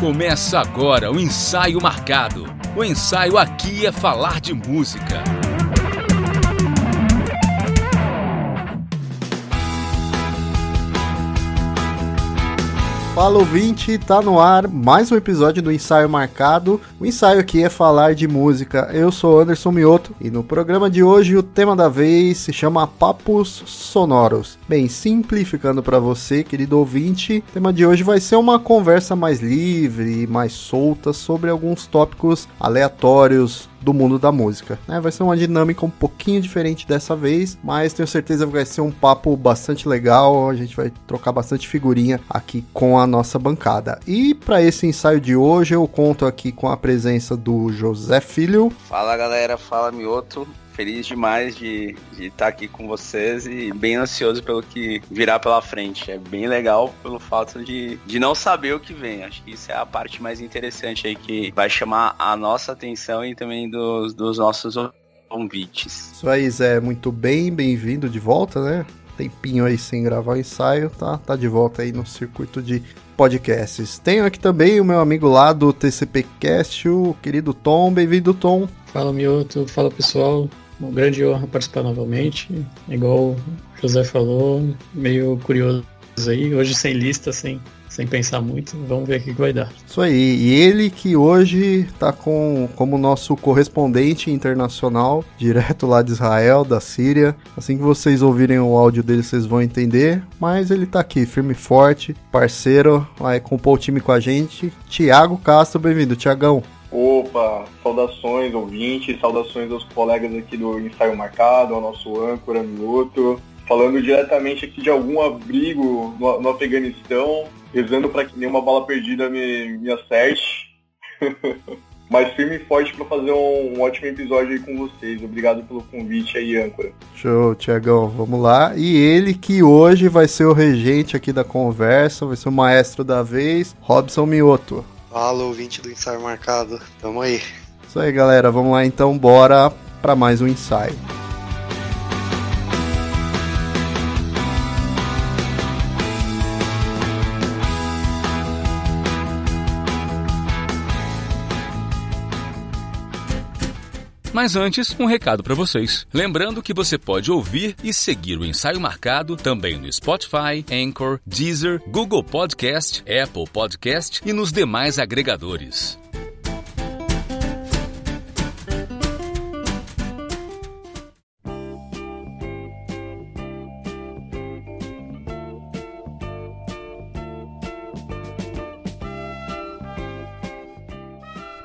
Começa agora o ensaio marcado. O ensaio aqui é falar de música. Fala ouvinte, tá no ar mais um episódio do Ensaio Marcado. O ensaio aqui é falar de música. Eu sou Anderson Mioto e no programa de hoje o tema da vez se chama Papos Sonoros. Bem, simplificando para você, querido ouvinte, o tema de hoje vai ser uma conversa mais livre, mais solta sobre alguns tópicos aleatórios do mundo da música. Né? Vai ser uma dinâmica um pouquinho diferente dessa vez, mas tenho certeza que vai ser um papo bastante legal. A gente vai trocar bastante figurinha aqui com a nossa bancada. E para esse ensaio de hoje, eu conto aqui com a presença do José Filho. Fala galera, fala Mioto feliz demais de estar aqui com vocês e bem ansioso pelo que virá pela frente. É bem legal pelo fato de, de não saber o que vem. Acho que isso é a parte mais interessante aí que vai chamar a nossa atenção e também dos, dos nossos convites. Isso aí, Zé. Muito bem, bem-vindo de volta, né? Tempinho aí sem gravar o ensaio, tá? Tá de volta aí no circuito de podcasts. Tenho aqui também o meu amigo lá do TCP Cast, o querido Tom. Bem-vindo, Tom. Fala, Mioto. Fala, pessoal. Uma grande honra participar novamente. Igual o José falou, meio curioso aí. Hoje sem lista, sem, sem pensar muito. Vamos ver o que vai dar. Isso aí. E ele que hoje está com, como nosso correspondente internacional, direto lá de Israel, da Síria. Assim que vocês ouvirem o áudio dele, vocês vão entender. Mas ele está aqui, firme e forte, parceiro, vai compor o time com a gente. Tiago Castro, bem-vindo, Tiagão. Opa, saudações ouvintes, saudações aos colegas aqui do Ensaio Marcado, ao nosso âncora Mioto, falando diretamente aqui de algum abrigo no, no Afeganistão, rezando para que nenhuma bala perdida me, me acerte. Mas firme e forte para fazer um, um, ótimo episódio aí com vocês. Obrigado pelo convite aí, âncora. Show, Tiagão, vamos lá. E ele que hoje vai ser o regente aqui da conversa, vai ser o maestro da vez, Robson Mioto. Fala, ouvinte do ensaio marcado. Tamo aí. Isso aí, galera. Vamos lá então, bora para mais um ensaio. Mas antes, um recado para vocês. Lembrando que você pode ouvir e seguir o ensaio marcado também no Spotify, Anchor, Deezer, Google Podcast, Apple Podcast e nos demais agregadores.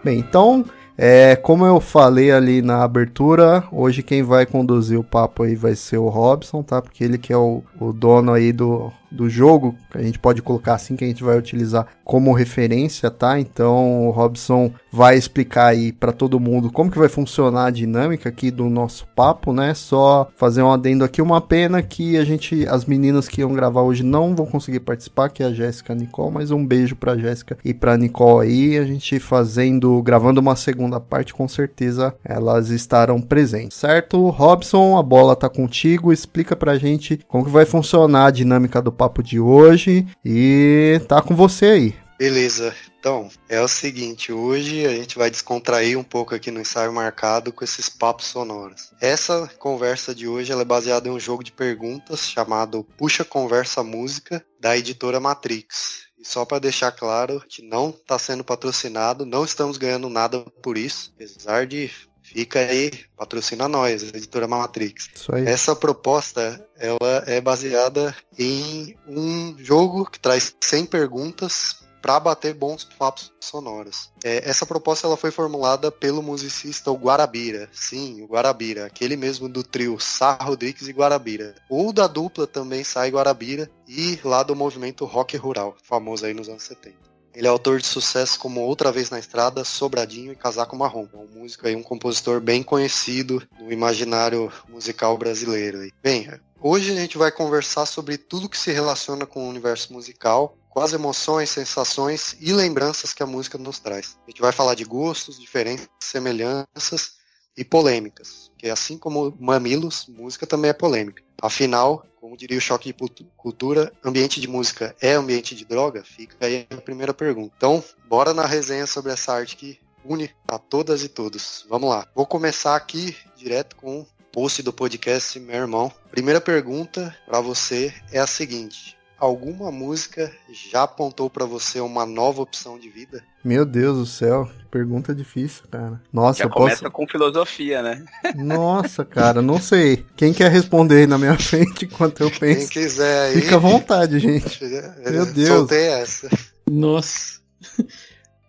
Bem, então é, como eu falei ali na abertura, hoje quem vai conduzir o papo aí vai ser o Robson, tá? Porque ele que é o, o dono aí do, do jogo, que a gente pode colocar assim, que a gente vai utilizar como referência, tá? Então o Robson vai explicar aí para todo mundo como que vai funcionar a dinâmica aqui do nosso papo, né? Só fazer um adendo aqui, uma pena que a gente, as meninas que iam gravar hoje não vão conseguir participar, que é a Jéssica e a Nicole, mas um beijo pra Jéssica e pra Nicole aí, a gente fazendo, gravando uma segunda parte, com certeza elas estarão presentes, certo? Robson, a bola tá contigo, explica pra gente como que vai funcionar a dinâmica do papo de hoje e tá com você aí. Beleza. Então, é o seguinte, hoje a gente vai descontrair um pouco aqui no ensaio marcado com esses papos sonoros. Essa conversa de hoje é baseada em um jogo de perguntas chamado Puxa Conversa Música, da editora Matrix. E só para deixar claro, que não está sendo patrocinado, não estamos ganhando nada por isso, apesar de Fica aí, patrocina nós, a editora Matrix. Essa proposta, ela é baseada em um jogo que traz 100 perguntas para bater bons papos sonoros. É, essa proposta ela foi formulada pelo musicista o Guarabira, sim, o Guarabira, aquele mesmo do trio Sá Rodrigues e Guarabira. Ou da dupla também sai Guarabira e lá do movimento rock rural, famoso aí nos anos 70. Ele é autor de sucesso como Outra Vez na Estrada, Sobradinho e Casaco Marrom. É um músico aí, um compositor bem conhecido no imaginário musical brasileiro. Bem, hoje a gente vai conversar sobre tudo que se relaciona com o universo musical, as emoções, sensações e lembranças que a música nos traz. A gente vai falar de gostos, diferenças, semelhanças e polêmicas, que assim como mamilos, música também é polêmica. Afinal, como diria o choque de cultura, ambiente de música é ambiente de droga? Fica aí a primeira pergunta. Então, bora na resenha sobre essa arte que une a todas e todos. Vamos lá. Vou começar aqui direto com o post do podcast Meu Irmão. Primeira pergunta para você é a seguinte: alguma música já apontou para você uma nova opção de vida? Meu Deus do céu, pergunta difícil, cara. Nossa, já eu começa posso... com filosofia, né? Nossa, cara, não sei. Quem quer responder aí na minha frente enquanto eu penso? Quem quiser aí. Fica à vontade, gente. Meu Deus. Soltei essa. Nossa.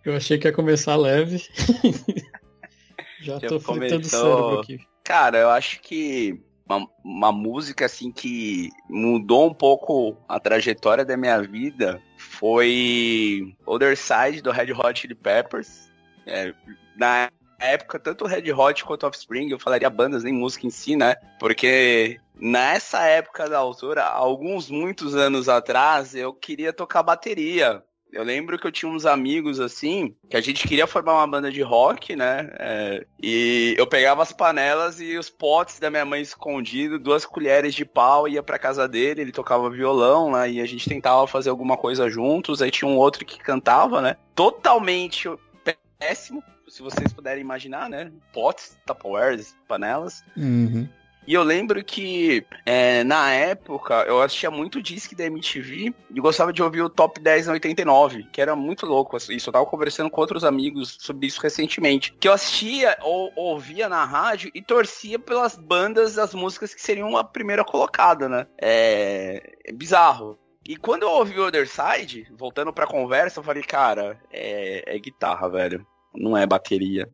Eu achei que ia começar leve. já, já tô fritando o cérebro aqui. Cara, eu acho que uma, uma, música assim que mudou um pouco a trajetória da minha vida foi Other Side do Red Hot Chili Peppers. É, na época, tanto Red Hot quanto Offspring, eu falaria bandas, nem música em si, né? Porque nessa época da altura, alguns muitos anos atrás, eu queria tocar bateria. Eu lembro que eu tinha uns amigos assim, que a gente queria formar uma banda de rock, né? É, e eu pegava as panelas e os potes da minha mãe escondido, duas colheres de pau, ia pra casa dele, ele tocava violão, né? E a gente tentava fazer alguma coisa juntos. Aí tinha um outro que cantava, né? Totalmente péssimo, se vocês puderem imaginar, né? Potes, Tupperwares, panelas. Uhum. E eu lembro que é, na época eu assistia muito disque da MTV e gostava de ouvir o Top 10 89, que era muito louco isso. Eu tava conversando com outros amigos sobre isso recentemente. Que eu assistia ou ouvia na rádio e torcia pelas bandas das músicas que seriam a primeira colocada, né? É, é bizarro. E quando eu ouvi o Other Side, voltando pra conversa, eu falei, cara, é, é guitarra, velho. Não é bateria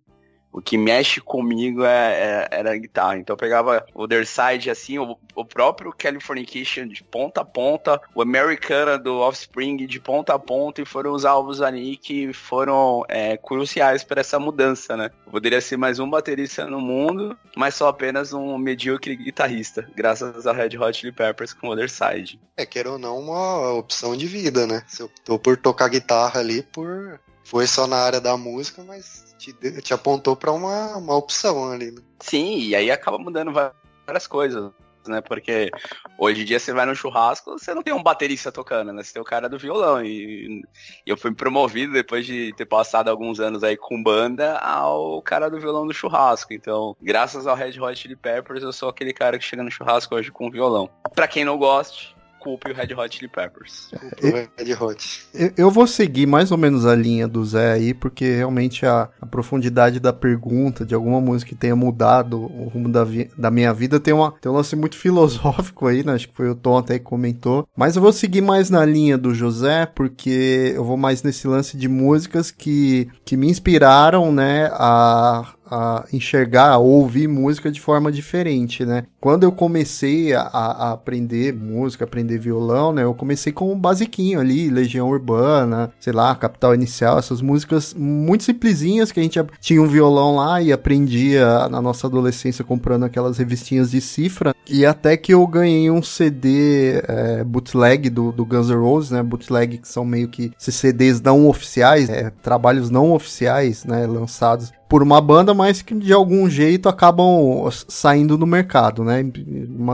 o que mexe comigo é, é, era a guitarra. Então eu pegava o Side, assim, o, o próprio Californication de ponta a ponta, o Americana do Offspring de ponta a ponta, e foram os álbuns ali que foram é, cruciais para essa mudança, né? Eu poderia ser mais um baterista no mundo, mas só apenas um medíocre guitarrista, graças a Red Hot Chili Peppers com o Side. É, quer ou não, uma opção de vida, né? Se eu tô por tocar guitarra ali, por foi só na área da música, mas te, te apontou para uma, uma opção ali. Né? Sim, e aí acaba mudando várias coisas, né? Porque hoje em dia você vai no churrasco, você não tem um baterista tocando, né? Você tem o cara do violão. E, e eu fui promovido depois de ter passado alguns anos aí com banda ao cara do violão do churrasco. Então, graças ao Red Hot Chili Peppers, eu sou aquele cara que chega no churrasco hoje com violão. Pra quem não goste, Culpa e o Red Hot Chili Peppers. Culpa o Red Hot. Eu, eu, vou seguir mais ou menos a linha do Zé aí, porque realmente a, a profundidade da pergunta, de alguma música que tenha mudado o rumo da, vi, da minha vida, tem, uma, tem um lance muito filosófico aí, né? Acho que foi o Tom até que comentou. Mas eu vou seguir mais na linha do José, porque eu vou mais nesse lance de músicas que, que me inspiraram, né, a, a enxergar, a ouvir música de forma diferente, né? Quando eu comecei a, a, aprender música, aprender violão, né? Eu comecei com um basiquinho ali, Legião Urbana, sei lá, Capital Inicial, essas músicas muito simplesinhas que a gente tinha um violão lá e aprendia na nossa adolescência comprando aquelas revistinhas de cifra. E até que eu ganhei um CD é, bootleg do, do Guns N' Roses, né? Bootleg que são meio que esses CDs não oficiais, é, trabalhos não oficiais, né? Lançados por uma banda, mas que de algum jeito acabam saindo no mercado, né?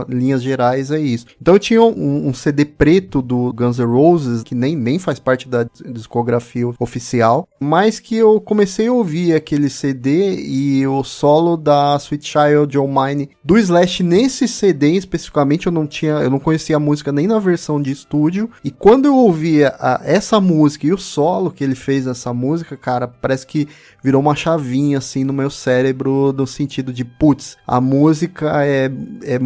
Linhas gerais é isso. Então eu tinha um, um, CD preto do Guns N' Roses, que nem, nem faz parte da discografia oficial, mas que eu comecei a ouvir aquele CD e o solo da Sweet Child O' Mine do Slash nesse CD especificamente eu não tinha, eu não conhecia a música nem na versão de estúdio, e quando eu ouvia a, essa música e o solo que ele fez nessa música, cara, parece que virou uma chavinha assim no meu cérebro no sentido de, putz, a música é, é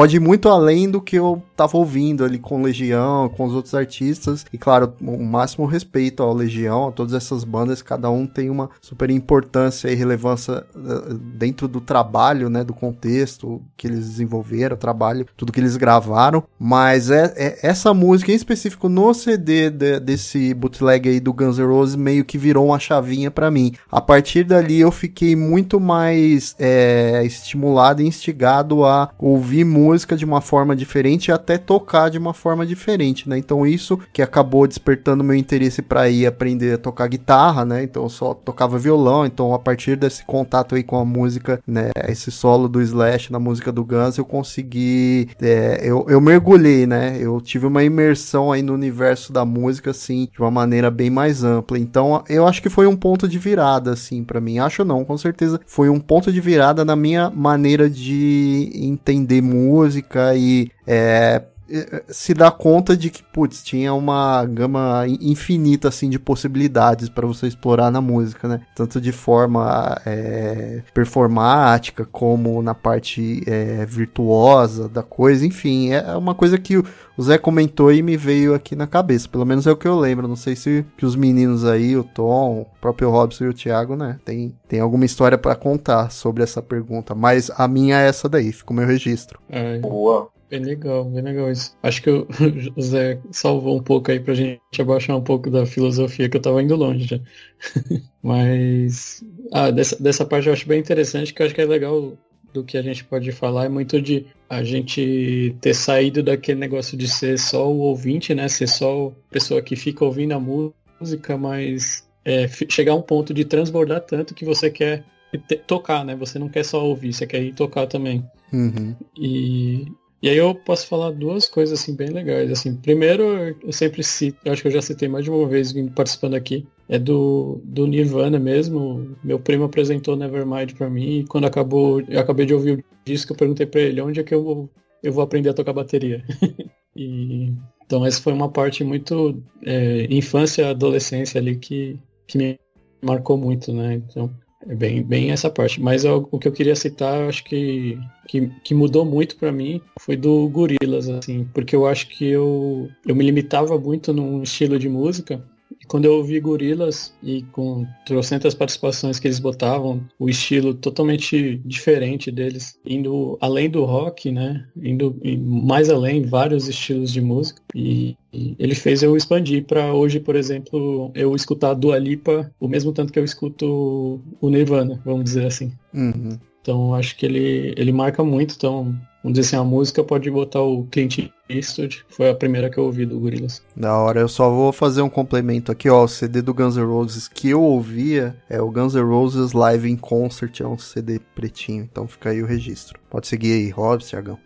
pode ir muito além do que eu tava ouvindo ali com Legião, com os outros artistas. E claro, o máximo respeito ao Legião, a todas essas bandas, cada um tem uma super importância e relevância eh, dentro do trabalho, né, do contexto que eles desenvolveram, trabalho, tudo que eles gravaram. Mas é, é essa música em específico no CD de, desse bootleg aí do Guns N' Roses meio que virou uma chavinha para mim. A partir dali eu fiquei muito mais é, estimulado e instigado a ouvir música de uma forma diferente e até tocar de uma forma diferente, né? Então isso que acabou despertando meu interesse para ir aprender a tocar guitarra, né? Então eu só tocava violão, então a partir desse contato aí com a música, né? Esse solo do Slash na música do Guns, eu consegui, é, eu, eu mergulhei, né? Eu tive uma imersão aí no universo da música, assim, de uma maneira bem mais ampla. Então eu acho que foi um ponto de virada, assim, para mim. Acho não, com certeza foi um ponto de virada na minha maneira de entender música e é, se dá conta de que, putz, tinha uma gama infinita, assim, de possibilidades para você explorar na música, né? Tanto de forma é, performática, como na parte é, virtuosa da coisa, enfim, é uma coisa que o Zé comentou e me veio aqui na cabeça, pelo menos é o que eu lembro, não sei se que os meninos aí, o Tom, o próprio Robson e o Thiago, né, tem, tem alguma história para contar sobre essa pergunta, mas a minha é essa daí, fica o meu registro. É. Boa. Bem legal, bem legal isso. Acho que o José salvou um pouco aí pra gente abaixar um pouco da filosofia que eu tava indo longe já. Mas ah, dessa, dessa parte eu acho bem interessante, que eu acho que é legal do que a gente pode falar é muito de a gente ter saído daquele negócio de ser só o ouvinte, né? Ser só a pessoa que fica ouvindo a música, mas é, chegar a um ponto de transbordar tanto que você quer tocar, né? Você não quer só ouvir, você quer ir tocar também. Uhum. E e aí eu posso falar duas coisas assim bem legais. Assim, primeiro, eu sempre cito, eu acho que eu já citei mais de uma vez participando aqui, é do, do Nirvana mesmo. Meu primo apresentou Nevermind para mim e quando acabou, eu acabei de ouvir o disco, eu perguntei para ele onde é que eu vou, eu vou aprender a tocar bateria. e então essa foi uma parte muito é, infância, adolescência ali que, que me marcou muito, né? Então é bem, bem essa parte. Mas o, o que eu queria citar, eu acho que, que, que mudou muito para mim foi do Gorilas, assim, porque eu acho que eu, eu me limitava muito num estilo de música quando eu ouvi Gorilas e com trocentas participações que eles botavam, o estilo totalmente diferente deles, indo além do rock, né? Indo mais além, vários estilos de música. E, e ele fez eu expandir para hoje, por exemplo, eu escutar Dua Lipa o mesmo tanto que eu escuto o Nirvana, vamos dizer assim. Uhum. Então acho que ele, ele marca muito. Então Vamos dizer assim, a música pode botar o Clint Eastwood, foi a primeira que eu ouvi do Gorillaz. Da hora, eu só vou fazer um complemento aqui, ó, o CD do Guns N' Roses que eu ouvia é o Guns N' Roses Live in Concert, é um CD pretinho, então fica aí o registro. Pode seguir aí, Robson, Thiagão.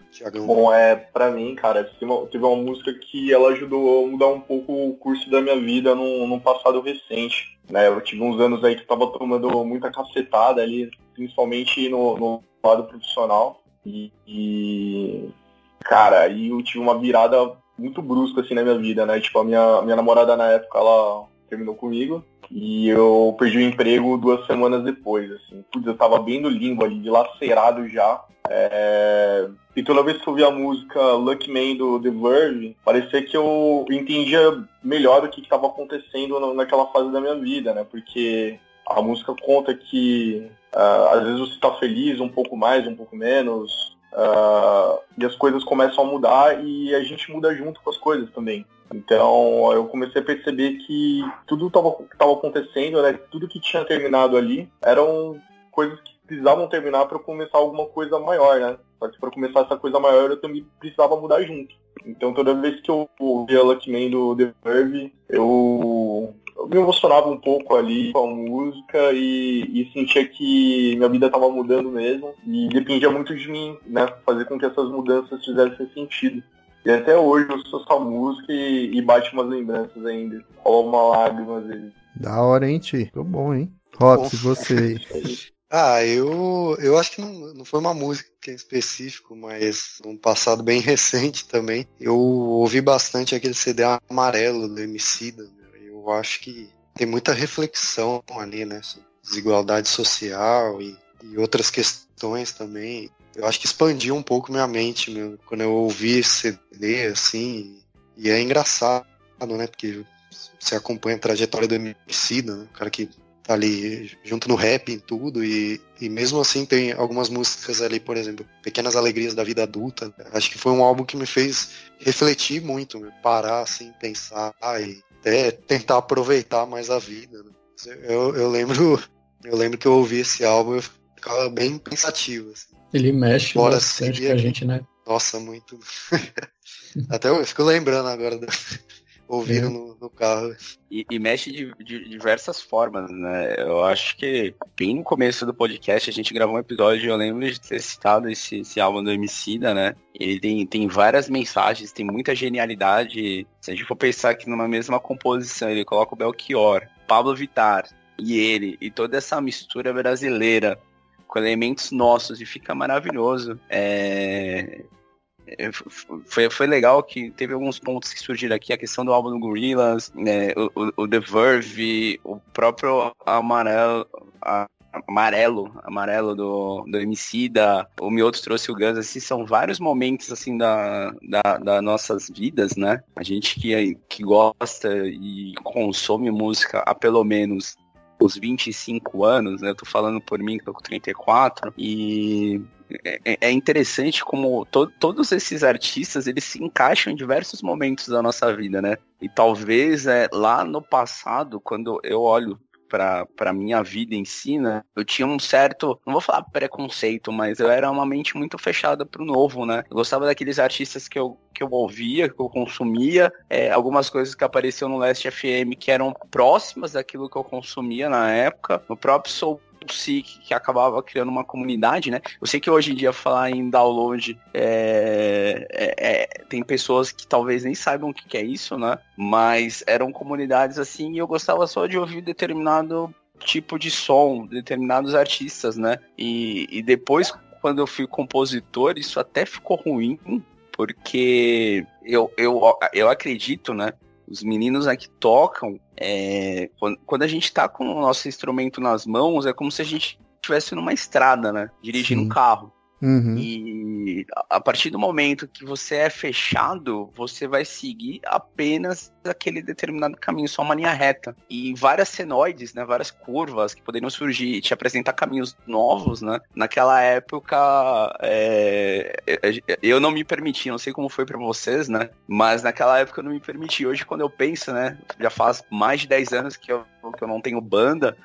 Bom, é, pra mim, cara, teve uma, música que ela ajudou a mudar um pouco o curso da minha vida num, num passado recente, né, eu tive uns anos aí que tava tomando muita cacetada ali, principalmente no, no lado profissional, e, e, cara, aí eu tive uma virada muito brusca assim na minha vida, né? Tipo, a minha, minha namorada na época, ela terminou comigo e eu perdi o emprego duas semanas depois, assim. Putz, eu tava bem no limbo ali, dilacerado já. É... E toda vez que eu vi a música Lucky Man do The Verve, parecia que eu entendia melhor o que estava acontecendo naquela fase da minha vida, né? Porque a música conta que uh, às vezes você está feliz um pouco mais, um pouco menos, uh, e as coisas começam a mudar e a gente muda junto com as coisas também. Então eu comecei a perceber que tudo que estava acontecendo, né, tudo que tinha terminado ali, eram coisas que precisavam terminar para começar alguma coisa maior, né? Só que para começar essa coisa maior eu também precisava mudar junto. Então toda vez que eu ouvia Lucky Man do The Verve, eu me emocionava um pouco ali com a música e, e sentia que minha vida estava mudando mesmo e dependia muito de mim, né? Fazer com que essas mudanças fizessem sentido. E até hoje eu sou essa música e, e bate umas lembranças ainda. Rola uma lágrima às vezes. Da hora, hein, Ti? Tô bom, hein? Rox, você Ah, eu, eu acho que não, não foi uma música em específico, mas um passado bem recente também. Eu ouvi bastante aquele CD amarelo do Emicida, né? Eu acho que tem muita reflexão ali, né? Desigualdade social e, e outras questões também. Eu acho que expandiu um pouco minha mente meu, quando eu ouvi esse CD, assim. E é engraçado, né? Porque você acompanha a trajetória do Emicida, né? O cara que tá ali junto no rap em tudo e, e mesmo assim tem algumas músicas ali, por exemplo, Pequenas Alegrias da Vida Adulta. Acho que foi um álbum que me fez refletir muito, parar assim, pensar e até tentar aproveitar mais a vida. Né? Eu, eu lembro Eu lembro que eu ouvi esse álbum e eu ficava bem pensativo. Assim. Ele mexe Bora bastante seria... com a gente, né? Nossa, muito. Até eu fico lembrando agora, do... ouvindo é. no, no, carro. E, e mexe de, de, diversas formas, né? Eu acho que bem no começo do podcast a gente gravou um episódio, eu lembro de ter citado esse, esse álbum do Emicida, né? Ele tem, tem várias mensagens, tem muita genialidade. Se a gente for pensar que numa mesma composição ele coloca o Belchior, Pablo Vittar e ele, e toda essa mistura brasileira com elementos nossos e fica maravilhoso. É... é foi, foi legal que teve alguns pontos que surgiram aqui, a questão do álbum do Gorillaz, né, o, o, The Verve, o próprio Amarelo, a, amarelo, amarelo do, do MC da o Mioto trouxe o Guns, assim, são vários momentos assim da, da, da, nossas vidas, né? A gente que, que gosta e consome música há pelo menos os 25 anos, né? Eu tô falando por mim que tô com 34 e é, é interessante como to todos esses artistas eles se encaixam em diversos momentos da nossa vida, né? E talvez é, lá no passado, quando eu olho para minha vida em si, né? Eu tinha um certo, não vou falar preconceito, mas eu era uma mente muito fechada pro novo, né? Eu gostava daqueles artistas que eu, que eu ouvia, que eu consumia, é, algumas coisas que apareciam no Last FM que eram próximas daquilo que eu consumia na época. No próprio Soul SIC que acabava criando uma comunidade, né? Eu sei que hoje em dia falar em download é, é, é, tem pessoas que talvez nem saibam o que, que é isso, né? Mas eram comunidades assim e eu gostava só de ouvir determinado tipo de som, determinados artistas, né? E, e depois, quando eu fui compositor, isso até ficou ruim, porque eu, eu, eu acredito, né? Os meninos aqui tocam, é, quando, quando, a gente tá com o nosso instrumento nas mãos, é como se a gente estivesse numa estrada, né? Dirigindo Sim. um carro. Uhum. E a partir do momento que você é fechado, você vai seguir apenas aquele determinado caminho, só uma linha reta. E várias senoides, né, várias curvas que poderiam surgir e te apresentar caminhos novos, né? Naquela época, é, eu não me permiti, não sei como foi para vocês, né? Mas naquela época eu não me permiti. Hoje, quando eu penso, né, já faz mais de 10 anos que eu, que eu não tenho banda,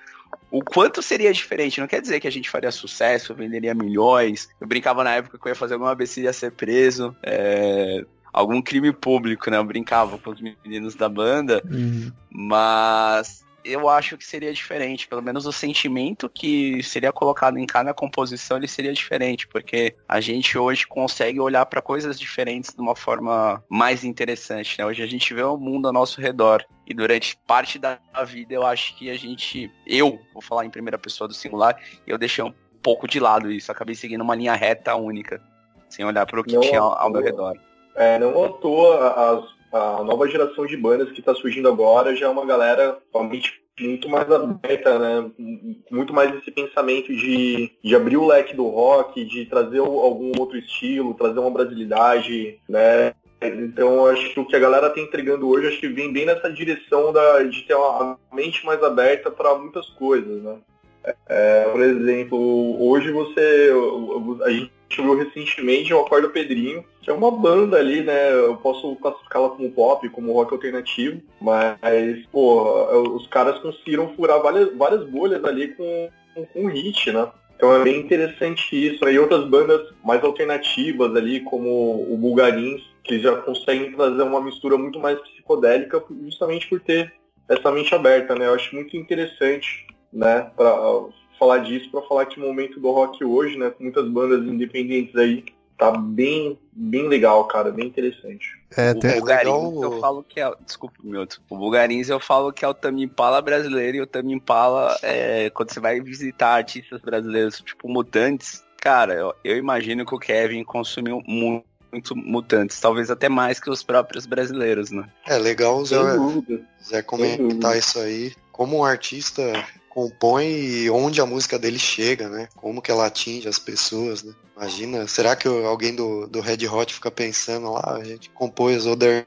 o quanto seria diferente. Não quer dizer que a gente faria sucesso, venderia milhões. Eu brincava na época que eu ia fazer alguma vez ia ser preso. É, algum crime público, né? Eu brincava com os meninos da banda. Uhum. Mas eu acho que seria diferente. Pelo menos o sentimento que seria colocado em cada composição ele seria diferente, porque a gente hoje consegue olhar para coisas diferentes de uma forma mais interessante. Né? Hoje a gente vê o mundo ao nosso redor. E durante parte da vida eu acho que a gente, eu, vou falar em primeira pessoa do singular, eu deixei um pouco de lado isso. Acabei seguindo uma linha reta única, sem olhar para o que não tinha ao, ao meu redor. É, não à toa as a nova geração de bandas que está surgindo agora já é uma galera realmente muito mais aberta, né? Muito mais esse pensamento de, de abrir o leque do rock, de trazer algum outro estilo, trazer uma brasilidade, né? Então acho que o que a galera está entregando hoje acho que vem bem nessa direção da, de ter uma mente mais aberta para muitas coisas, né? É, por exemplo, hoje você. A gente viu recentemente o Acorda Pedrinho, que é uma banda ali, né? Eu posso classificá-la como pop, como rock alternativo, mas, pô, os caras conseguiram furar várias, várias bolhas ali com, com, com hit, né? Então é bem interessante isso. Aí outras bandas mais alternativas ali, como o Bulgarins, que já conseguem trazer uma mistura muito mais psicodélica, justamente por ter essa mente aberta, né? Eu acho muito interessante né, para falar disso, para falar que o momento do rock hoje, né, com muitas bandas independentes aí, tá bem, bem legal, cara, bem interessante. É, tem... O Bulgarins eu falo que é, desculpa, meu, o Bulgarins eu falo que é o Tamimpala brasileiro e o Tamimpala é quando você vai visitar artistas brasileiros, tipo Mutantes, cara, eu, eu imagino que o Kevin consumiu muito muito mutantes, talvez até mais que os próprios brasileiros, né? É legal o Zé, Zé comentar isso aí. Como um artista compõe e onde a música dele chega, né? Como que ela atinge as pessoas, né? Imagina, será que alguém do, do Red Hot fica pensando lá, a gente compôs Other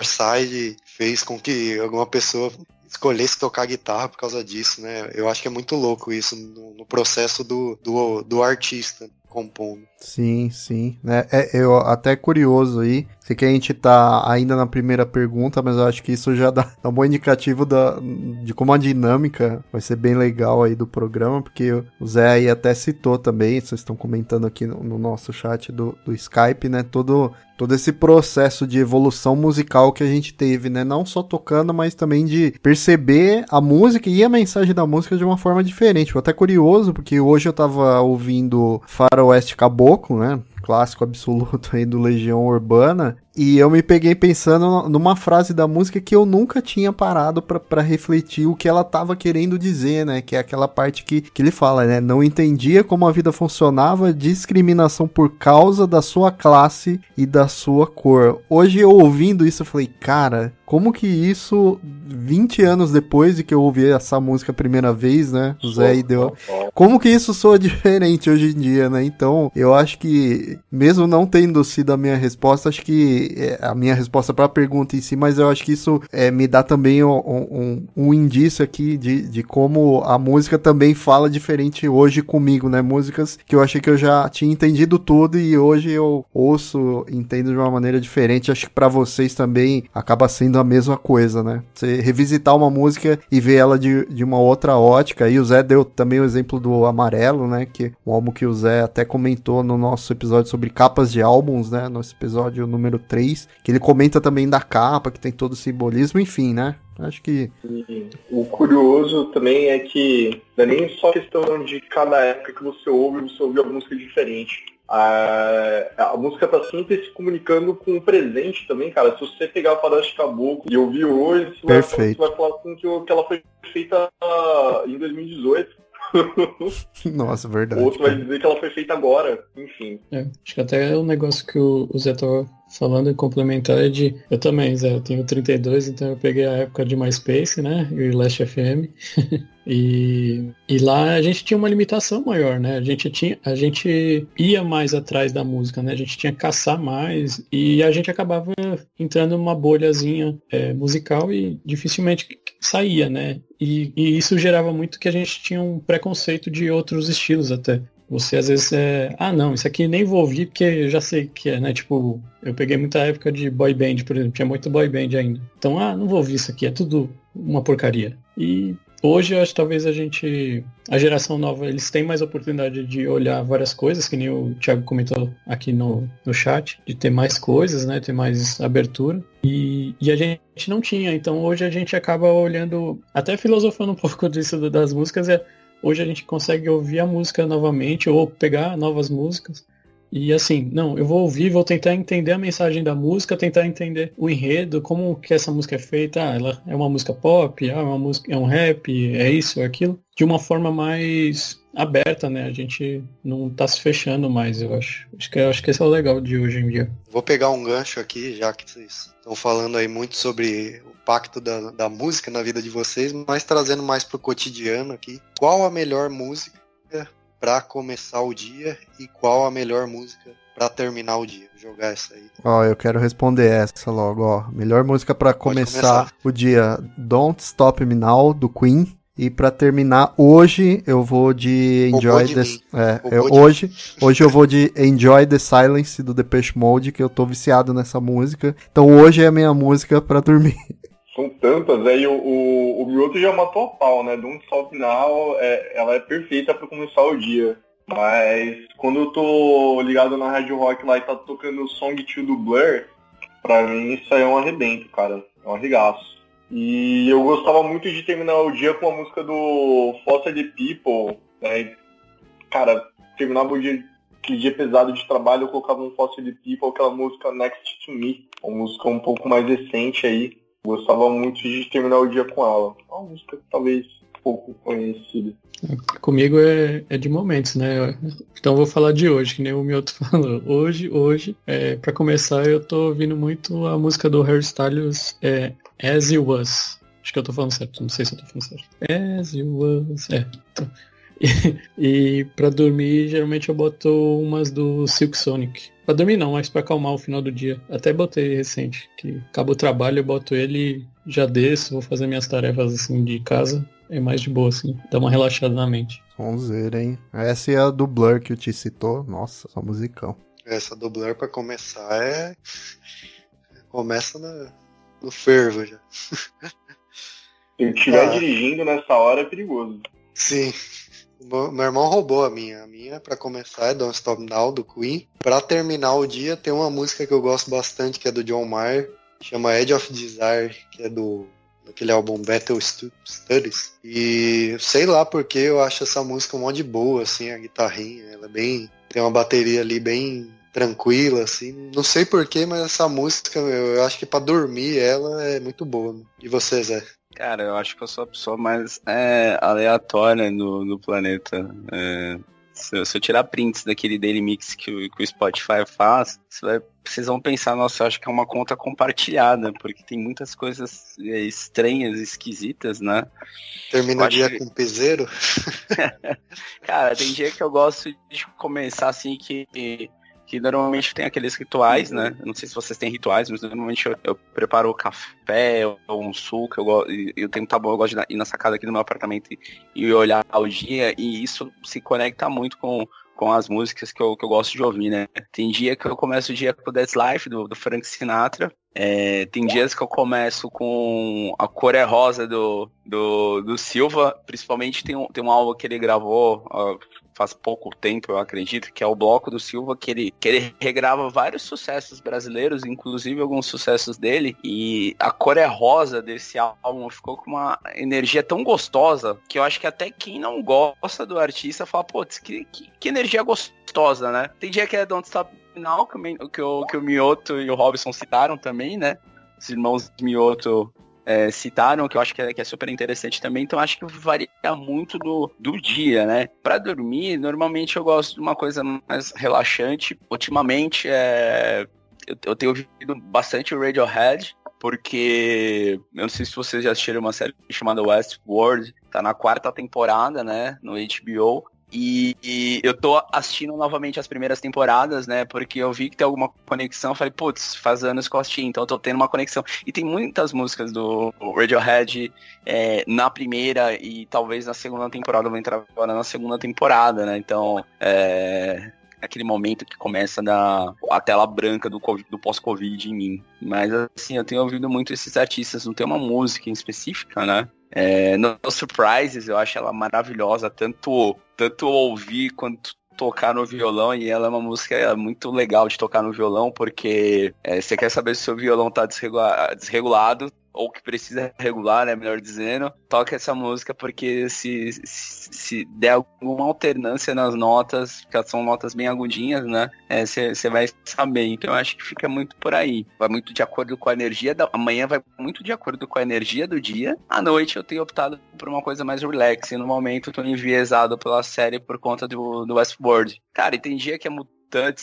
Side fez com que alguma pessoa escolhesse tocar guitarra por causa disso, né? Eu acho que é muito louco isso no, no processo do, do, do artista compondo. Sim, sim. É, é, eu até curioso aí Sei que a gente tá ainda na primeira pergunta, mas eu acho que isso já dá, um bom indicativo da, de como a dinâmica vai ser bem legal aí do programa, porque o Zé aí até citou também, vocês estão comentando aqui no, no nosso chat do, do Skype, né? Todo todo esse processo de evolução musical que a gente teve, né? Não só tocando, mas também de perceber a música e a mensagem da música de uma forma diferente. Foi até curioso, porque hoje eu tava ouvindo Faroeste Caboclo, né? Clássico absoluto aí do Legião Urbana. E eu me peguei pensando numa frase da música que eu nunca tinha parado para refletir o que ela tava querendo dizer, né? Que é aquela parte que, que ele fala, né? Não entendia como a vida funcionava, discriminação por causa da sua classe e da sua cor. Hoje eu ouvindo isso, eu falei, cara, como que isso, 20 anos depois de que eu ouvi essa música a primeira vez, né? O Zé deu. Como que isso soa diferente hoje em dia, né? Então, eu acho que, mesmo não tendo sido a minha resposta, acho que é a minha resposta para a pergunta em si, mas eu acho que isso é, me dá também um, um, um indício aqui de, de como a música também fala diferente hoje comigo, né? Músicas que eu achei que eu já tinha entendido tudo e hoje eu ouço, entendo de uma maneira diferente. Acho que para vocês também acaba sendo a mesma coisa, né? Você revisitar uma música e ver ela de, de uma outra ótica. E o Zé deu também o exemplo do Amarelo, né? Que um álbum que o Zé até comentou no nosso episódio sobre capas de álbuns, né? Nosso episódio número 3. Que ele comenta também da capa, que tem todo o simbolismo, enfim, né? Acho que. E o curioso também é que não é nem só questão de cada época que você ouve, você ouve a música diferente. A, a música tá sempre se comunicando com o presente também, cara. Se você pegar a Faroeste Caboclo e ouvir hoje, você vai, você vai, falar com que, que ela foi feita em 2018. Nossa, verdade. Outro vai dizer que ela foi feita agora, enfim. É, acho que até o negócio que o, o Zé tava falando em complementar é de. Eu também, Zé, eu tenho 32, então eu peguei a época de MySpace, né? E Last FM. e, e lá a gente tinha uma limitação maior, né? A gente tinha. A gente ia mais atrás da música, né? A gente tinha que caçar mais e a gente acabava entrando numa bolhazinha é, musical e dificilmente saía, né? E, e, isso gerava muito que a gente tinha um preconceito de outros estilos até. Você às vezes é. Ah, não, isso aqui nem vou ouvir porque eu já sei que é, né? Tipo, eu peguei muita época de boy band, por exemplo, tinha muito boy band ainda. Então, ah, não vou ouvir isso aqui, é tudo uma porcaria. E hoje eu acho que talvez a gente. A geração nova, eles têm mais oportunidade de olhar várias coisas, que nem o Thiago comentou aqui no, no chat, de ter mais coisas, né? Ter mais abertura. E, e a gente não tinha. Então hoje a gente acaba olhando, até filosofando um pouco disso das músicas, é Hoje a gente consegue ouvir a música novamente ou pegar novas músicas. E assim, não, eu vou ouvir, vou tentar entender a mensagem da música, tentar entender o enredo, como que essa música é feita. Ah, ela é uma música pop, ah, é uma música, é um rap, é isso, é aquilo. De uma forma mais aberta, né? A gente não tá se fechando mais, eu acho. Acho que, acho que esse é o legal de hoje em dia. Vou pegar um gancho aqui, já que vocês estão falando aí muito sobre impacto da, da música na vida de vocês, mas trazendo mais pro cotidiano aqui. Qual a melhor música para começar o dia e qual a melhor música para terminar o dia? Vou jogar essa aí. Ó, eu quero responder essa logo, ó. Melhor música para começar, começar o dia: Don't Stop Me Now do Queen. E para terminar, hoje eu vou de Enjoy de the é, eu, hoje, hoje eu vou de Enjoy the Silence do Depeche Mode, que eu tô viciado nessa música. Então hoje é a minha música para dormir. São tantas, aí o, o, o Mioto já matou a pau, né? De um só final, é, ela é perfeita para começar o dia. Mas quando eu tô ligado na Rádio Rock lá e tá tocando o Song 2 do Blur, pra mim isso aí é um arrebento, cara. É um arregaço. E eu gostava muito de terminar o dia com a música do the People. Né? Cara, terminava o dia, aquele dia pesado de trabalho, eu colocava um the People, aquela música Next to Me. Uma música um pouco mais recente aí Gostava muito de terminar o dia com ela. Uma música talvez pouco conhecida. Comigo é, é de momentos, né? Então vou falar de hoje, que nem o Mioto falou. Hoje, hoje, é, para começar, eu tô ouvindo muito a música do Harry Styles, é, As You Was. Acho que eu tô falando certo, não sei se eu tô falando certo. As You Was. É. Então. E, e para dormir, geralmente eu boto umas do Silk Sonic. Pra dormir não, mas pra acalmar o final do dia. Até botei recente, que acaba o trabalho, eu boto ele, já desço, vou fazer minhas tarefas assim de casa. É mais de boa, assim, dá uma relaxada na mente. Vamos ver, hein? Essa é a do Blur que o Ti citou. Nossa, só musicão. Essa do Blur pra começar é. começa na, no fervo já. Se eu estiver Ah. dirigindo nessa hora é perigoso. Sim. Meu irmão roubou a minha. A minha, pra começar, é Don't Stop Now, do Queen. Pra terminar o dia, tem uma música que eu gosto bastante, que é do John Mayer. Chama Edge of Desire, que é do daquele álbum Battle Stu- Studies. E sei lá porque eu acho essa música mó de boa, assim, a guitarrinha. Ela é bem. Tem uma bateria ali bem tranquila, assim. Não sei porquê, mas essa música, eu, acho que pra dormir ela é muito boa. E você, Zé? Cara, eu acho que eu sou a pessoa mais é, aleatória no, no planeta. É, se, eu- se eu tirar prints daquele daily mix que, o- que o Spotify faz, você vai- vocês vão pensar, nossa, eu acho que é uma conta compartilhada, porque tem muitas coisas é, estranhas, esquisitas, né? Termina o dia que- com piseiro? Cara, tem dia que eu gosto de começar assim que. Que normalmente tem aqueles rituais, né? Eu não sei se vocês têm rituais, mas normalmente eu, eu preparo café ou um suco. Eu, eu tenho tá bom, eu gosto de ir na sacada aqui do meu apartamento e, e olhar o dia. E isso se conecta muito com, com as músicas que eu, que eu gosto de ouvir, né? Tem dia que eu começo o dia com o That's Life, do, do Frank Sinatra. É, tem dias que eu começo com a Cor é Rosa do, do, do Silva, principalmente tem um, tem um álbum que ele gravou faz pouco tempo, eu acredito, que é o Bloco do Silva, que ele, que ele regrava vários sucessos brasileiros, inclusive alguns sucessos dele, e a Cor é Rosa desse álbum ficou com uma energia tão gostosa, que eu acho que até quem não gosta do artista fala, putz, que, que, que energia gostosa, né? Tem dia que é Don't Stop Now, que, que o, que o Mioto e o Robson citaram também, né? Os irmãos Mioto é, citaram, que eu acho que é, que é super interessante também, então acho que varia muito do, do dia, né? Pra dormir, normalmente eu gosto de uma coisa mais relaxante. Ultimamente, é, eu, eu tenho ouvido bastante o Radiohead, porque eu não sei se vocês já assistiram uma série chamada Westworld, tá na quarta temporada, né, no HBO. E, e eu tô assistindo novamente as primeiras temporadas, né? Porque eu vi que tem alguma conexão. Falei, putz, faz anos que eu assisti, então eu tô tendo uma conexão. E tem muitas músicas do Radiohead é, na primeira e talvez na segunda temporada. Eu vou entrar agora na segunda temporada, né? Então, é, aquele momento que começa da a tela branca do, do pós-Covid em mim. Mas assim, eu tenho ouvido muito esses artistas, não tem uma música em específica, né? É, no no Surprises, eu acho ela maravilhosa, tanto, tanto ouvir quanto tocar no violão, e ela é uma música muito legal de tocar no violão, porque é, você quer saber se o seu violão tá desregula- desregulado, ou que precisa regular, né, melhor dizendo, toca essa música porque se, se, se der alguma alternância nas notas, que são notas bem agudinhas, né, você vai saber. Então eu acho que fica muito por aí. Vai muito de acordo com a energia da amanhã, vai muito de acordo com a energia do dia. À noite eu tenho optado por uma coisa mais relax. E no momento eu tô enviesado pela série por conta do, do Westworld. Cara, e tem dia que é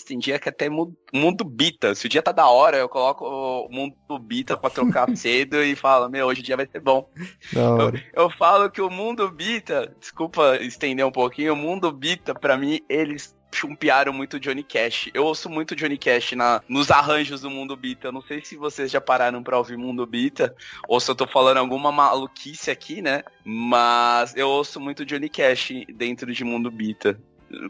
tem dia que até mu- mundo bita. Se o dia tá da hora, eu coloco o mundo bita pra trocar cedo e falo, meu, hoje o dia vai ser bom. Hora. Eu falo que o mundo bita, desculpa estender um pouquinho, o mundo bita, pra mim, eles chumpearam muito Johnny Cash. Eu ouço muito Johnny Cash na, nos arranjos do Mundo Bita. Eu não sei se vocês já pararam pra ouvir Mundo Bita, ou se eu tô falando alguma maluquice aqui, né? Mas eu ouço muito Johnny Cash dentro de Mundo Bita.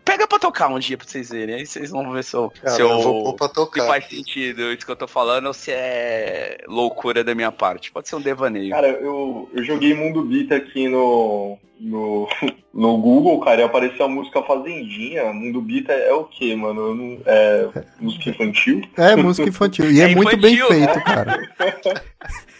Pega pra tocar um dia pra vocês verem, aí vocês vão ver se eu, Cara, se eu, eu vou pra se tocar. faz sentido isso que eu tô falando ou se é loucura da minha parte. Pode ser um devaneio. Cara, eu, eu joguei Mundo Beat aqui no, no, no Google, cara, e apareceu a música Fazendinha. Mundo Beat é, é o quê, mano? Não- é música infantil? É música infantil. E é, É muito bem infantil, feito, cara.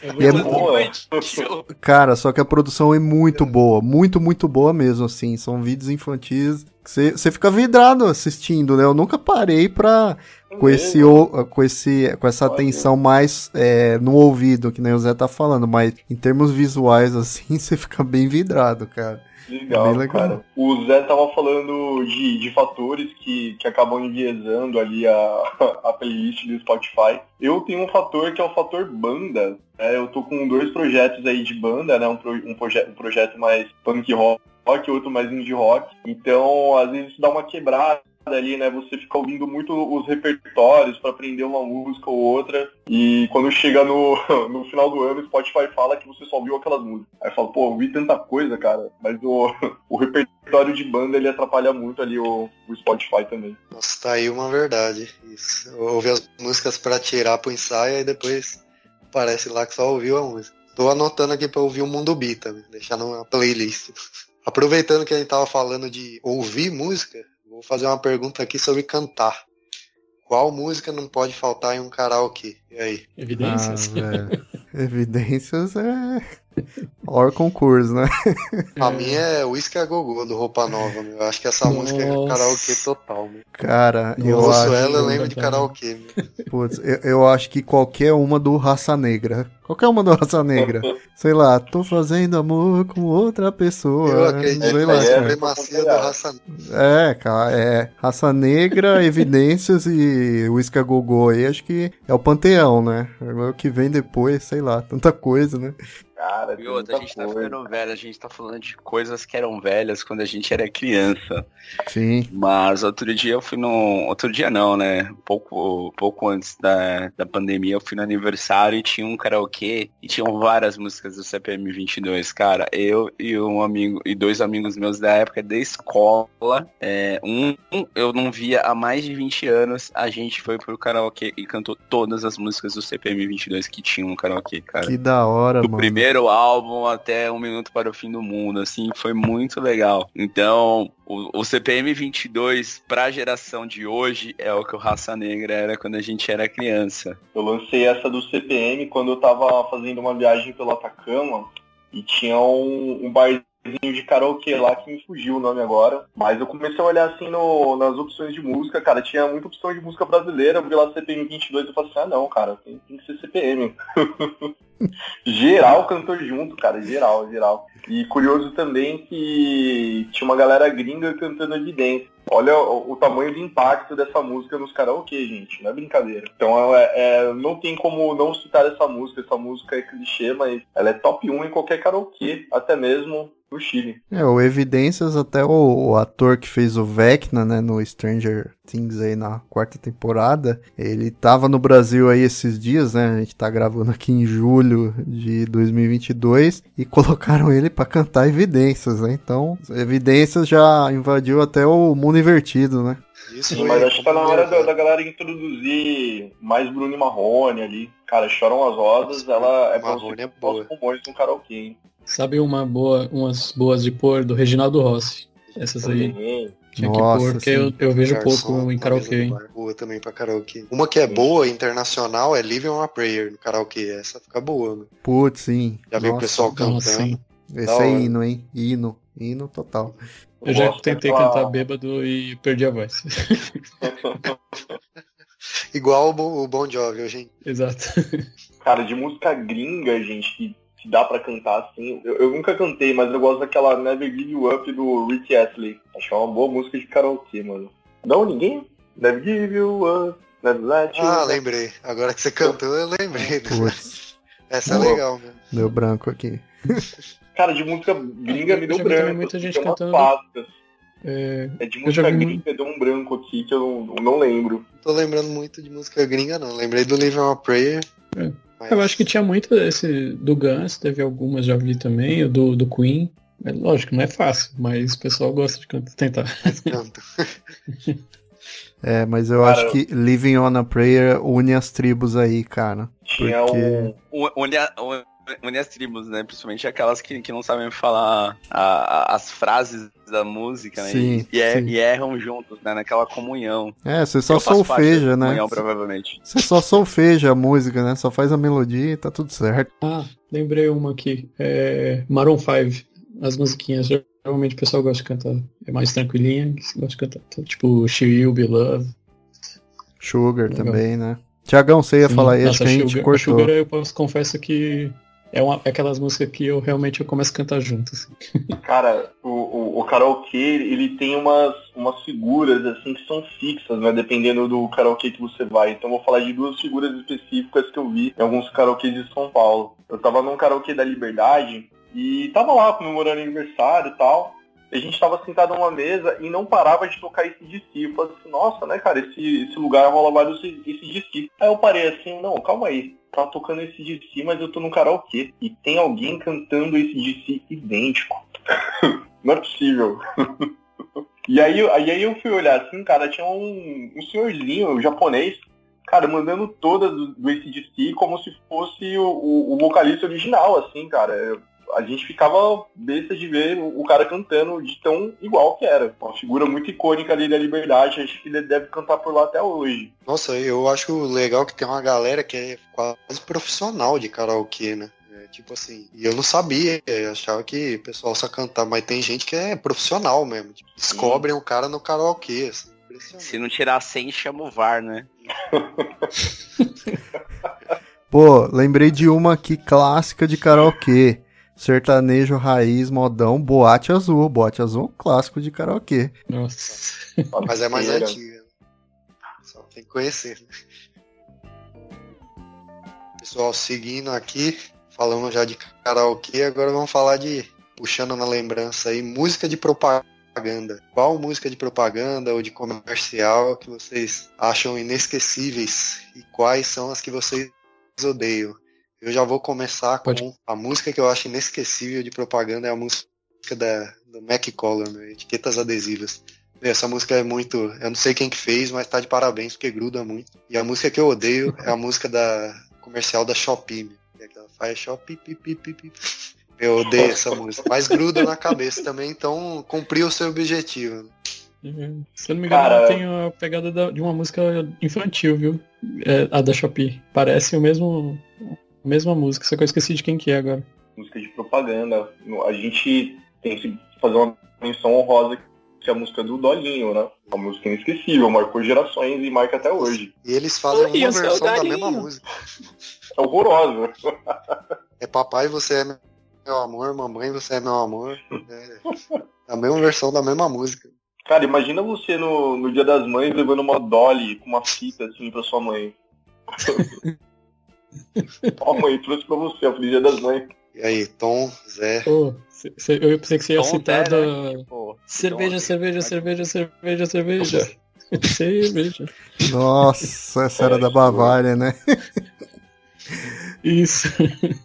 É é muito mu- bom. Boa. Infantil. Cara, só que a produção é muito boa. Muito, muito boa mesmo, assim. São vídeos infantis você fica vidrado assistindo, né? Eu nunca parei pra. Com, esse, o- com, esse, com essa atenção mais é, no ouvido, que nem o Zé tá falando, mas em termos visuais, assim, você fica bem vidrado, cara. Legal, legal. cara. O Zé tava falando de, de fatores que, que acabam enviesando ali a, a playlist do Spotify. Eu tenho um fator que é o fator banda. né? eu tô com dois projetos aí de banda, né? Um, pro- um, proje um projeto mais punk rock, outro mais indie rock. Então, às vezes isso dá uma quebrada ali, né? Você fica ouvindo muito os repertórios para aprender uma música ou outra. E quando chega no, no final do ano, o Spotify fala que você só ouviu aquelas músicas. Aí fala, pô, ouvi tanta coisa, cara. Mas o, o repertório de banda ele atrapalha muito ali o, o Spotify também. Nossa, tá aí uma verdade. Isso. Ouvir as músicas para tirar pro ensaio e depois parece lá que só ouviu a música. Tô anotando aqui pra ouvir o Mundo Beat também, deixar numa playlist. Aproveitando que a gente tava falando de ouvir música, vou fazer uma pergunta aqui sobre cantar. Qual música não pode faltar em um karaokê? E aí? Evidências. Ah, Evidências é. Or concurso, né? A minha é Whisky a Gogô, do Roupa Nova, meu. Eu acho que essa música é Nossa. karaokê total, meu. Cara, Eu eu ouço acho. ela, eu lembro de karaokê, meu. Putz, eu, eu acho que qualquer uma do Raça Negra. Qualquer uma do Raça Negra. Sei lá, tô fazendo amor com outra pessoa. Eu acredito Sei que lá, é a é. supremacia do raça É, cara, é Raça Negra, Evidências e Whisky a Gogô aí, acho que é o panteão, né? Agora O que vem depois, sei lá, tanta coisa, né? Cara, E outra, a gente tá coisa. ficando velho, a gente tá falando de coisas que eram velhas quando a gente era criança. Sim. Mas outro dia eu fui no. Outro dia não, né? Pouco, pouco antes da, da pandemia, eu fui no aniversário e tinha um karaokê e tinham várias músicas do CPM 22, cara. Eu e um amigo e dois amigos meus da época da escola. é, um eu não via há mais de 20 anos. A gente foi pro karaokê e cantou todas as músicas do CPM 22 que tinham no karaokê, cara Que da hora, do mano. primeiro álbum até Um Minuto para o Fim do Mundo, assim, foi muito legal. Então, o, o CPM 22 pra geração de hoje é o que o Raça Negra era quando a gente era criança. Eu lancei essa do CPM quando eu tava fazendo uma viagem pelo Atacama e tinha um, um barzinho de karaokê lá que me fugiu o nome agora. Mas eu comecei a olhar assim no- nas opções de música, cara, tinha muita opção de música brasileira, eu vi lá CPM 22 e falei assim, ah não, cara, tem, tem que ser CPM. geral cantou junto, cara, geral, geral. E curioso também que tinha uma galera gringa cantando evidência. Olha o, o tamanho de impacto dessa música nos karaokê, gente, não é brincadeira. Então é, é- não tem como não citar essa música, essa música é clichê, mas ela é top 1 em qualquer karaokê, até mesmo no Chile. É, o Evidências, até o, o ator que fez o Vecna, né, no Stranger Things aí na quarta temporada, ele tava no Brasil aí esses dias, né, a gente tá gravando aqui em julho de 2022, e colocaram ele pra cantar Evidências, né, então Evidências já invadiu até o mundo invertido, né. Isso Sim, mas acho que tá na hora da, da galera introduzir mais Bruno e Marrone ali. Cara, choram as rosas, ela é pra Marrone você é boa. os no karaokê, hein? Sabe uma boa, umas boas de pôr do Reginaldo Rossi? Essas aí. Também. Tinha Nossa, que pôr, porque sim. eu, eu vejo Garçom, pouco em na karaokê, hein? Boa também pra karaokê. Uma que é boa, internacional, é Living on a Prayer no karaokê. Essa fica boa, né? Putz, sim. Já viu o Nossa, pessoal cantando. Nossa, sim. Esse da é hora. hino, hein, hino, hino total. Eu já tentei cantar bêbado e perdi a voz. Igual o Bon, o Jovi, hoje, hein? Exato. Cara, de música gringa, gente, que, que dá pra cantar assim. Eu, eu nunca cantei, mas eu gosto daquela Never Give You Up do Rick Astley. Acho que é uma boa música de karaokê, mano. Não, ninguém? Never Give You Up, Never Let You Ah, Up. lembrei. Agora que você cantou, eu lembrei. Putz, Essa é Boa. legal, né? deu branco aqui. Cara, de música gringa me Eu deu já branco. muita assim, gente umas cantando. É, É de música vi gringa, deu um branco aqui que eu não, não lembro. Não tô lembrando muito de música gringa, não. Lembrei do Living on a Prayer. É. mas- eu acho que tinha muito esse do Guns, teve algumas, já vi também, o do, do Queen. É, lógico, não é fácil, mas o pessoal gosta de cantar, tentar. É, mas eu Cara, acho que Living on a Prayer une as tribos aí, cara. Tinha Porque- um. Une, a- une as tribos, né? Principalmente aquelas que, que não sabem falar a- a- as frases da música, né? Sim, e, er- sim. e erram juntos, né? Naquela comunhão. É, você só solfeja, né? Comunhão, provavelmente. Você só solfeja a música, né? Só faz a melodia e tá tudo certo. Ah, lembrei uma aqui. É, Maroon 5. As musiquinhas, geralmente o pessoal gosta de cantar. É mais tranquilinha, que gosta de cantar. Então, tipo, She Will Be Love. Sugar Legal. também, né? Tiagão, você ia Sim, falar nossa, que a gente Sugar, cortou. Sugar eu posso, confesso que é uma, é aquelas músicas que eu realmente eu começo a cantar junto. assim. Cara, o, o, o karaokê, ele tem umas, umas figuras, assim, que são fixas, né? Dependendo do karaokê que você vai. Então vou falar de duas figuras específicas que eu vi em alguns karaokês de São Paulo. Eu tava num karaokê da Liberdade e tava lá comemorando aniversário e tal. A gente tava sentado numa mesa e não parava de tocar esse. Eu falei assim, nossa, né, cara, esse, esse lugar rola vários esse DC. Aí eu parei assim, não, calma aí. Tá tocando esse DC, mas eu tô no karaokê. E tem alguém cantando esse DC idêntico. não é possível. e aí, aí eu fui olhar assim, cara, tinha um, um senhorzinho um japonês cara, mandando todas do, do ACDC como se fosse o, o, o, vocalista original, assim, cara. A gente ficava besta de ver o, o, cara cantando de tão igual que era. Uma figura muito icônica ali da liberdade, acho que ele deve cantar por lá até hoje. Nossa, eu acho legal que tem uma galera que é quase profissional de karaokê, né? É, tipo assim, e eu não sabia, eu achava que o pessoal só cantava, mas tem gente que é profissional mesmo. Tipo, descobrem o cara no karaokê, assim. Se não tirar 100, chama o VAR, né? Pô, lembrei de uma aqui clássica de karaokê. Sertanejo raiz, modão, boate azul. Boate azul é um clássico de karaokê. Nossa. Mas é mais antiga. Só tem que conhecer. Pessoal, seguindo aqui, falamos já de karaokê, agora vamos falar de, puxando na lembrança aí, música de propaganda propaganda. Qual música de propaganda ou de comercial que vocês acham inesquecíveis e quais são as que vocês odeiam? Eu já vou começar com Pode. a música que eu acho inesquecível de propaganda é a música da do Mac Color, né? Etiquetas Adesivas. Essa música é muito. Eu não sei quem que fez, mas tá de parabéns, porque gruda muito. E a música que eu odeio é a música da comercial da Shopee. É aquela faz Shopee, pi, pi, pi, pi. Eu odeio essa música. Mas gruda na cabeça também, então cumpriu o seu objetivo. Uhum. Se eu não me engano, Cara... tem a pegada da, de uma música infantil, viu? É, a da Shopee. Parece o mesmo. Mesma música, só que eu esqueci de quem que é agora. Música de propaganda. A gente tem que fazer uma menção honrosa que é a música do Dolinho, né? Uma música inesquecível, marcou gerações e marca até hoje. E eles fazem uma versão da mesma música. É horrorosa. É papai, você é meu amor, mamãe, você é meu amor. É a mesma versão da mesma música. Cara, imagina você no, no Dia das Mães levando uma dolly com uma fita assim pra sua mãe. Ó, mãe, trouxe pra você, a Feliz Dia das Mães. E aí, Tom, Zé. Oh, eu pensei que você ia Tom citar da... Né? cerveja, cerveja, cerveja, cerveja, cerveja, cerveja. Nossa, essa era da Bavária, né? Isso.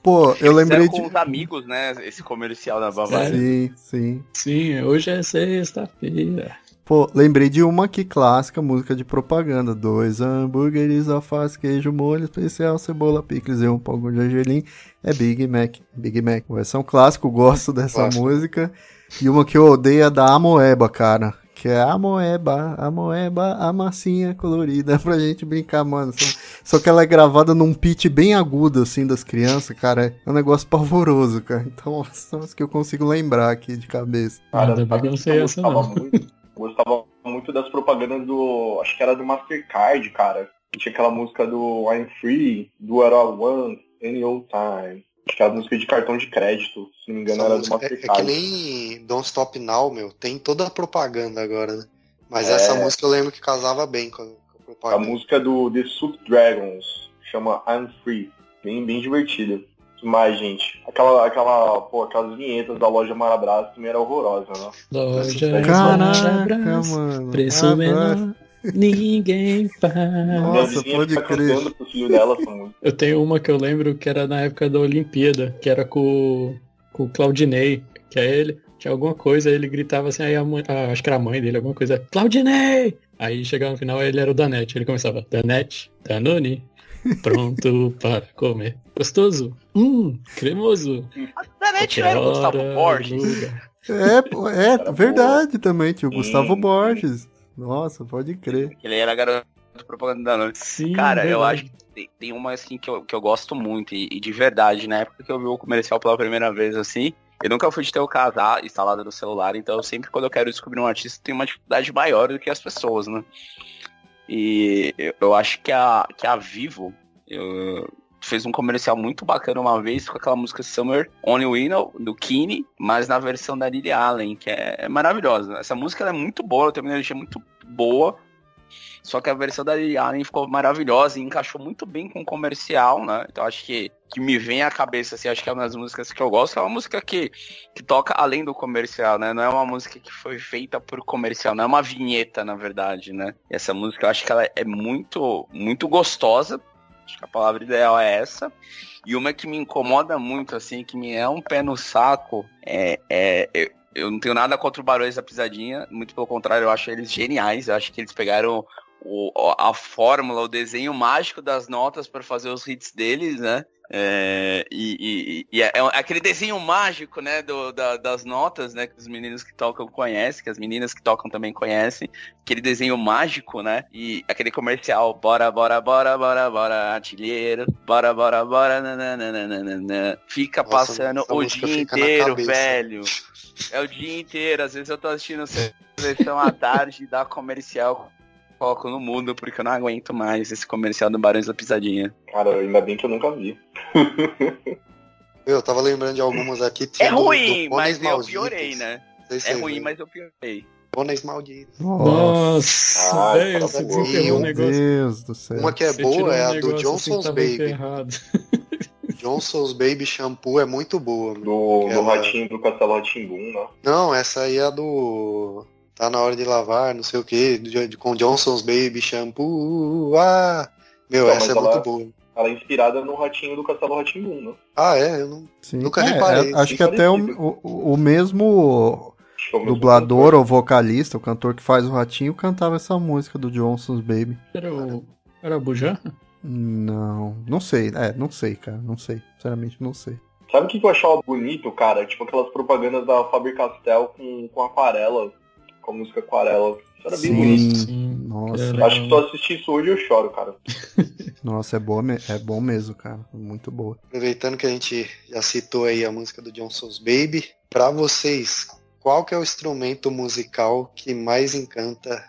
Pô, eu lembrei com de. os amigos, né? Esse comercial da Bavária. Sim, sim. Sim, hoje é sexta-feira. Pô, lembrei de uma aqui clássica, música de propaganda. Dois hambúrgueres, alface, queijo, molho especial, cebola, picles e um pão de gergelim. É Big Mac. Big Mac. Versão clássico, gosto dessa música. E uma que eu odeio é da Amoeba, cara que é a moeba, a moeba, a massinha colorida pra gente brincar, mano. Só, só, que ela é gravada num pitch bem agudo, assim, das crianças, cara. É um negócio pavoroso, cara. Então, são as que eu consigo lembrar aqui de cabeça. Cara, eu não sei essa, não. Gostava muito das propagandas do. Acho que era do Mastercard, cara. Tinha aquela música do I'm Free, do Era One, Any Old Time. Acho que era música de cartão de crédito, se não me engano, Essa era do Mastercard. É, é que nem Don't Stop Now, meu. Tem toda a propaganda agora, né? Mas é... essa música eu lembro que casava bem com a, com a propaganda. A música do The Soup Dragons chama I'm Free. Bem, bem divertida. Mais, gente? Aquela, aquela, pô, aquelas vinhetas da loja Marabras também era horrorosa, né? Loja mano. Preço ah, menor. Ninguém faz. Nossa, pode crer. Dela, eu tenho uma que eu lembro que era na época da Olimpíada, que era com, com o Claudinei, que é ele. Tinha alguma coisa, ele gritava assim, aí a mãe, ah, acho que era a mãe dele, alguma coisa, Claudinei! Aí chegava no final, ele era o Danete, ele começava, Danete, Danone, pronto para comer. Gostoso? Hum, cremoso. Danete era o Gustavo Borges. É, é verdade também, tio Gustavo Borges. Nossa, pode crer. Ele era garoto propaganda da noite. Sim, Cara, verdade. eu acho que tem, tem, uma assim que eu, que eu gosto muito, e, e, de verdade, na época que eu vi o comercial pela primeira vez assim, eu nunca fui de ter o casar instalado no celular, então sempre quando eu quero descobrir um artista tem uma dificuldade maior do que as pessoas, né? E eu, acho que a, que a Vivo eu, fez um comercial muito bacana uma vez com aquela música Summer Only Winnow, do Kine, mas na versão da Lily Allen, que é, é maravilhosa. Essa música é muito boa, tem uma energia muito boa, Só que a versão da Allen ficou maravilhosa e encaixou muito bem com o comercial, né? Então acho que, que me vem à cabeça, assim, acho que é uma das músicas que eu gosto, é uma música que, que toca além do comercial, né? Não é uma música que foi feita por comercial, não é uma vinheta, na verdade, né? E essa música eu acho que ela é muito, muito gostosa. Acho que a palavra ideal é essa. E uma que me incomoda muito, assim, que me é um pé no saco, é, é, eu não tenho nada contra o Barões da Pisadinha, muito pelo contrário, eu acho eles geniais. Eu acho que eles pegaram o, a fórmula, o desenho mágico das notas para fazer os hits deles, né? É, e, e, e é, é, aquele desenho mágico, né, do, da, das notas, né, que os meninos que tocam conhecem, que as meninas que tocam também conhecem, aquele desenho mágico, né, e aquele comercial, bora, bora, bora, bora, bora, artilheiro, bora, bora, bora, nananana, fica Nossa, passando o dia inteiro, velho. É o dia inteiro, às vezes eu tô assistindo seleção à tarde dá comercial coloco no mundo porque eu não aguento mais esse comercial do Barões da Pisadinha. Cara, ainda bem que eu nunca vi. eu tava lembrando de algumas aqui. É ruim, do mas eu piorei, né? É ruim, mas eu piorei. Pôneis malditos. Nossa, velho, você desenterrou um negócio. Deus do céu. Uma que é boa é a do Johnson's Baby. Johnson's Baby Shampoo é muito boa. Do, do ela... ratinho do Castelo Ratimbum, né? Não, essa aí é a do. Tá na hora de lavar, não sei o que, com Johnson's Baby Shampoo. Ah! Meu, não, essa é ela, muito boa. Ela é inspirada no ratinho do Castelo Ratimbum, né? Ah, é? Eu não, Sim. nunca é, reparei. É, acho que até o, o, o mesmo dublador ou vocalista, o cantor que faz o ratinho, cantava essa música do Johnson's Baby. Era o. Era o Bujan? Não, não sei. É, não sei, cara. Não sei. Sinceramente, não sei. Sabe o que eu achava bonito, cara? Tipo aquelas propagandas da Faber-Castell com, com aquarela, com a música aquarela. Isso era bem sim, bonito. Sim, nossa. Acho que se eu assistir isso hoje eu choro, cara. nossa, é, boa, é bom mesmo, cara. Muito boa. Aproveitando que a gente já citou aí a música do Johnson's Baby, pra vocês, qual que é o instrumento musical que mais encanta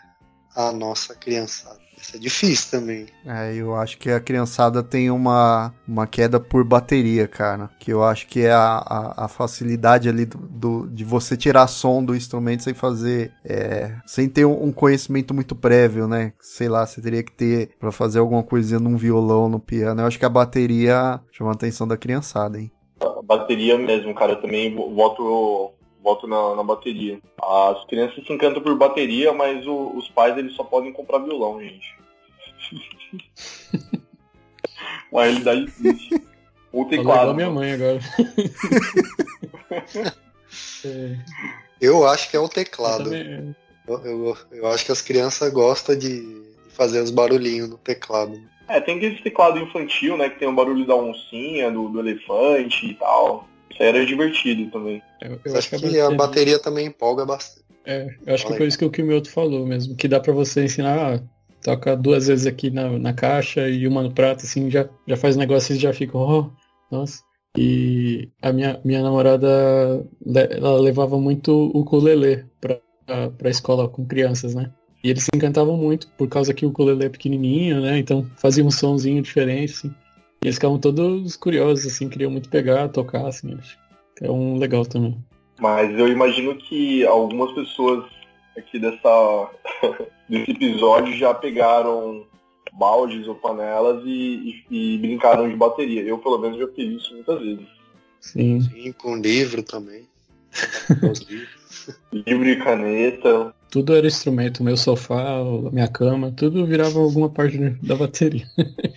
a nossa criançada? Isso é difícil também. É, eu acho que a criançada tem uma, uma queda por bateria, cara. Que eu acho que é a, a, a facilidade ali do, do, de você tirar som do instrumento sem fazer. É, sem ter um, conhecimento muito prévio, né? Sei lá, você teria que ter para fazer alguma coisinha num violão, no piano. Eu acho que a bateria chama a atenção da criançada, hein? A bateria mesmo, cara. Eu também voto voto na, na, bateria. As crianças se encantam por bateria, mas o, os pais eles só podem comprar violão, gente. Uma realidade triste. Ou teclado. minha mãe agora. é. Eu acho que é o teclado. Eu, eu, eu, eu, acho que as crianças gostam de fazer os barulhinhos no teclado. É, tem aquele teclado infantil, né? Que tem o barulho da oncinha, do, do elefante e tal. Isso era divertido também. Eu, eu acho, que, a bateria... a bateria também empolga bastante. É, eu acho que foi isso que o Kimioto falou mesmo, que dá para você ensinar, ah, toca duas vezes aqui na, na caixa e uma no prato, assim, já, já faz o negócio e já fica, oh, nossa. E a minha, minha namorada, ela levava muito o ukulele pra, pra, pra escola com crianças, né? E eles se encantavam muito, por causa que o ukulele é pequenininho, né? Então fazia um sonzinho diferente, assim. E eles ficavam todos curiosos, assim, queriam muito pegar, tocar, assim, acho. É um legal também. Mas eu imagino que algumas pessoas aqui dessa, desse episódio já pegaram baldes ou panelas e, e, e, brincaram de bateria. Eu, pelo menos, já fiz isso muitas vezes. Sim. Sim, com livro também. livro e caneta. Tudo era instrumento, meu sofá, minha cama, tudo virava alguma parte da bateria.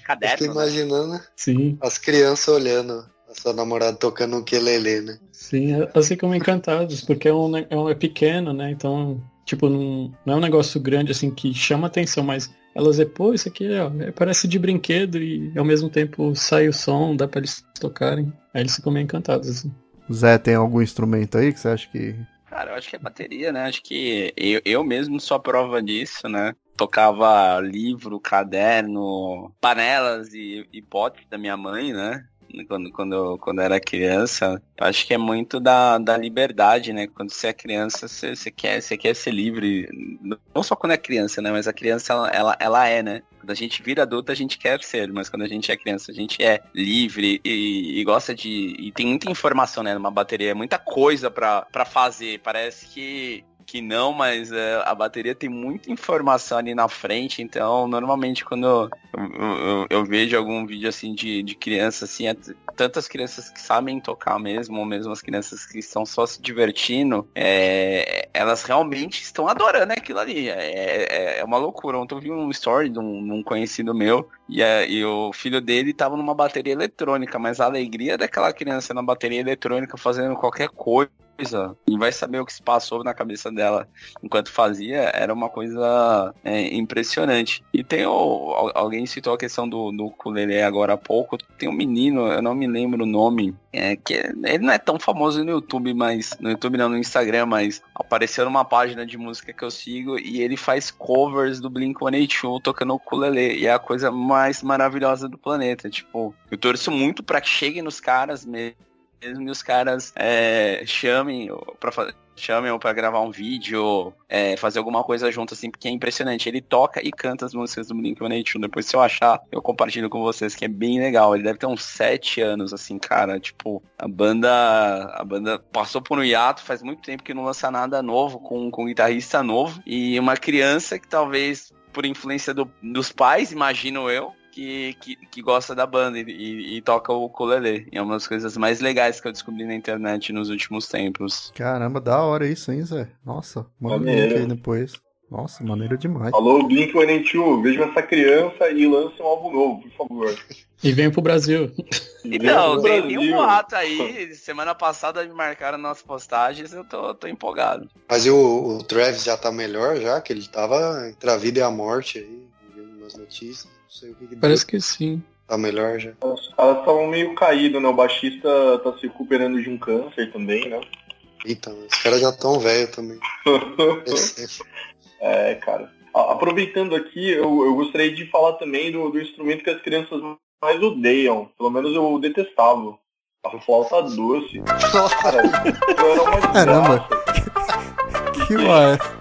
Caderno. Fico né? imaginando né? Sim. as crianças olhando a sua namorada tocando um quelele, né? Sim, assim como encantados, porque é, um, é, um, é pequeno, né? Então, tipo, não, não é um negócio grande assim que chama atenção, mas elas é, pô, isso aqui ó, é, parece de brinquedo e ao mesmo tempo sai o som, dá pra eles tocarem. Aí eles ficam meio encantados, assim. Zé, tem algum instrumento aí que você acha que Cara, eu acho que é bateria, né? Acho que eu, eu mesmo sou a prova disso, né? Tocava livro, caderno, panelas e, e potes da minha mãe, né? quando, quando, eu, quando eu era criança, acho que é muito da, da liberdade, né? Quando você é criança, você, você, quer, você quer ser livre. Não só quando é criança, né? Mas a criança, ela, ela, ela é, né? Quando a gente vira adulto, a gente quer ser, mas quando a gente é criança, a gente é livre e, e gosta de. E tem muita informação, né? Numa bateria, muita coisa para fazer. Parece que que não, mas é, a bateria tem muita informação ali na frente, então normalmente quando eu, eu, eu vejo algum vídeo assim de, de criança, assim, é, tantas crianças que sabem tocar mesmo, ou mesmo as crianças que estão só se divertindo, é, elas realmente estão adorando aquilo ali. É, é, é uma loucura. Ontem eu vi um story de um, um conhecido meu e, é, e, o filho dele tava numa bateria eletrônica, mas a alegria daquela criança na bateria eletrônica fazendo qualquer coisa coisa. E vai saber o que se passou na cabeça dela enquanto fazia, era uma coisa é, impressionante. E tem o, alguém citou a questão do, do ukulele agora há pouco, tem um menino, eu não me lembro o nome, é, que ele não é tão famoso no YouTube, mas no YouTube não, no Instagram, mas apareceu numa página de música que eu sigo e ele faz covers do Blink-182 tocando ukulele. E é a coisa mais maravilhosa do planeta, tipo, eu torço muito para que chegue nos caras mesmo mesmo e os caras é, chamem para fazer chamem para gravar um vídeo, é, fazer alguma coisa junto, assim, porque é impressionante. Ele toca e canta as músicas do Blink-182. Depois, se eu achar, eu compartilho com vocês, que é bem legal. Ele deve ter uns sete anos, assim, cara. Tipo, a banda a banda passou por um hiato, faz muito tempo que não lança nada novo, com, com um guitarrista novo. E uma criança que talvez, por influência do, dos pais, imagino eu, que, que, que gosta da banda e, e, e, toca o ukulele. é uma das coisas mais legais que eu descobri na internet nos últimos tempos. Caramba, da hora isso, hein, Zé? Nossa, manda link aí depois. Nossa, maneira demais. Alô, Blink-182, vejam essa criança e lance um álbum novo, por favor. E venha pro Brasil. Então, tem um boato aí. Semana passada me marcaram nas postagens, eu tô, tô empolgado. Mas e o, o Travis já tá melhor já? Que ele tava entre a vida e a morte aí, vendo umas notícias sei o que, que Parece deu. que sim. Tá melhor já. Os caras estavam meio caídos, né? O baixista tá se recuperando de um câncer também, né? Eita, os caras já tão velho também. é, cara. Aproveitando aqui, eu, eu gostaria de falar também do, do instrumento que as crianças mais odeiam. Pelo menos eu detestava. A flauta doce. Cara, era uma Caramba. Que, que mar...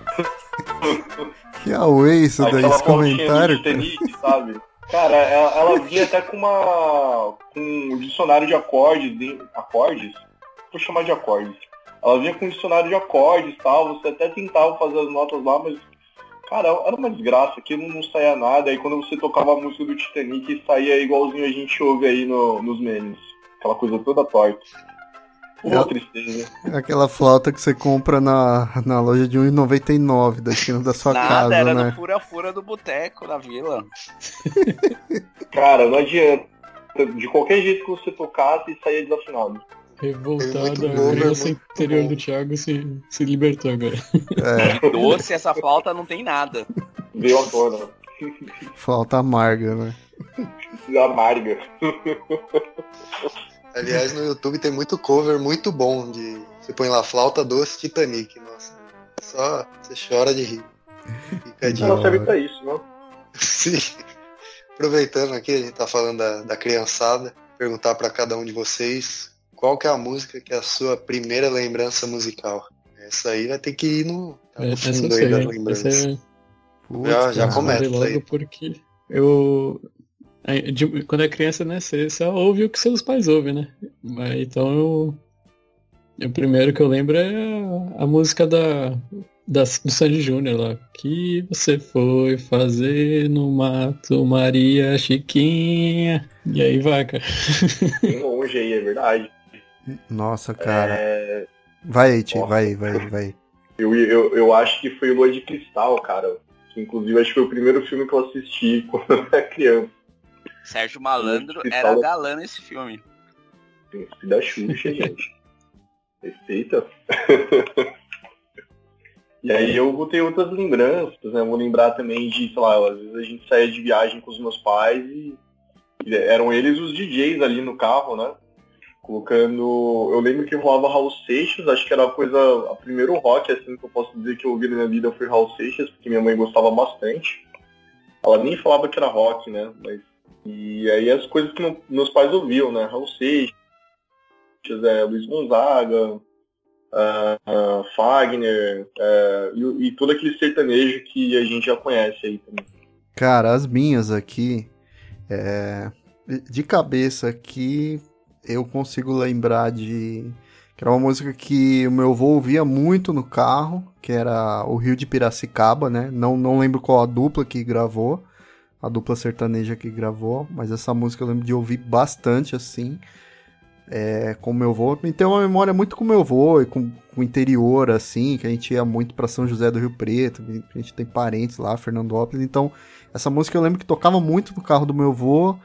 Que away isso daí, esse comentário. Sabe? Cara, ela, ela, vinha até com uma. com um dicionário de acordes. De, acordes? Vou chamar de acordes. Ela vinha com um dicionário de acordes e tal. Você até tentava fazer as notas lá, mas. Cara, era uma desgraça, aquilo não saía nada. Aí quando você tocava a música do Titanic, saía igualzinho a gente ouve aí no, nos memes. Aquela coisa toda torta. Pô, tristeza. Aquela flauta que você compra na, na loja de 1,99 da esquina da sua Nada, casa, era né? do fura-fura do boteco da vila. Cara, não adianta. De qualquer jeito que você tocasse, saía desafinado. Revoltada, a criança interior do Thiago se, se libertou agora. É. Doce, essa flauta não tem nada. Veio à tona. Flauta amarga, né? Amarga. Aliás, no YouTube tem muito cover muito bom de. Você põe lá flauta doce Titanic, nossa. Só você chora de rir. Fica de... Não serve pra isso, não? Sim. Aproveitando aqui, a gente tá falando da, da criançada, perguntar para cada um de vocês qual que é a música que é a sua primeira lembrança musical. Essa aí vai ter que ir no, tá no fundo aí das lembranças. É... já, já começa logo porque eu de, quando é criança, né, você só ouve o que seus pais ouvem, né? Mas, então eu, o primeiro que eu lembro é a, a música da, da, do Sandy Júnior lá. Que você foi fazer no mato, Maria Chiquinha. E aí vai, cara. Bem longe aí, é verdade. Nossa, cara. É... Vai aí, Tio, vai, vai, vai. Eu, eu, eu acho que foi Lua de Cristal, cara. Que, inclusive acho que foi o primeiro filme que eu assisti quando eu era criança. Sérgio Malandro era galã nesse filme. Filho da Xuxa, gente. Respeita. e aí eu vou ter outras lembranças, né? Vou lembrar também de, sei lá, às vezes a gente saía de viagem com os meus pais e, e eram eles os DJs ali no carro, né? Colocando. Eu lembro que rolava Raul Seixas, acho que era a coisa. A primeiro rock, assim, que eu posso dizer que eu ouvi na minha vida foi Raul Seixas, porque minha mãe gostava bastante. Ela nem falava que era rock, né? Mas e aí as coisas que meus pais ouviam, né? Raul Seixas, é, Luiz Gonzaga, uh, uh, Fagner, uh, e, e, todo aquele sertanejo que a gente já conhece aí também. Cara, as minhas aqui, é, de cabeça aqui, eu consigo lembrar de Que era uma música que o meu avô ouvia muito no carro, que era o Rio de Piracicaba, né? Não, não lembro qual a dupla que gravou, a dupla sertaneja que gravou, mas essa música eu lembro de ouvir bastante assim, é, com meu avô. E tem uma memória muito com meu avô e com, com o interior, assim, que a gente ia muito para São José do Rio Preto, a gente tem parentes lá, Fernandópolis, então essa música eu lembro que tocava muito no carro do meu avô.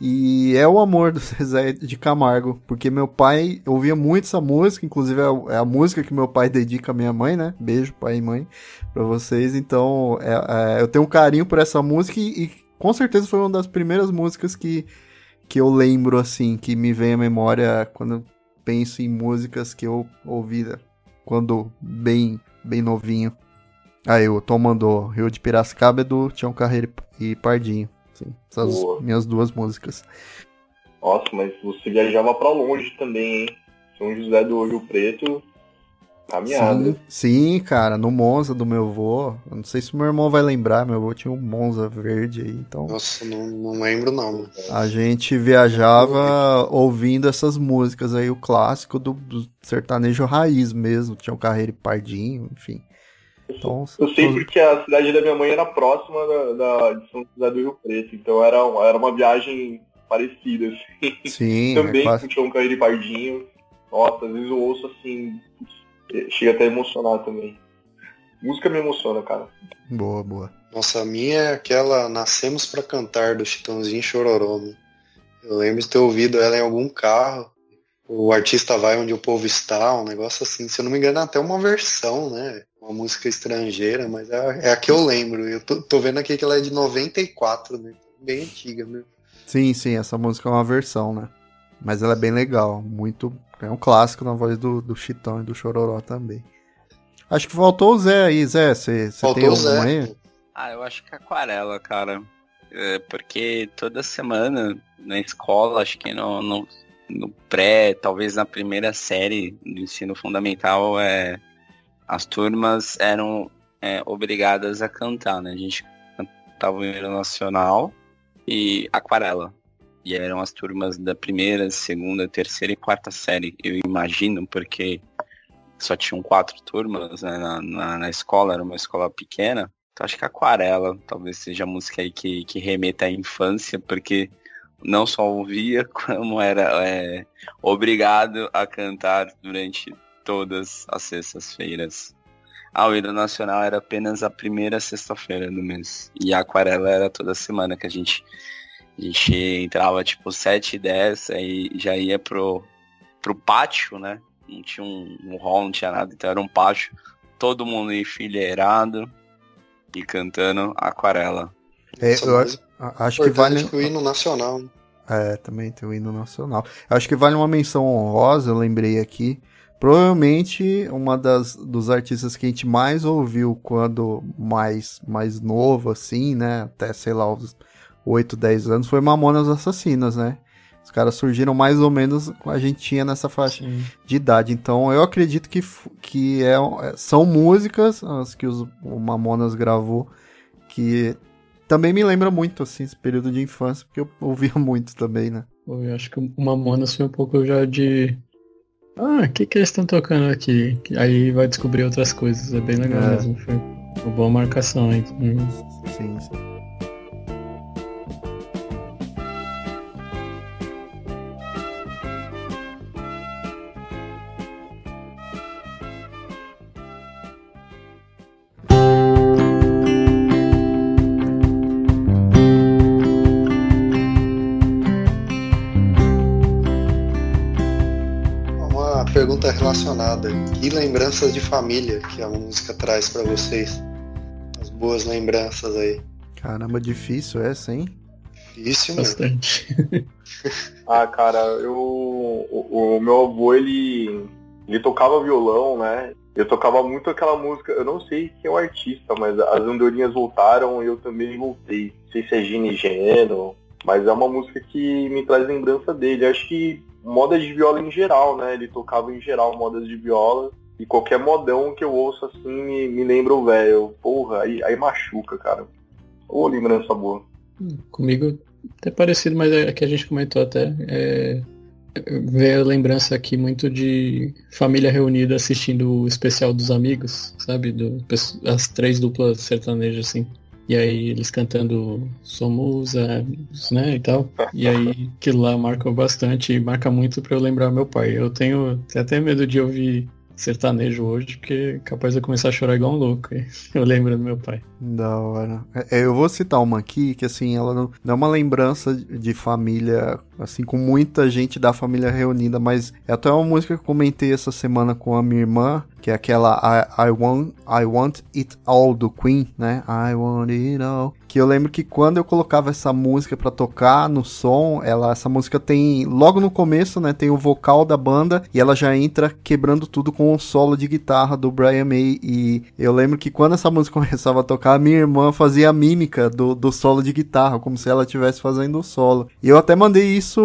E é o amor do Zezé de Camargo, porque meu pai ouvia muito essa música, inclusive é a, é a música que meu pai dedica à minha mãe, né? Beijo, pai e mãe, pra vocês. Então, é, é, eu tenho um carinho por essa música e, e, com certeza foi uma das primeiras músicas que, que eu lembro, assim, que me vem à memória quando eu penso em músicas que eu ouvi quando bem, bem novinho. Aí o Tom mandou Rio de Piracicaba é do Tião Carreiro e Pardinho. Sim, essas Boa. minhas duas músicas. Nossa, mas você viajava para longe também, hein? São José do Rio Preto, caminhada. Sim, sim, cara, no Monza do meu avô. Eu não sei se meu irmão vai lembrar, meu avô tinha um Monza verde aí, então. Nossa, não, não lembro não. A gente viajava ouvindo essas músicas aí, o clássico do, do sertanejo raiz mesmo. Tinha o Carreiro e Pardinho, enfim. Então, eu sei porque a cidade da minha mãe era próxima da, da de São José do Rio Preto, então era, era uma viagem parecida, assim. Sim. Também é com um Caíro Pardinho. Nossa, às vezes eu ouço assim, chega até a emocionar também. Música me emociona, cara. Boa, boa. Nossa, a minha é aquela Nascemos para Cantar, do Chitãozinho Chororó. Né? Eu lembro de ter ouvido ela em algum carro. O artista vai onde o povo está, um negócio assim. Se eu não me engano, é até uma versão, né? Uma música estrangeira, mas é, é a que eu lembro. Eu tô, tô, vendo aqui que ela é de 94, né? Bem antiga mesmo. Sim, sim, essa música é uma versão, né? Mas ela é bem legal, muito. É um clássico na voz do, do Chitão e do Chororó também. Acho que faltou o Zé aí, Zé. Você tem alguma aí? Ah, eu acho que aquarela, cara. É porque toda semana na escola, acho que no, no, no pré, talvez na primeira série do ensino fundamental, é, as turmas eram é, obrigadas a cantar, né? A gente cantava o hino nacional e aquarela. E eram as turmas da primeira, segunda, terceira e quarta série, eu imagino, porque só tinham quatro turmas né, na, na, na, escola, era uma escola pequena. Então acho que aquarela talvez seja a música aí que, que remeta à infância, porque não só ouvia, como era é, obrigado a cantar durante todas as sextas-feiras. A Oida Nacional era apenas a primeira sexta-feira do mês. E a Aquarela era toda semana que a gente, a gente entrava tipo 7 e 10, aí já ia pro, pro pátio, né? Não tinha um, um hall, não tinha nada, então era um pátio, todo mundo enfileirado e cantando Aquarela. É, eu acho, acho que vale. O hino nacional. É, também tem o hino nacional. Eu acho que vale uma menção honrosa, eu lembrei aqui, Provavelmente uma das dos artistas que a gente mais ouviu quando mais mais novo assim, né, até sei lá os 8, 10 anos foi Mamonas Assassinas, né? Os caras surgiram mais ou menos a gente tinha nessa faixa Sim. de idade. Então eu acredito que, que é, são músicas as que os, o Mamonas gravou que também me lembra muito assim esse período de infância, porque eu ouvia muito também, né? Eu acho que o Mamonas foi um pouco já de ah, o que, que eles estão tocando aqui? Aí vai descobrir outras coisas. É bem legal é. mesmo. Foi uma boa marcação aí. Sim, sim. Lembranças de família que a música traz para vocês? As boas lembranças aí. Caramba, difícil essa, hein? Difícil, Bastante. ah, cara, eu. O, o, meu avô, ele. Ele tocava violão, né? Eu tocava muito aquela música, eu não sei quem é o artista, mas as andorinhas voltaram e eu também voltei. Não sei se é Gini Geno, mas é uma música que me traz lembrança dele. Acho que modas de viola em geral, né? Ele tocava em geral modas de viola. E qualquer modão que eu ouço assim me, me lembra o velho. Porra, aí, aí machuca, cara. Ô, lembrança boa. Hum, comigo até parecido, mas é que a gente comentou até. É, Veio a lembrança aqui muito de família reunida assistindo o especial dos amigos, sabe? Do, as três duplas sertanejas, assim. E aí eles cantando Somos amigos, né? E tal. E aí aquilo lá marcou bastante marca muito para eu lembrar meu pai. Eu tenho, tenho até medo de ouvir sertanejo hoje, porque é capaz de começar a chorar igual um louco. Eu lembro do meu pai. Da hora. É, eu vou citar uma aqui, que assim, ela é uma lembrança de família, assim, com muita gente da família reunida, mas é até uma música que eu comentei essa semana com a minha irmã, que é aquela I, I, want, I Want It All do Queen, né? I Want It All. Que eu lembro que quando eu colocava essa música para tocar no som, ela essa música tem logo no começo, né, tem o vocal da banda e ela já entra quebrando tudo com o solo de guitarra do Brian May e eu lembro que quando essa música começava a tocar, a minha irmã fazia a mímica do, do solo de guitarra, como se ela estivesse fazendo o solo. E eu até mandei isso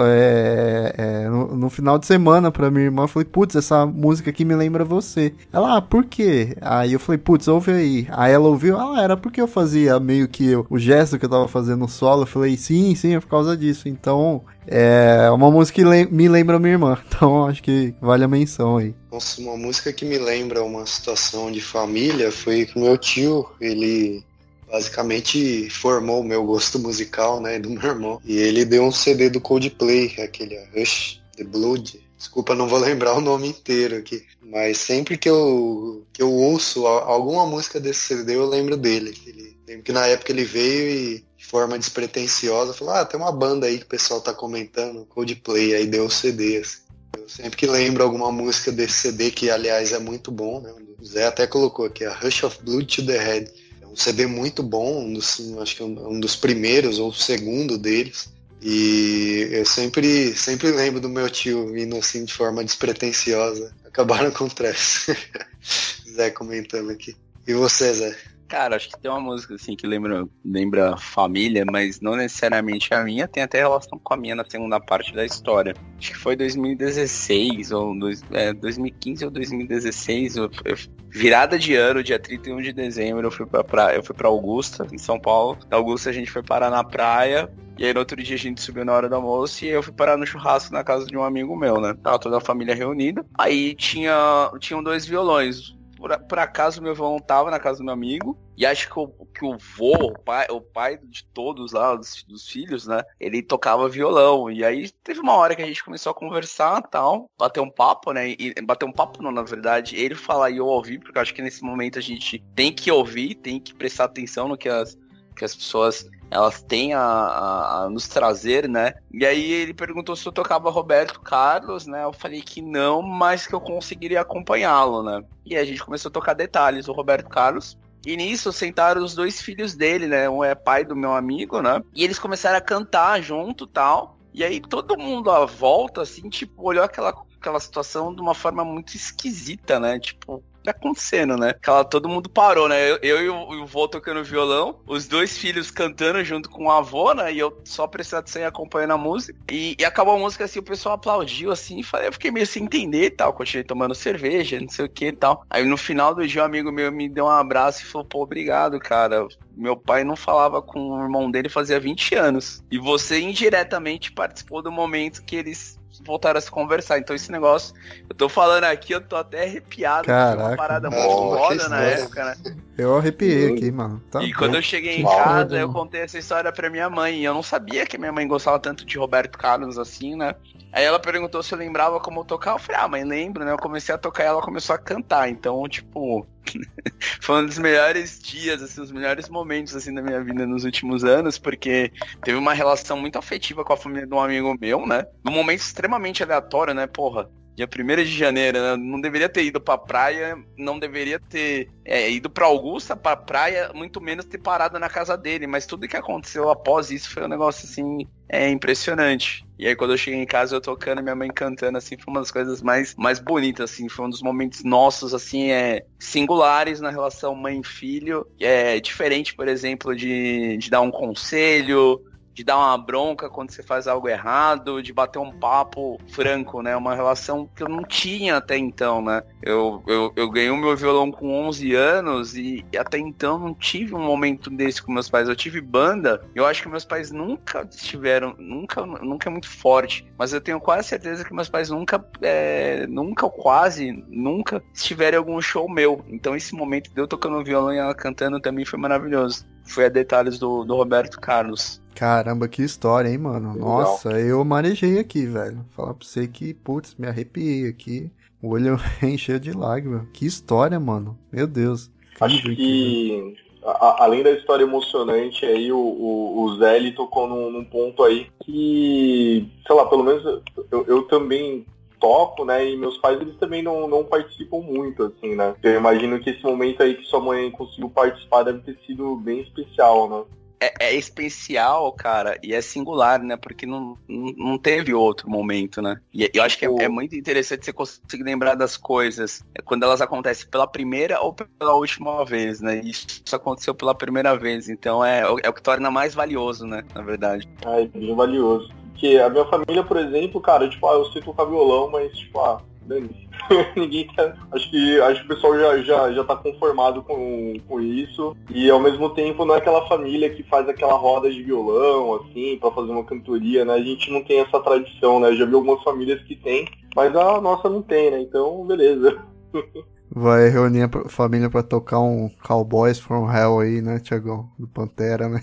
é, é, no, no, final de semana pra minha irmã, falei, putz, essa música aqui me lembra você. Ela, ah, por quê? Aí eu falei, putz, ouve aí. Aí ela ouviu, ah, era porque eu fazia meio que eu, o gesto que eu tava fazendo no solo. Eu falei, sim, sim, é por causa disso. Então, é uma música que me lembra minha irmã. Então, acho que vale a menção aí. Nossa, uma música que me lembra uma situação de família foi com meu tio. Ele basicamente formou o meu gosto musical, né, do meu irmão. E ele deu um CD do Coldplay, aquele Rush, The Blood. Desculpa, não vou lembrar o nome inteiro aqui. Mas sempre que eu, que eu ouço alguma música desse CD, eu lembro dele. Ele, lembro que na época ele veio e, de forma despretensiosa, falou: Ah, tem uma banda aí que o pessoal tá comentando, Coldplay, aí deu o CD. Assim. Eu sempre que lembro alguma música desse CD, que aliás é muito bom, né? O Zé até colocou aqui, a Rush of Blood to the Head. É um CD muito bom, um dos, acho que é um dos primeiros ou o segundo deles. E eu sempre, sempre lembro do meu tio vindo assim de forma despretensiosa. Acabaram com o. Zé comentando aqui. E você, Zé? Cara, acho que tem uma música assim que lembra, lembra família, mas não necessariamente a minha, tem até relação com a minha na segunda parte da história. Acho que foi 2016 ou dois, é, 2015 ou 2016, eu, eu, virada de ano, dia 31 de dezembro, eu fui pra praia, eu fui para Augusta, em São Paulo. Da Augusta a gente foi parar na praia e aí no outro dia a gente subiu na hora do almoço e eu fui parar no churrasco na casa de um amigo meu, né? Tava toda a família reunida. Aí tinha tinham dois violões por, por acaso meu violão tava na casa do meu amigo. E acho que o, que o vô, o pai, o pai de todos lá, dos, dos, filhos, né? Ele tocava violão. E aí teve uma hora que a gente começou a conversar tal, bater um papo, né? E bater um papo não, na verdade, ele falar e eu ouvir, porque eu acho que nesse momento a gente tem que ouvir, tem que prestar atenção no que as, que as pessoas elas têm a, a, a, nos trazer, né? E aí ele perguntou se eu tocava Roberto Carlos, né? Eu falei que não, mas que eu conseguiria acompanhá-lo, né? E aí a gente começou a tocar detalhes do Roberto Carlos. E nisso sentaram os dois filhos dele, né? Um é pai do meu amigo, né? E eles começaram a cantar junto tal. E aí todo mundo à volta, assim, tipo, olhou aquela, aquela situação de uma forma muito esquisita, né? Tipo, tá acontecendo, né? Aquela, todo mundo parou, né? Eu, eu e, o, o vô tocando violão, os dois filhos cantando junto com o avô, né? E eu só prestando atenção e acompanhando a música. E, e, acabou a música assim, o pessoal aplaudiu assim, e eu fiquei meio sem entender e tal. Continuei tomando cerveja, não sei o que e tal. Aí no final do dia, um amigo meu me deu um abraço e falou: pô, obrigado, cara. Meu pai não falava com o irmão dele fazia 20 anos. E você indiretamente participou do momento que eles voltaram a se conversar. Então esse negócio, eu tô falando aqui, eu tô até arrepiado. Caraca. uma parada muito foda na época, né? Eu arrepiei aqui, mano. Tá e bom. quando eu cheguei em casa, eu contei essa história pra minha mãe. E eu não sabia que minha mãe gostava tanto de Roberto Carlos assim, né? Aí ela perguntou se eu lembrava como tocar. Eu falei, ah, mãe, lembro, né? Eu comecei a tocar e ela começou a cantar. Então, tipo, foi um dos melhores dias, assim, os melhores momentos, assim, da minha vida nos últimos anos, porque teve uma relação muito afetiva com a família de um amigo meu, né? Num momento extremamente aleatório, né? Porra, dia 1 de janeiro, né? Não deveria ter ido pra praia, não deveria ter é, ido pra Augusta, pra praia, muito menos ter parado na casa dele. Mas tudo que aconteceu após isso foi um negócio assim, é impressionante. E aí quando eu cheguei em casa, eu tocando, minha mãe cantando, assim, foi uma das coisas mais, mais bonitas, assim, foi um dos momentos nossos, assim, é, singulares na relação mãe-filho. É diferente, por exemplo, de, de dar um conselho, de dar uma bronca quando você faz algo errado, de bater um papo franco, né? Uma relação que eu não tinha até então, né? Eu, eu, eu ganhei o meu violão com 11 anos e, e até então não tive um momento desse com meus pais. Eu tive banda, eu acho que meus pais nunca estiveram, nunca, nunca é muito forte, mas eu tenho quase certeza que meus pais nunca, é, nunca, quase, nunca estiveram em algum show meu. Então esse momento de eu tocando violão e ela cantando também foi maravilhoso. Foi a detalhes do, do Roberto Carlos. Caramba, que história, hein, mano? Legal. Nossa, eu manejei aqui, velho. Falar pra você que, putz, me arrepiei aqui. O olho encheu de lágrimas. Que história, mano. Meu Deus. Acho que, a- além da história emocionante, aí o, o, o Zé ele tocou num, num ponto aí que, sei lá, pelo menos eu, eu também toco, né? E meus pais eles também não, não participam muito, assim, né? Eu imagino que esse momento aí que sua mãe conseguiu participar deve ter sido bem especial, né? É, é especial, cara, e é singular, né? Porque não, não, não teve outro momento, né? E eu acho que é, é muito interessante você conseguir lembrar das coisas é, quando elas acontecem pela primeira ou pela última vez, né? E isso aconteceu pela primeira vez, então é, é o que torna mais valioso, né? Na verdade. É bem valioso. Porque a minha família, por exemplo, cara, tipo, ah, eu sei tocar violão, mas, tipo, ah, dane-se. Ninguém quer. Acho que, acho que o pessoal já, já, já tá conformado com, com isso. E ao mesmo tempo não é aquela família que faz aquela roda de violão, assim, pra fazer uma cantoria, né? A gente não tem essa tradição, né? Já vi algumas famílias que tem, mas a nossa não tem, né? Então, beleza. Vai reunir a família pra tocar um Cowboys from Hell aí, né, Tiagão? Do Pantera, né?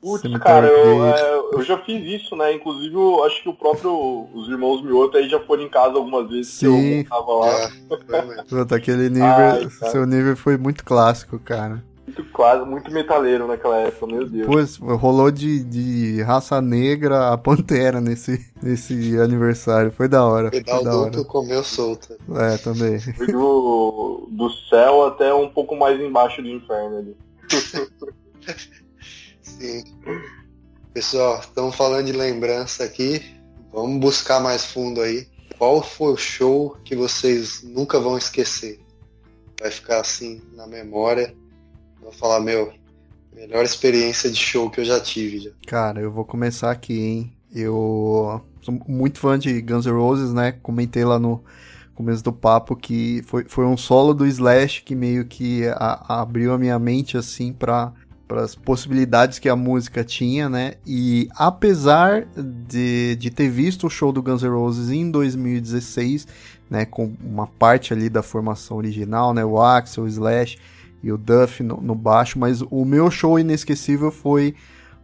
Putz, cara, eu, é, eu já fiz isso, né? Inclusive, eu acho que o próprio, os irmãos Mioto aí já foram em casa algumas vezes Sim. que eu tava lá. É. Puta, aquele nível. Ai, seu nível foi muito clássico, cara. Muito quase, muito metaleiro naquela época, meu Deus. Pois, rolou de, de raça negra a Pantera nesse, nesse aniversário. Foi da hora. Foi Pedal da hora. duplo comeu solta. É, também. Foi do, do céu até um pouco mais embaixo do inferno ali. Sim. Pessoal, estamos falando de lembrança aqui. Vamos buscar mais fundo aí. Qual foi o show que vocês nunca vão esquecer? Vai ficar assim na memória. Vou falar, meu, melhor experiência de show que eu já tive. Já. Cara, eu vou começar aqui, hein? Eu sou muito fã de Guns N' Roses, né? Comentei lá no começo do papo que foi, foi um solo do Slash que meio que a- abriu a minha mente, assim, para as possibilidades que a música tinha, né? E apesar de, de ter visto o show do Guns N' Roses em 2016, né? Com uma parte ali da formação original, né? O Axel, o Slash e o Duff no, no baixo, mas o meu show inesquecível foi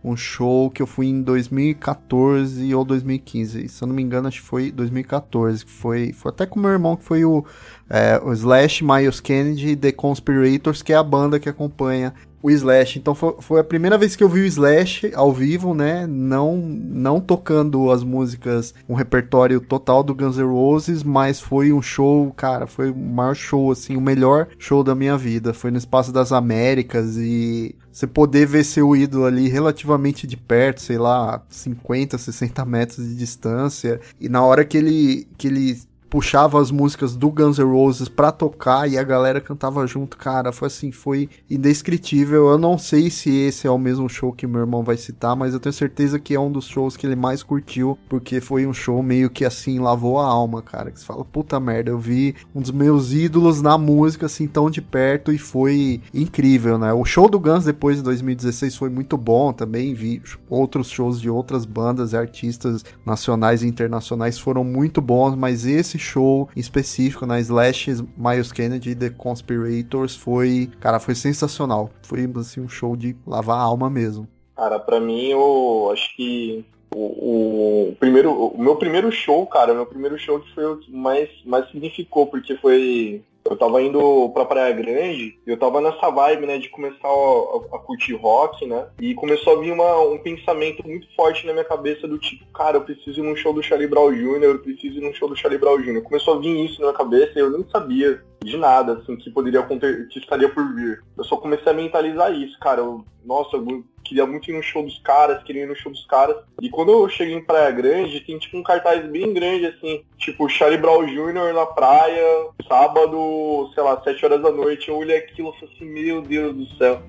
um show que eu fui em 2014 ou 2015. Se eu não me engano, acho que foi 2014. Que foi, foi até com meu irmão, que foi o, é, o Slash, Miles Kennedy e The Conspirators, que é a banda que acompanha o Slash. Então foi, foi a primeira vez que eu vi o Slash ao vivo, né? Não, não tocando as músicas, um repertório total do Guns N' Roses, mas foi um show, cara, foi o maior show, assim, o melhor show da minha vida. Foi no Espaço das Américas e você poder ver seu ídolo ali relativamente de perto, sei lá, 50, 60 metros de distância. E na hora que ele, que ele puxava as músicas do Guns N' Roses pra tocar e a galera cantava junto, cara, foi assim, foi indescritível. Eu não sei se esse é o mesmo show que meu irmão vai citar, mas eu tenho certeza que é um dos shows que ele mais curtiu, porque foi um show meio que assim, lavou a alma, cara. Que você fala, puta merda, eu vi um dos meus ídolos na música assim tão de perto e foi incrível, né? O show do Guns depois de 2016 foi muito bom também, vi outros shows de outras bandas e artistas nacionais e internacionais foram muito bons, mas esse show em específico na Slash, Miles Kennedy The Conspirators foi, cara, foi sensacional. Foi assim um show de lavar a alma mesmo. Cara, pra mim, eu acho que o, o primeiro, o meu primeiro show, cara, meu primeiro show que foi o que mais, mais significou, porque foi. Eu tava indo pra Praia Grande e eu tava nessa vibe, né, de começar a, a- curtir rock, né? E começou a vir uma, um pensamento muito forte na minha cabeça do tipo, cara, eu preciso ir num show do Charlie Brown Jr., eu preciso ir num show do Charlie Brown Jr. Começou a vir isso na minha cabeça e eu nem sabia de nada, assim, que poderia acontecer, que estaria por vir. Eu só comecei a mentalizar isso, cara. Eu, nossa, eu queria muito ir no show dos caras, queria ir no show dos caras. E quando eu cheguei em Praia Grande, tem tipo um cartaz bem grande, assim, tipo Charlie Brown Jr. na praia, sábado, sei lá, 7 horas da noite. Eu olhei aquilo e falei assim, meu Deus do céu.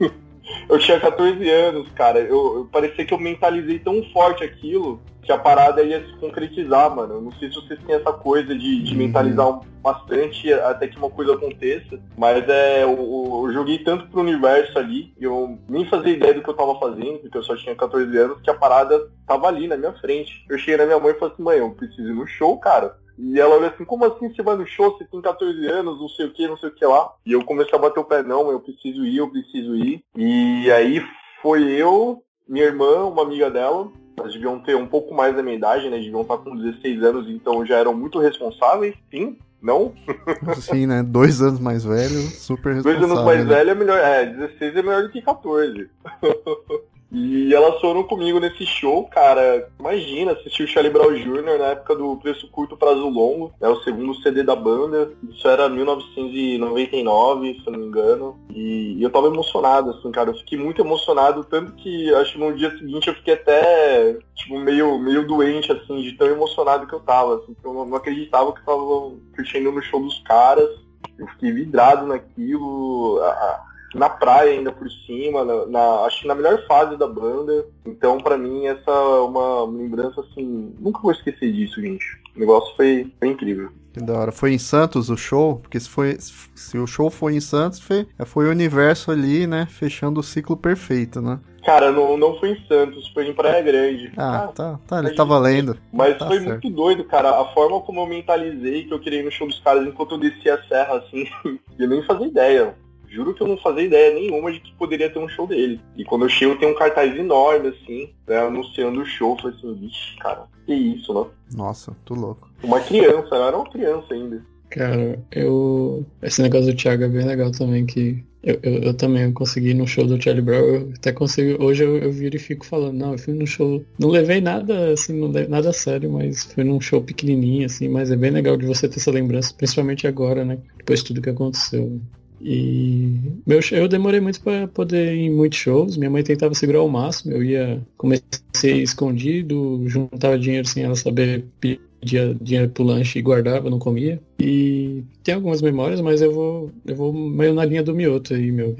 eu tinha 14 anos, cara. Eu, eu parecia que eu mentalizei tão forte aquilo que a parada ia se concretizar, mano. Eu não sei se vocês têm essa coisa de, de uhum. mentalizar bastante até que uma coisa aconteça, mas é, eu, eu joguei tanto pro universo ali, e eu nem fazia ideia do que eu tava fazendo, porque eu só tinha 14 anos, que a parada tava ali na minha frente. Eu cheguei na minha mãe e falei assim, mãe, eu preciso ir no show, cara. E ela olhou assim, como assim você vai no show? Você tem 14 anos, não sei o que, não sei o que lá. E eu comecei a bater o pé, não, eu preciso ir, eu preciso ir. E aí foi eu, minha irmã, uma amiga dela, elas deviam ter um pouco mais da minha idade, né? Deviam estar com 16 anos, então já eram muito responsáveis, sim. Não? Sim, né? Dois anos mais velho, super responsável. Dois anos mais né? velho é melhor. É, 16 é melhor do que 14. E elas foram comigo nesse show, cara. Imagina, assistir o Charlie Brown Jr. na época do Preço Curto Prazo Longo, é o segundo CD da banda. Isso era 1999, se não me engano. E, eu tava emocionado, assim, cara. Eu fiquei muito emocionado, tanto que acho que no dia seguinte eu fiquei até, tipo, meio, meio doente, assim, de tão emocionado que eu tava. Assim, eu não acreditava que eu tava curtindo no show dos caras. Eu fiquei vidrado naquilo. A, na praia ainda por cima, na, na, acho que na melhor fase da banda. Então, para mim, essa é uma lembrança assim. Nunca vou esquecer disso, gente. O negócio foi, foi incrível. Que da hora. Foi em Santos o show? Porque se, foi, se o show foi em Santos, foi, foi o universo ali, né? Fechando o ciclo perfeito, né? Cara, não, não foi em Santos, foi em Praia Grande. Ah, tá, tá, ele tá valendo. Mas tá foi certo. muito doido, cara. A forma como eu mentalizei que eu queria ir no show dos caras enquanto eu descia a serra, assim, eu nem fazia ideia. Juro que eu não fazia ideia nenhuma de que poderia ter um show dele. E quando eu chego tem um cartaz enorme, assim, né, anunciando o show. Eu falei assim, vixe, cara, que isso, né? Nossa, tô louco. Uma criança, eu era uma criança ainda. Cara, eu. Esse negócio do Thiago é bem legal também, que eu, eu, eu, também consegui no show do Charlie Brown, eu até consegui, hoje eu, eu viro e fico falando, não, eu fui no show, não levei nada, assim, não levei nada a sério, mas fui num show pequenininho, assim, mas é bem legal de você ter essa lembrança, principalmente agora, né, depois de tudo que aconteceu. E meu, eu demorei muito para poder ir em muitos shows. Minha mãe tentava segurar ao máximo. Eu ia, comecei escondido, juntava dinheiro sem ela saber, pedia dinheiro pro lanche e guardava, não comia. E tem algumas memórias, mas eu vou, eu vou meio na linha do mioto aí, meu.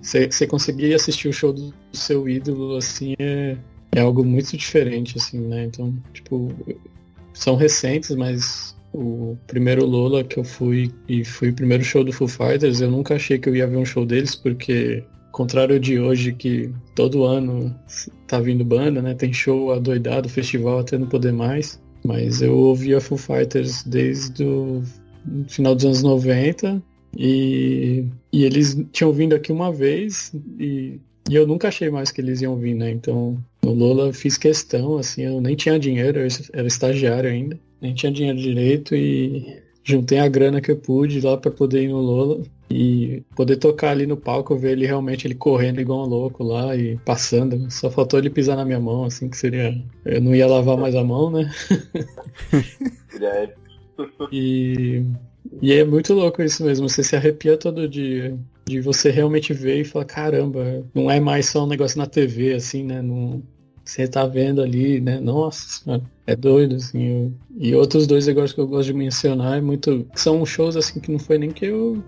Você conseguir assistir o show do seu ídolo, assim, é, é algo muito diferente, assim, né? Então, tipo, são recentes, mas o primeiro Lola que eu fui e fui o primeiro show do Foo Fighters, eu nunca achei que eu ia ver um show deles, porque contrário de hoje que todo ano tá vindo banda, né? Tem show adoidado, festival até não poder mais. Mas eu ouvia Foo Fighters desde o final dos anos 90 e, e eles tinham vindo aqui uma vez e, e eu nunca achei mais que eles iam vir, né? Então no Lola fiz questão, assim, eu nem tinha dinheiro, eu era estagiário ainda nem tinha dinheiro direito e juntei a grana que eu pude lá para poder ir no Lola e poder tocar ali no palco, ver ele realmente ele correndo igual um louco lá e passando. Só faltou ele pisar na minha mão, assim, que seria. Eu não ia lavar mais a mão, né? e, e é muito louco isso mesmo, você se arrepia todo dia. De você realmente ver e falar, caramba, não é mais só um negócio na TV, assim, né? Não, você tá vendo ali, né? Nossa é doido, assim. Eu... E outros dois negócios que eu gosto de mencionar é muito. São shows assim que não foi nem que eu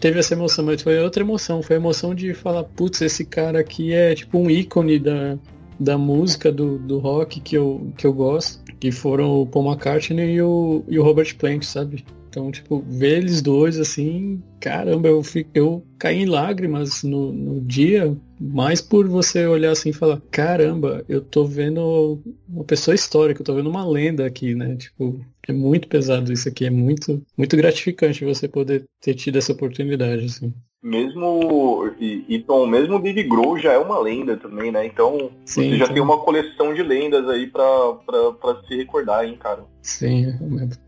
teve essa emoção, mas foi outra emoção. Foi a emoção de falar, putz, esse cara aqui é tipo um ícone da, da música, do, do rock que eu, que eu gosto. Que foram o Paul McCartney e o, e o Robert Plant, sabe? Então, tipo, ver eles dois assim, caramba, eu, fico, eu caí em lágrimas no, no dia, mais por você olhar assim e falar, caramba, eu tô vendo uma pessoa histórica, eu tô vendo uma lenda aqui, né? Tipo, é muito pesado isso aqui, é muito, muito gratificante você poder ter tido essa oportunidade, assim mesmo e, e Tom, mesmo o Dave Grohl já é uma lenda também, né? Então sim, você já sim. tem uma coleção de lendas aí pra, pra, pra se recordar, hein, cara. Sim,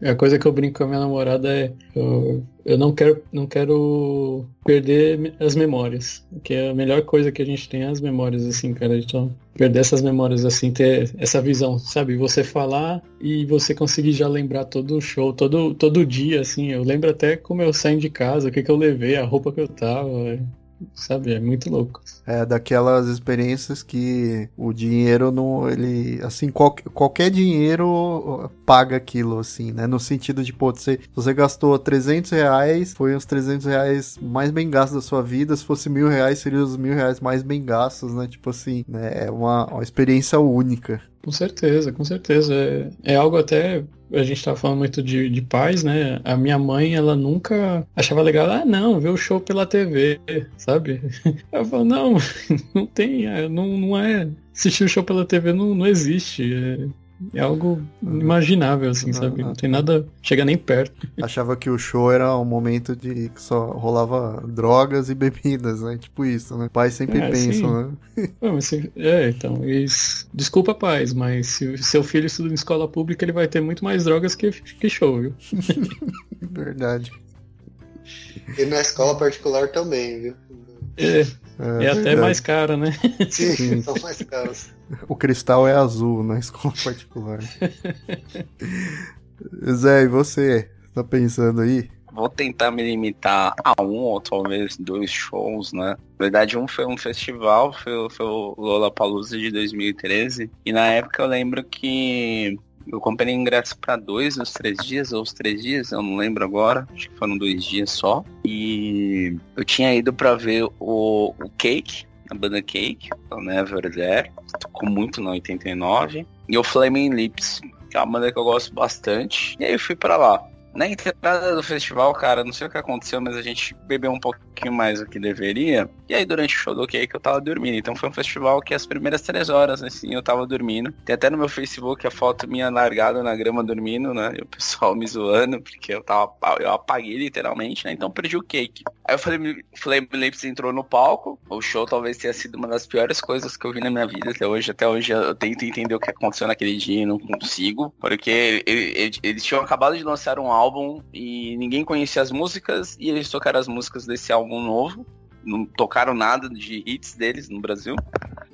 a coisa que eu brinco com a minha namorada é eu, eu não quero não quero perder as memórias, que é a melhor coisa que a gente tem é as memórias assim, cara. Então perder essas memórias assim, ter essa visão, sabe? Você falar e você conseguir já lembrar todo o show, todo todo dia assim. Eu lembro até como eu saí de casa, o que que eu levei, a roupa que eu tava. Sabe? É muito louco. É daquelas experiências que o dinheiro não. Ele. Assim, qual, qualquer dinheiro paga aquilo, assim, né? No sentido de, pô, você, você gastou 300 reais, foi os 300 reais mais bem gastos da sua vida. Se fosse mil reais, seriam os mil reais mais bem gastos, né? Tipo assim, né? É uma, uma experiência única. Com certeza, com certeza. É, é algo até. A gente estava falando muito de, de pais, né? A minha mãe, ela nunca achava legal, ah, não, ver o show pela TV, sabe? Ela falou, não, não tem, é, não, não é. Assistir o show pela TV não, não existe. É, é algo inimaginável, assim, sabe? Não tem nada. Chega nem perto. Achava que o show era um momento de que só rolava drogas e bebidas, né? Tipo isso, né? Pais sempre é, pensam, né? Não, se, é, então. Isso, desculpa, pais, mas se seu filho estuda em escola pública, ele vai ter muito mais drogas que, que show, viu? Verdade. E na escola particular também, viu? É, é, é até mais cara, né? Sim, Sim, são mais caros. O cristal é azul na escola particular. Zé, e você? Tá pensando aí? Vou tentar me limitar a um ou talvez dois shows, né? Na verdade, um foi um festival, foi, foi o Lollapalooza de 2013. E na época eu lembro que eu comprei ingresso para dois, os três dias, ou os três dias, eu não lembro agora. Acho que foram dois dias só. E eu tinha ido para ver o, o Cake, a banda Cake, o Never There. Tocou muito na 89. E o Flaming Lips, que é uma banda que eu gosto bastante. E aí eu fui para lá. Na entrada do festival, cara, não sei o que aconteceu, mas a gente bebeu um pouquinho mais do que deveria. E aí, durante o show do Cake, eu tava dormindo. Então, foi um festival que as primeiras três horas, assim, eu tava dormindo. Tem até no meu Facebook a foto minha largada na grama dormindo, né? E o pessoal me zoando, porque eu tava. Eu apaguei literalmente, né? Então, perdi o Cake. Aí, eu falei, Flame Lips entrou no palco. O show talvez tenha sido uma das piores coisas que eu vi na minha vida até hoje. Até hoje eu tento entender o que aconteceu naquele dia e não consigo. Porque eles, tinham acabado de lançar um álbum e ninguém conhecia as músicas e eles tocaram as músicas desse álbum novo. Não tocaram nada de hits deles no Brasil.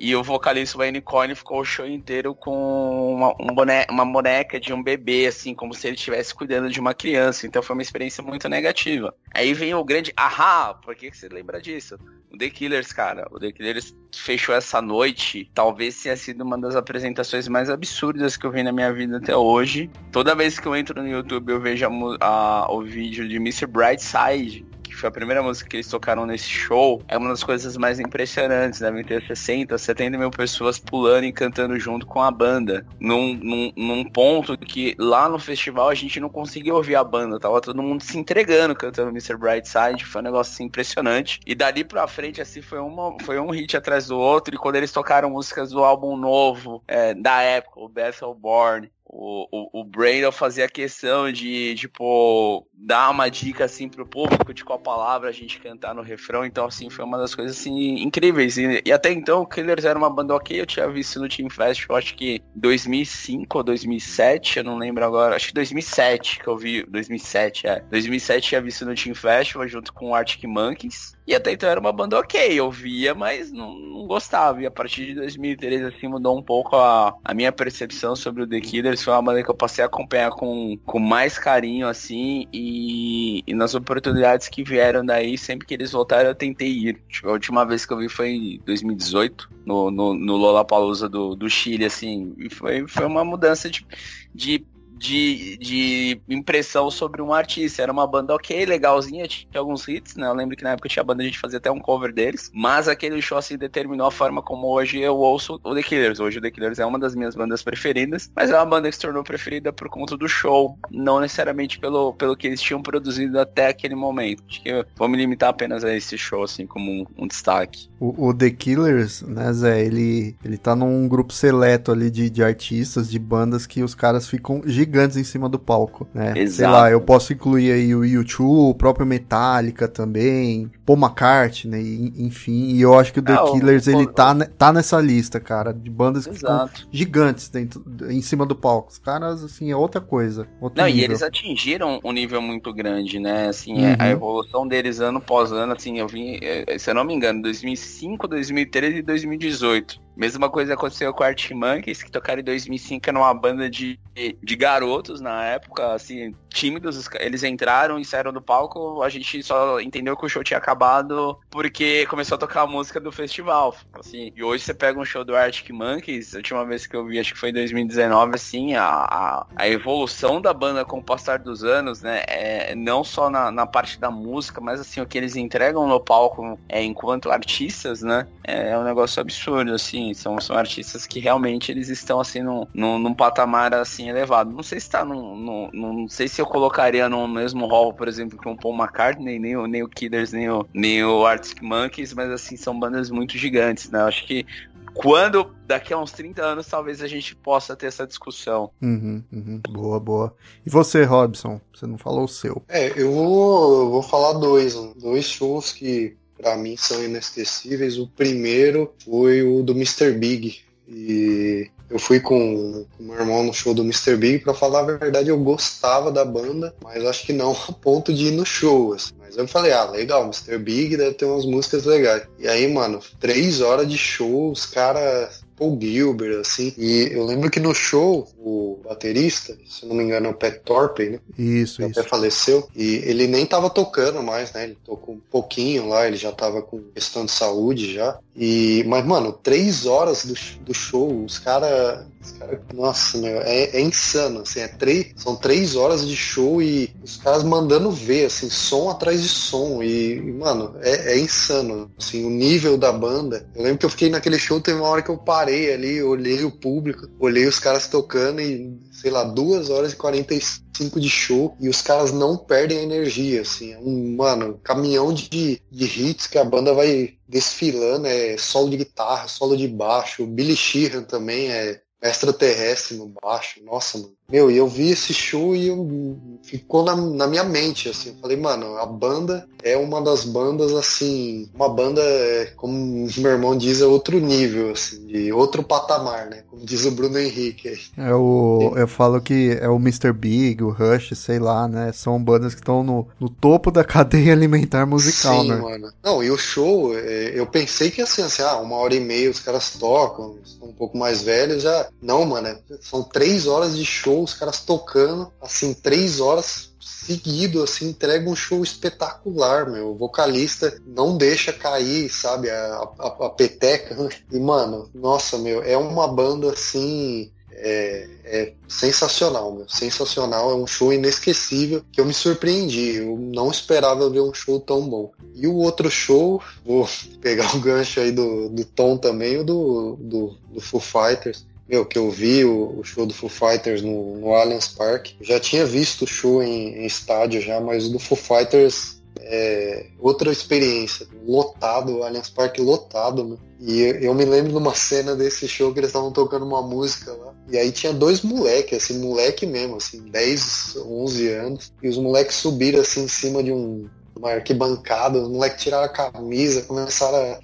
E o vocalista Wayne Coyne ficou o show inteiro com uma, um uma boneca de um bebê, assim, como se ele estivesse cuidando de uma criança. Então foi uma experiência muito negativa. Aí vem o grande ahá, por que, que você lembra disso? O The Killers, cara. O The Killers fechou essa noite. Talvez tenha sido uma das apresentações mais absurdas que eu vi na minha vida até hoje. Toda vez que eu entro no YouTube, eu vejo a, a, o vídeo de Mr. Brightside foi a primeira música que eles tocaram nesse show, é uma das coisas mais impressionantes. Devem ter 60, 70 mil pessoas pulando e cantando junto com a banda. Num, num, num ponto que lá no festival a gente não conseguia ouvir a banda. Tava todo mundo se entregando cantando Mr. Brightside. Foi um negócio assim, impressionante. E dali pra frente, assim, foi, uma, foi um hit atrás do outro. E quando eles tocaram músicas do álbum novo é, da época, o Battleborn, o, o, o Brandon fazia questão de, tipo, dar uma dica, assim, pro público de qual palavra a gente cantar no refrão. Então, assim, foi uma das coisas, assim, incríveis. E, e até então, o Killers era uma banda ok. Eu tinha visto no Team Fest, eu acho que 2005 ou 2007, eu não lembro agora. Acho que 2007 que eu vi. 2007, é. 2007 tinha visto no Team Festival junto com o Arctic Monkeys. E até então era uma banda ok, eu via, mas não, não gostava. E a partir de 2013, assim, mudou um pouco a, a minha percepção sobre o The Killers. Foi uma banda que eu passei a acompanhar com, com mais carinho, assim, e, e nas oportunidades que vieram daí, sempre que eles voltaram, eu tentei ir. Tipo, a última vez que eu vi foi em 2018, no, no, no Lollapalooza do, do Chile, assim, e foi, foi uma mudança de, de de, de impressão sobre um artista. Era uma banda ok, legalzinha, tinha alguns hits, né? Eu lembro que na época tinha banda, a gente fazia até um cover deles, mas aquele show assim determinou a forma como hoje eu ouço o The Killers. Hoje o The Killers é uma das minhas bandas preferidas, mas é uma banda que se tornou preferida por conta do show, não necessariamente pelo, pelo que eles tinham produzido até aquele momento. Acho que eu vou me limitar apenas a esse show, assim, como um, um destaque. O, o, The Killers, né, Zé, ele, ele tá num grupo seleto ali de, de artistas, de bandas que os caras ficam gigantes gigantes em cima do palco, né? Exato. Sei lá, eu posso incluir aí o YouTube, o próprio Metallica também, Paul McCartney, enfim, e eu acho que o The é, Killers, o, ele o, tá, tá nessa lista, cara, de bandas Exato. gigantes dentro, em cima do palco. Os caras, assim, é outra coisa. Não, nível. e eles atingiram um nível muito grande, né? Assim, uhum. a evolução deles ano após ano, assim, eu vi, eh, se eu não me engano, 2005, 2013 e 2018 Mesma coisa aconteceu com o Art Monkeys, que tocaram em 2005, era uma banda de, de garotos na época, assim, tímidos. Eles entraram e saíram do palco, a gente só entendeu que o show tinha acabado porque começou a tocar a música do festival, assim. E hoje você pega um show do Arctic Monkeys, a última vez que eu vi, acho que foi em 2019, assim, a, a, a evolução da banda com o passar dos anos, né, é, não só na, na parte da música, mas assim, o que eles entregam no palco é, enquanto artistas, né, é, é um negócio absurdo, assim assim, são, são artistas que realmente eles estão assim num, num, num patamar assim elevado. Não sei se está num, num, não sei se eu colocaria no mesmo hall, por exemplo, que o Paul McCartney, nem o, nem o Killers, nem o, nem o Arctic Monkeys, mas assim, são bandas muito gigantes, né? Eu acho que quando daqui a uns 30 anos talvez a gente possa ter essa discussão. Uhum, uhum. Boa, boa. E você, Robson? Você não falou o seu? É, eu vou, eu vou falar dois, dois shows que para mim são inesquecíveis. O primeiro foi o do Mr. Big. E eu fui com o meu irmão no show do Mr. Big, para falar a verdade, eu gostava da banda, mas acho que não a ponto de ir no show. Assim. Mas eu falei, ah, legal, Mr. Big deve ter umas músicas legais. E aí, mano, três horas de show, os caras Paul Gilbert, assim. E eu lembro que no show, o baterista, se não me engano, é o Pat Torpey, né? Isso, ele isso. Até faleceu. E ele nem tava tocando mais, né? Ele tocou um pouquinho lá, ele já tava com questão de saúde já. E, mas, mano, três horas do, do show, os caras. Cara, nossa, meu, é, é, insano, assim, é três, são três horas de show e os caras mandando ver, assim, som atrás de som e, mano, é, é, insano, assim, o nível da banda. Eu lembro que eu fiquei naquele show, teve uma hora que eu parei ali, olhei o público, olhei os caras tocando e sei lá, duas horas e 45 de show e os caras não perdem a energia, assim. É um, mano, caminhão de, de hits que a banda vai desfilando, é solo de guitarra, solo de baixo, Billy Sheehan também é extraterrestre no baixo, nossa, mano. Meu, e eu vi esse show e eu, ficou na, na, minha mente, assim. Eu falei, mano, a banda é uma das bandas, assim, uma banda, é, como meu irmão diz, é outro nível, assim, de outro patamar, né? Como diz o Bruno Henrique aí. É o. Eu falo que é o Mr. Big, o Rush, sei lá, né? São bandas que estão no, no topo da cadeia alimentar musical, Sim, né? mano. Não, e o show, é, eu pensei que assim, assim, ah, uma hora e meia os caras tocam, são um pouco mais velhos, já. Não, mano, é, são três horas de show os caras tocando, assim, três horas seguido, assim, entrega um show espetacular, meu. O vocalista não deixa cair, sabe, a, a, a peteca. E, mano, nossa, meu, é uma banda, assim, é, é, sensacional, meu. Sensacional. É um show inesquecível que eu me surpreendi. Eu não esperava ver um show tão bom. E o outro show, vou pegar o gancho aí do, do Tom também, o do, do, do Foo Fighters meu, que eu vi o, o, show do Foo Fighters no, no Allianz Park. já tinha visto o show em, em, estádio já, mas o do Foo Fighters é outra experiência. Lotado, Allianz Park lotado, né? E eu, eu, me lembro de uma cena desse show que eles estavam tocando uma música lá. E aí tinha dois moleques, assim, moleque mesmo, assim, 10, 11 anos. E os moleques subiram assim em cima de um, uma arquibancada, os moleques tiraram a camisa, começaram a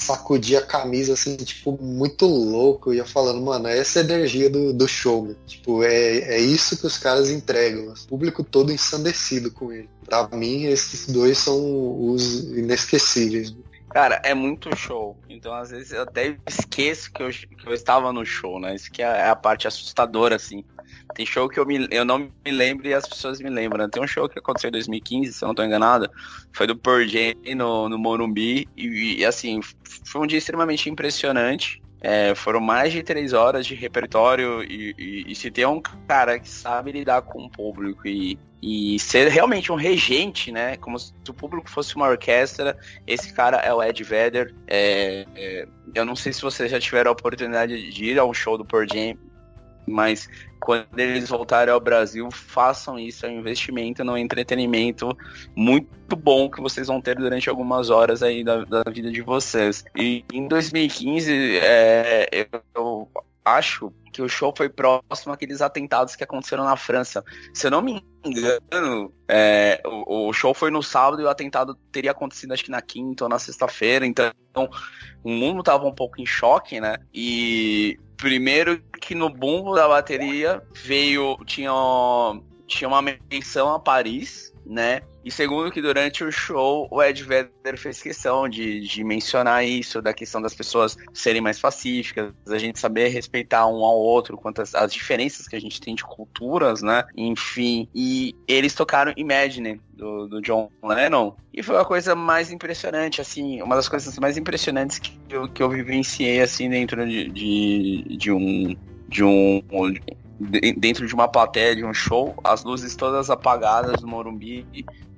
sacudia a camisa, assim, tipo, muito louco. Eu ia falando, mano, essa é a energia do, do show. Tipo, é, é isso que os caras entregam. O público todo ensandecido com ele. Pra mim, esses dois são os inesquecíveis. Cara, é muito show. Então, às vezes, eu até esqueço que eu, que eu estava no show, né? Isso que é a parte assustadora, assim. Tem show que eu, me, eu não me lembro e as pessoas me lembram. Tem um show que aconteceu em 2015, se eu não estou enganado. Foi do Pearl Jam no, no Morumbi. E, e, assim, foi um dia extremamente impressionante. É, foram mais de três horas de repertório e, e, e, se tem um cara que sabe lidar com o público e, e ser realmente um regente, né? Como se o público fosse uma orquestra, esse cara é o Ed Vedder. É, é, eu não sei se vocês já tiveram a oportunidade de ir a um show do Pearl Jam, mas quando eles voltarem ao Brasil, façam isso, é um investimento no entretenimento muito bom que vocês vão ter durante algumas horas aí da, da vida de vocês. E em 2015, é, eu acho que o show foi próximo àqueles atentados que aconteceram na França. Se eu não me engano, é, o, o, show foi no sábado e o atentado teria acontecido acho que na quinta ou na sexta-feira, então o mundo tava um pouco em choque, né? E primeiro que no bumbo da bateria veio, tinha, tinha uma menção a Paris, né? E segundo, que durante o show o Ed Vedder fez questão de, de mencionar isso, da questão das pessoas serem mais pacíficas, a gente saber respeitar um ao outro, quanto as, as diferenças que a gente tem de culturas, né? Enfim, e eles tocaram Imagine, do, do, John Lennon. E foi a coisa mais impressionante, assim, uma das coisas mais impressionantes que eu, que eu vivenciei, assim, dentro de, de, de um. De um dentro de uma plateia de um show, as luzes todas apagadas do Morumbi,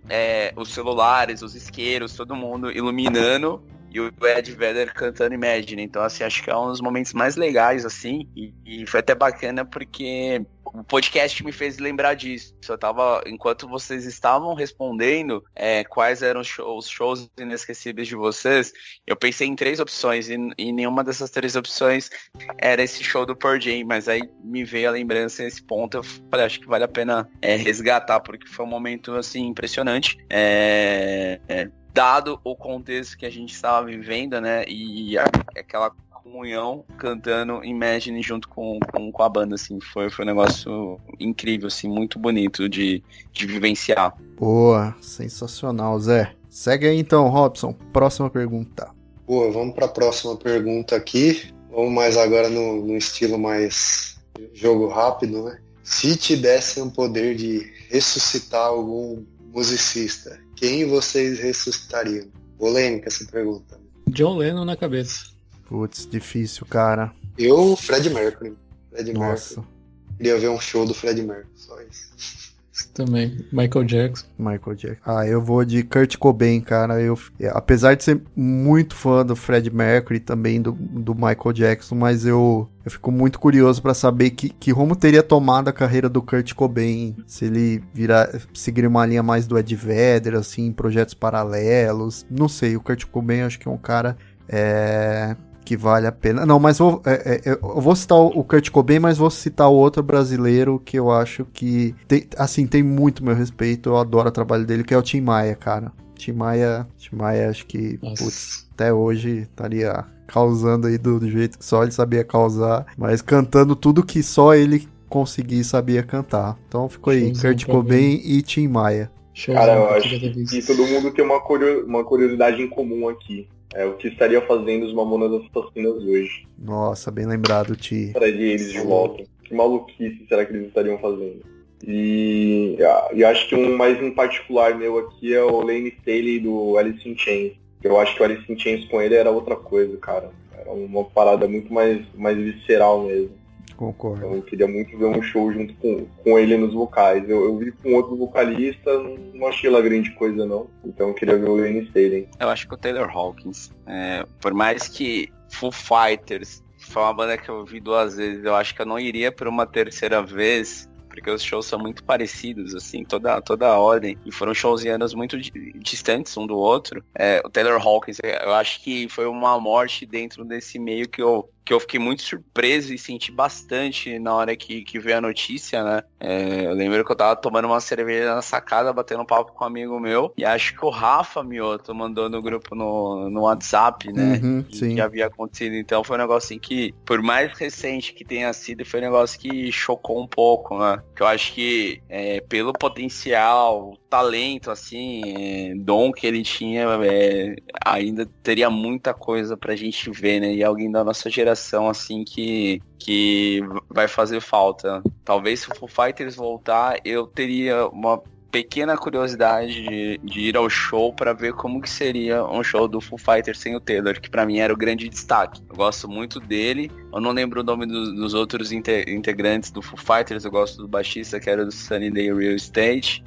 é, os celulares, os isqueiros, todo mundo iluminando e o Ed Vedder cantando Imagine. Então, assim, acho que é um dos momentos mais legais, assim, e, e foi até bacana porque o podcast me fez lembrar disso. Eu tava, enquanto vocês estavam respondendo é, quais eram os shows, shows, inesquecíveis de vocês, eu pensei em três opções e, e, nenhuma dessas três opções era esse show do Pearl Jam, mas aí me veio a lembrança nesse ponto, eu falei, acho que vale a pena é, resgatar, porque foi um momento, assim, impressionante. É, é dado o contexto que a gente estava vivendo, né, e aquela comunhão cantando Imagine junto com, com, com, a banda, assim. Foi, foi um negócio incrível, assim, muito bonito de, de vivenciar. Boa, sensacional, Zé. Segue aí então, Robson. Próxima pergunta. Boa, vamos para a próxima pergunta aqui. Vamos mais agora no, no estilo mais jogo rápido, né? Se te dessem o poder de ressuscitar algum musicista, quem vocês ressuscitariam? Polêmica essa pergunta. John Lennon na cabeça. Putz, difícil, cara. Eu, Fred Mercury. Fred Nossa. Mercury. Queria ver um show do Fred Mercury, só isso. Também, Michael Jackson. Michael Jackson. Ah, eu vou de Kurt Cobain, cara. Eu, apesar de ser muito fã do Fred Mercury também do, do Michael Jackson, mas eu, eu fico muito curioso para saber que, que rumo teria tomado a carreira do Kurt Cobain. Se ele virar, seguir uma linha mais do Ed Vedder, assim, projetos paralelos. Não sei, o Kurt Cobain acho que é um cara é, que vale a pena. Não, mas vou, é, é, eu vou citar o Kurt Cobain, mas vou citar o outro brasileiro que eu acho que tem, assim, tem muito meu respeito. Eu adoro o trabalho dele, que é o Tim Maia, cara. Tim Maia, Tim Maia acho que, putz, até hoje estaria causando aí do, do jeito que só ele sabia causar, mas cantando tudo que só ele conseguia e sabia cantar. Então ficou aí, Kurt Cobain e Tim Maia. Cara, eu acho que todo mundo tem uma, uma curiosidade em comum aqui. É o que estaria fazendo os Mamonas Assassinas hoje. Nossa, bem lembrado, Ti. Traria eles de volta. Que maluquice será que eles estariam fazendo? E, e acho que um mais em particular meu aqui é o Lane Staley do Alice in Chains. Eu acho que o Alice in Chains com ele era outra coisa, cara. Era uma parada muito mais, mais visceral mesmo. Concordo. Então eu queria muito ver um show junto com, com ele nos vocais. Eu, eu vi com outro vocalista, não, achei lá grande coisa não. Então eu queria ver o Lane Staley. Eu acho que o Taylor Hawkins, é, por mais que Foo Fighters foi uma banda que eu vi duas vezes, eu acho que eu não iria por uma terceira vez porque os shows são muito parecidos, assim, toda, toda a ordem. E foram shows em anos muito distantes um do outro. É, o Taylor Hawkins, eu acho que foi uma morte dentro desse meio que eu que eu fiquei muito surpreso e senti bastante na hora que, que veio a notícia, né? É, eu lembro que eu tava tomando uma cerveja na sacada, batendo um papo com um amigo meu, e acho que o Rafa Mioto mandou no grupo no, no WhatsApp, né? Uhum, que, que, havia acontecido. Então foi um negócio assim que, por mais recente que tenha sido, foi um negócio que chocou um pouco, né? Que eu acho que é, pelo potencial, talento, assim, é, dom que ele tinha, é, ainda teria muita coisa pra gente ver, né? E alguém da nossa geração geração assim que que vai fazer falta. Talvez se o Foo Fighters voltar, eu teria uma pequena curiosidade de, de ir ao show para ver como que seria um show do Foo Fighters sem o Taylor, que para mim era o grande destaque. Eu gosto muito dele. Eu não lembro o nome do, dos outros integrantes do Foo Fighters. Eu gosto do baixista que era do Sunny Day Real Estate.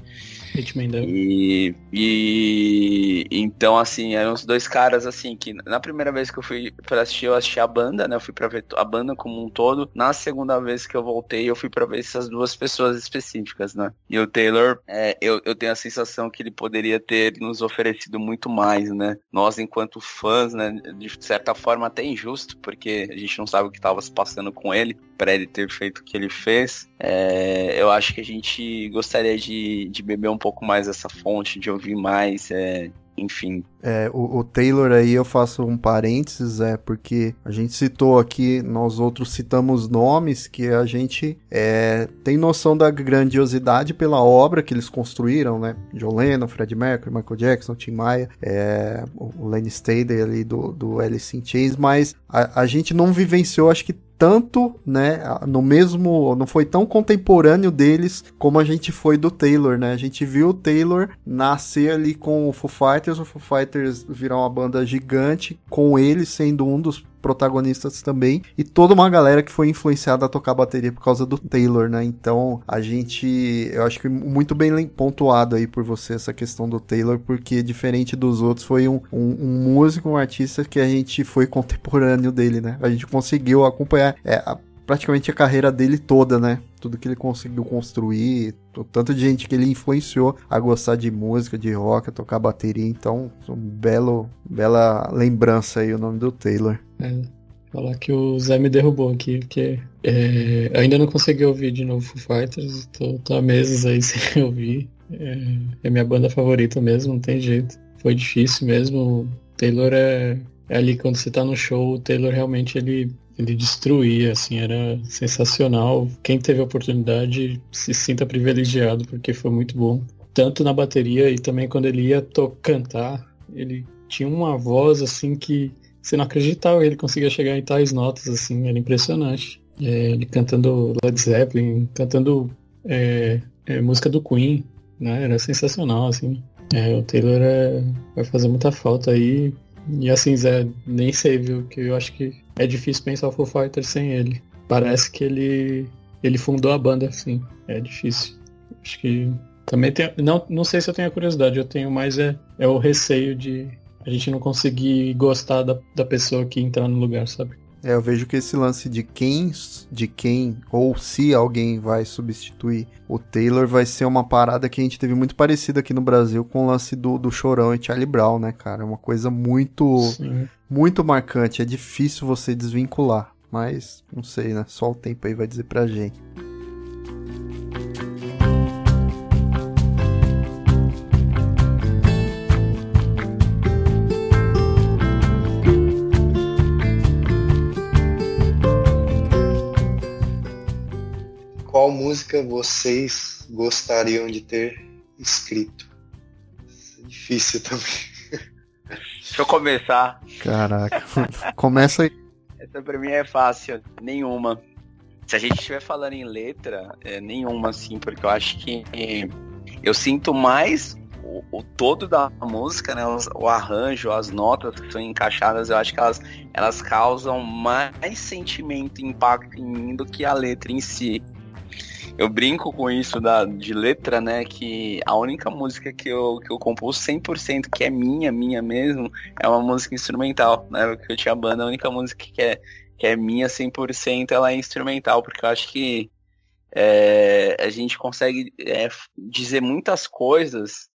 E, e então, assim, eram os dois caras, assim, que na primeira vez que eu fui pra assistir, eu assisti a banda, né? Eu fui pra ver a banda como um todo. Na segunda vez que eu voltei, eu fui pra ver essas duas pessoas específicas, né? E o Taylor, é, eu, eu tenho a sensação que ele poderia ter nos oferecido muito mais, né? Nós, enquanto fãs, né? De certa forma, até injusto, porque a gente não sabe o que estava se passando com ele, para ele ter feito o que ele fez. É, eu acho que a gente gostaria de, de beber um pouco mais dessa fonte, de ouvir mais. É, enfim. É, o, o, Taylor aí eu faço um parênteses, é, porque a gente citou aqui, nós outros citamos nomes que a gente é, tem noção da grandiosidade pela obra que eles construíram, né? John Lennon, Fred Mercury, Michael Jackson, Tim Maia, é, o Lenny Stady ali do, do Alice in Chains, mas a, a gente não vivenciou, acho que tanto, né, no mesmo, não foi tão contemporâneo deles como a gente foi do Taylor, né? A gente viu o Taylor nascer ali com o Foo Fighters, o Foo Fighters virar uma banda gigante, com ele sendo um dos protagonistas também, e toda uma galera que foi influenciada a tocar bateria por causa do Taylor, né? Então, a gente, eu acho que muito bem pontuado aí por você essa questão do Taylor, porque diferente dos outros, foi um, um, um músico, um artista que a gente foi contemporâneo dele, né? A gente conseguiu acompanhar é, a, praticamente a carreira dele toda, né? Tudo que ele conseguiu construir, o tanto de gente que ele influenciou a gostar de música, de rock, a tocar bateria. Então, um belo, bela lembrança aí o nome do Taylor. É, falar que o Zé me derrubou aqui, porque é, ainda não consegui ouvir de novo Foo Fighters, tô, tô há meses aí sem ouvir. É, é minha banda favorita mesmo, não tem jeito. Foi difícil mesmo. O Taylor é, é ali quando você tá no show, o Taylor realmente ele ele destruía, assim, era sensacional. Quem teve a oportunidade se sinta privilegiado, porque foi muito bom. Tanto na bateria e também quando ele ia cantar, ele tinha uma voz, assim, que você não acreditava ele conseguia chegar em tais notas, assim, era impressionante. É, ele cantando Led Zeppelin, cantando é, é, música do Queen, né? Era sensacional, assim. É, o Taylor é, vai fazer muita falta aí. E assim, Zé, nem sei, viu? Que eu acho que é difícil pensar o Foo Fighters sem ele. Parece que ele ele fundou a banda, assim. É difícil. Acho que também tem. Não, não sei se eu tenho a curiosidade, eu tenho mais é, é o receio de a gente não conseguir gostar da, da pessoa que entrar no lugar, sabe? É, eu vejo que esse lance de quem, de quem, ou se alguém vai substituir o Taylor, vai ser uma parada que a gente teve muito parecida aqui no Brasil com o lance do, do Chorão e Charlie Brown, né, cara? É uma coisa muito, Sim. muito marcante. É difícil você desvincular, mas não sei, né? Só o tempo aí vai dizer pra gente. Qual música vocês gostariam de ter escrito? Isso é difícil também. Deixa eu começar. Caraca, começa aí. Essa pra mim é fácil, nenhuma. Se a gente estiver falando em letra, é nenhuma, assim, porque eu acho que eu sinto mais o, o todo da música, né? o arranjo, as notas que são encaixadas, eu acho que elas, elas causam mais sentimento e impacto em mim do que a letra em si eu brinco com isso da, de letra, né? Que a única música que eu, que eu compus 100% que é minha, minha mesmo, é uma música instrumental, né? Porque eu tinha banda, a única música que é, que é minha 100% ela é instrumental, porque eu acho que é, a gente consegue é, dizer muitas coisas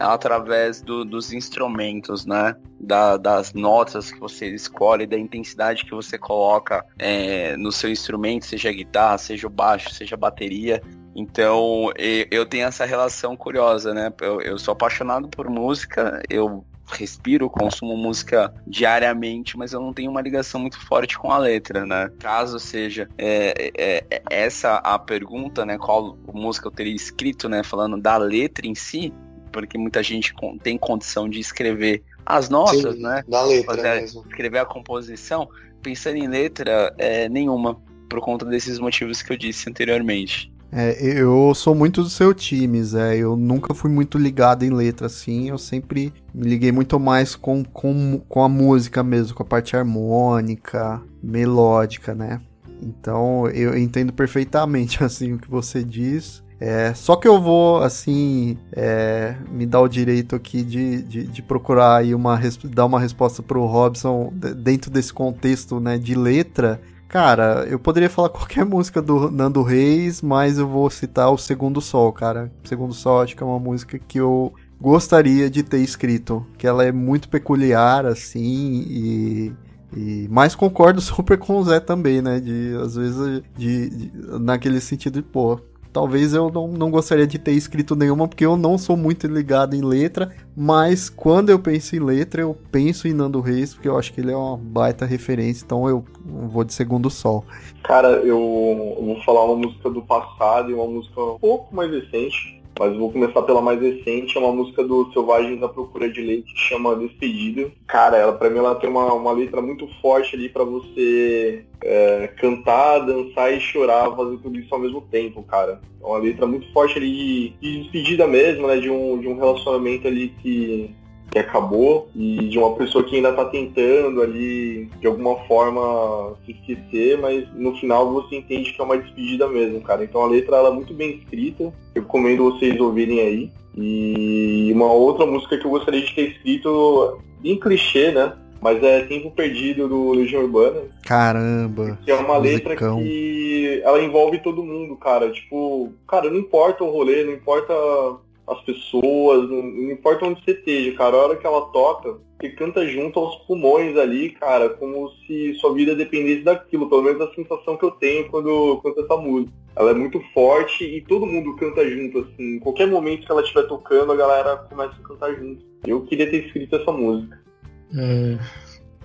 através do, dos instrumentos, né? Da, das notas que você escolhe, da intensidade que você coloca é, no seu instrumento, seja guitarra, seja o baixo, seja bateria. Então eu tenho essa relação curiosa, né? Eu, eu sou apaixonado por música, eu respiro, consumo música diariamente, mas eu não tenho uma ligação muito forte com a letra, né? Caso seja é, é, é essa a pergunta, né? Qual música eu teria escrito, né? Falando da letra em si, porque muita gente tem condição de escrever as notas, Sim, né? Da letra Fazer, mesmo. Escrever a composição, pensando em letra, é, nenhuma, por conta desses motivos que eu disse anteriormente. É, eu sou muito do seu time, Zé. Eu nunca fui muito ligado em letra, assim. Eu sempre me liguei muito mais com, com, com a música mesmo, com a parte harmônica, melódica, né? Então eu entendo perfeitamente assim o que você diz. É, só que eu vou, assim, é, me dar o direito aqui de, de, de, procurar aí uma, dar uma resposta pro Robson dentro desse contexto, né, de letra. Cara, eu poderia falar qualquer música do Nando Reis, mas eu vou citar o Segundo Sol, cara. Segundo Sol acho que é uma música que eu gostaria de ter escrito, que ela é muito peculiar, assim, e... E, mas concordo super com o Zé também, né? De, às vezes, de, de, naquele sentido de, pô, talvez eu não, não gostaria de ter escrito nenhuma, porque eu não sou muito ligado em letra, mas quando eu penso em letra, eu penso em Nando Reis, porque eu acho que ele é uma baita referência, então eu vou de Segundo Sol. Cara, eu vou falar uma música do passado e uma música um pouco mais recente, mas vou começar pela mais recente, é uma música do Selvagens da Procura de Leite, que chama Despedido. Cara, ela para mim ela tem uma, uma letra muito forte ali para você é, cantar, dançar e chorar, fazer tudo isso ao mesmo tempo, cara. É uma letra muito forte ali de, de despedida mesmo, né? De um, de um relacionamento ali que que acabou e de uma pessoa que ainda está tentando ali de alguma forma se esquecer, mas no final você entende que é uma despedida mesmo, cara. Então a letra ela é muito bem escrita, eu recomendo vocês ouvirem aí. E uma outra música que eu gostaria de ter escrito, em clichê, né? Mas é Tempo Perdido do Legião Urbana. Caramba. Que é uma letra que ela envolve todo mundo, cara. Tipo, cara, não importa o rolê, não importa as pessoas, não, não, importa onde você esteja, cara, a hora que ela toca, você canta junto aos pulmões ali, cara, como se sua vida dependesse daquilo, pelo menos a sensação que eu tenho quando canto essa música. Ela é muito forte e todo mundo canta junto, assim, em qualquer momento que ela estiver tocando, a galera começa a cantar junto. Eu queria ter escrito essa música. É...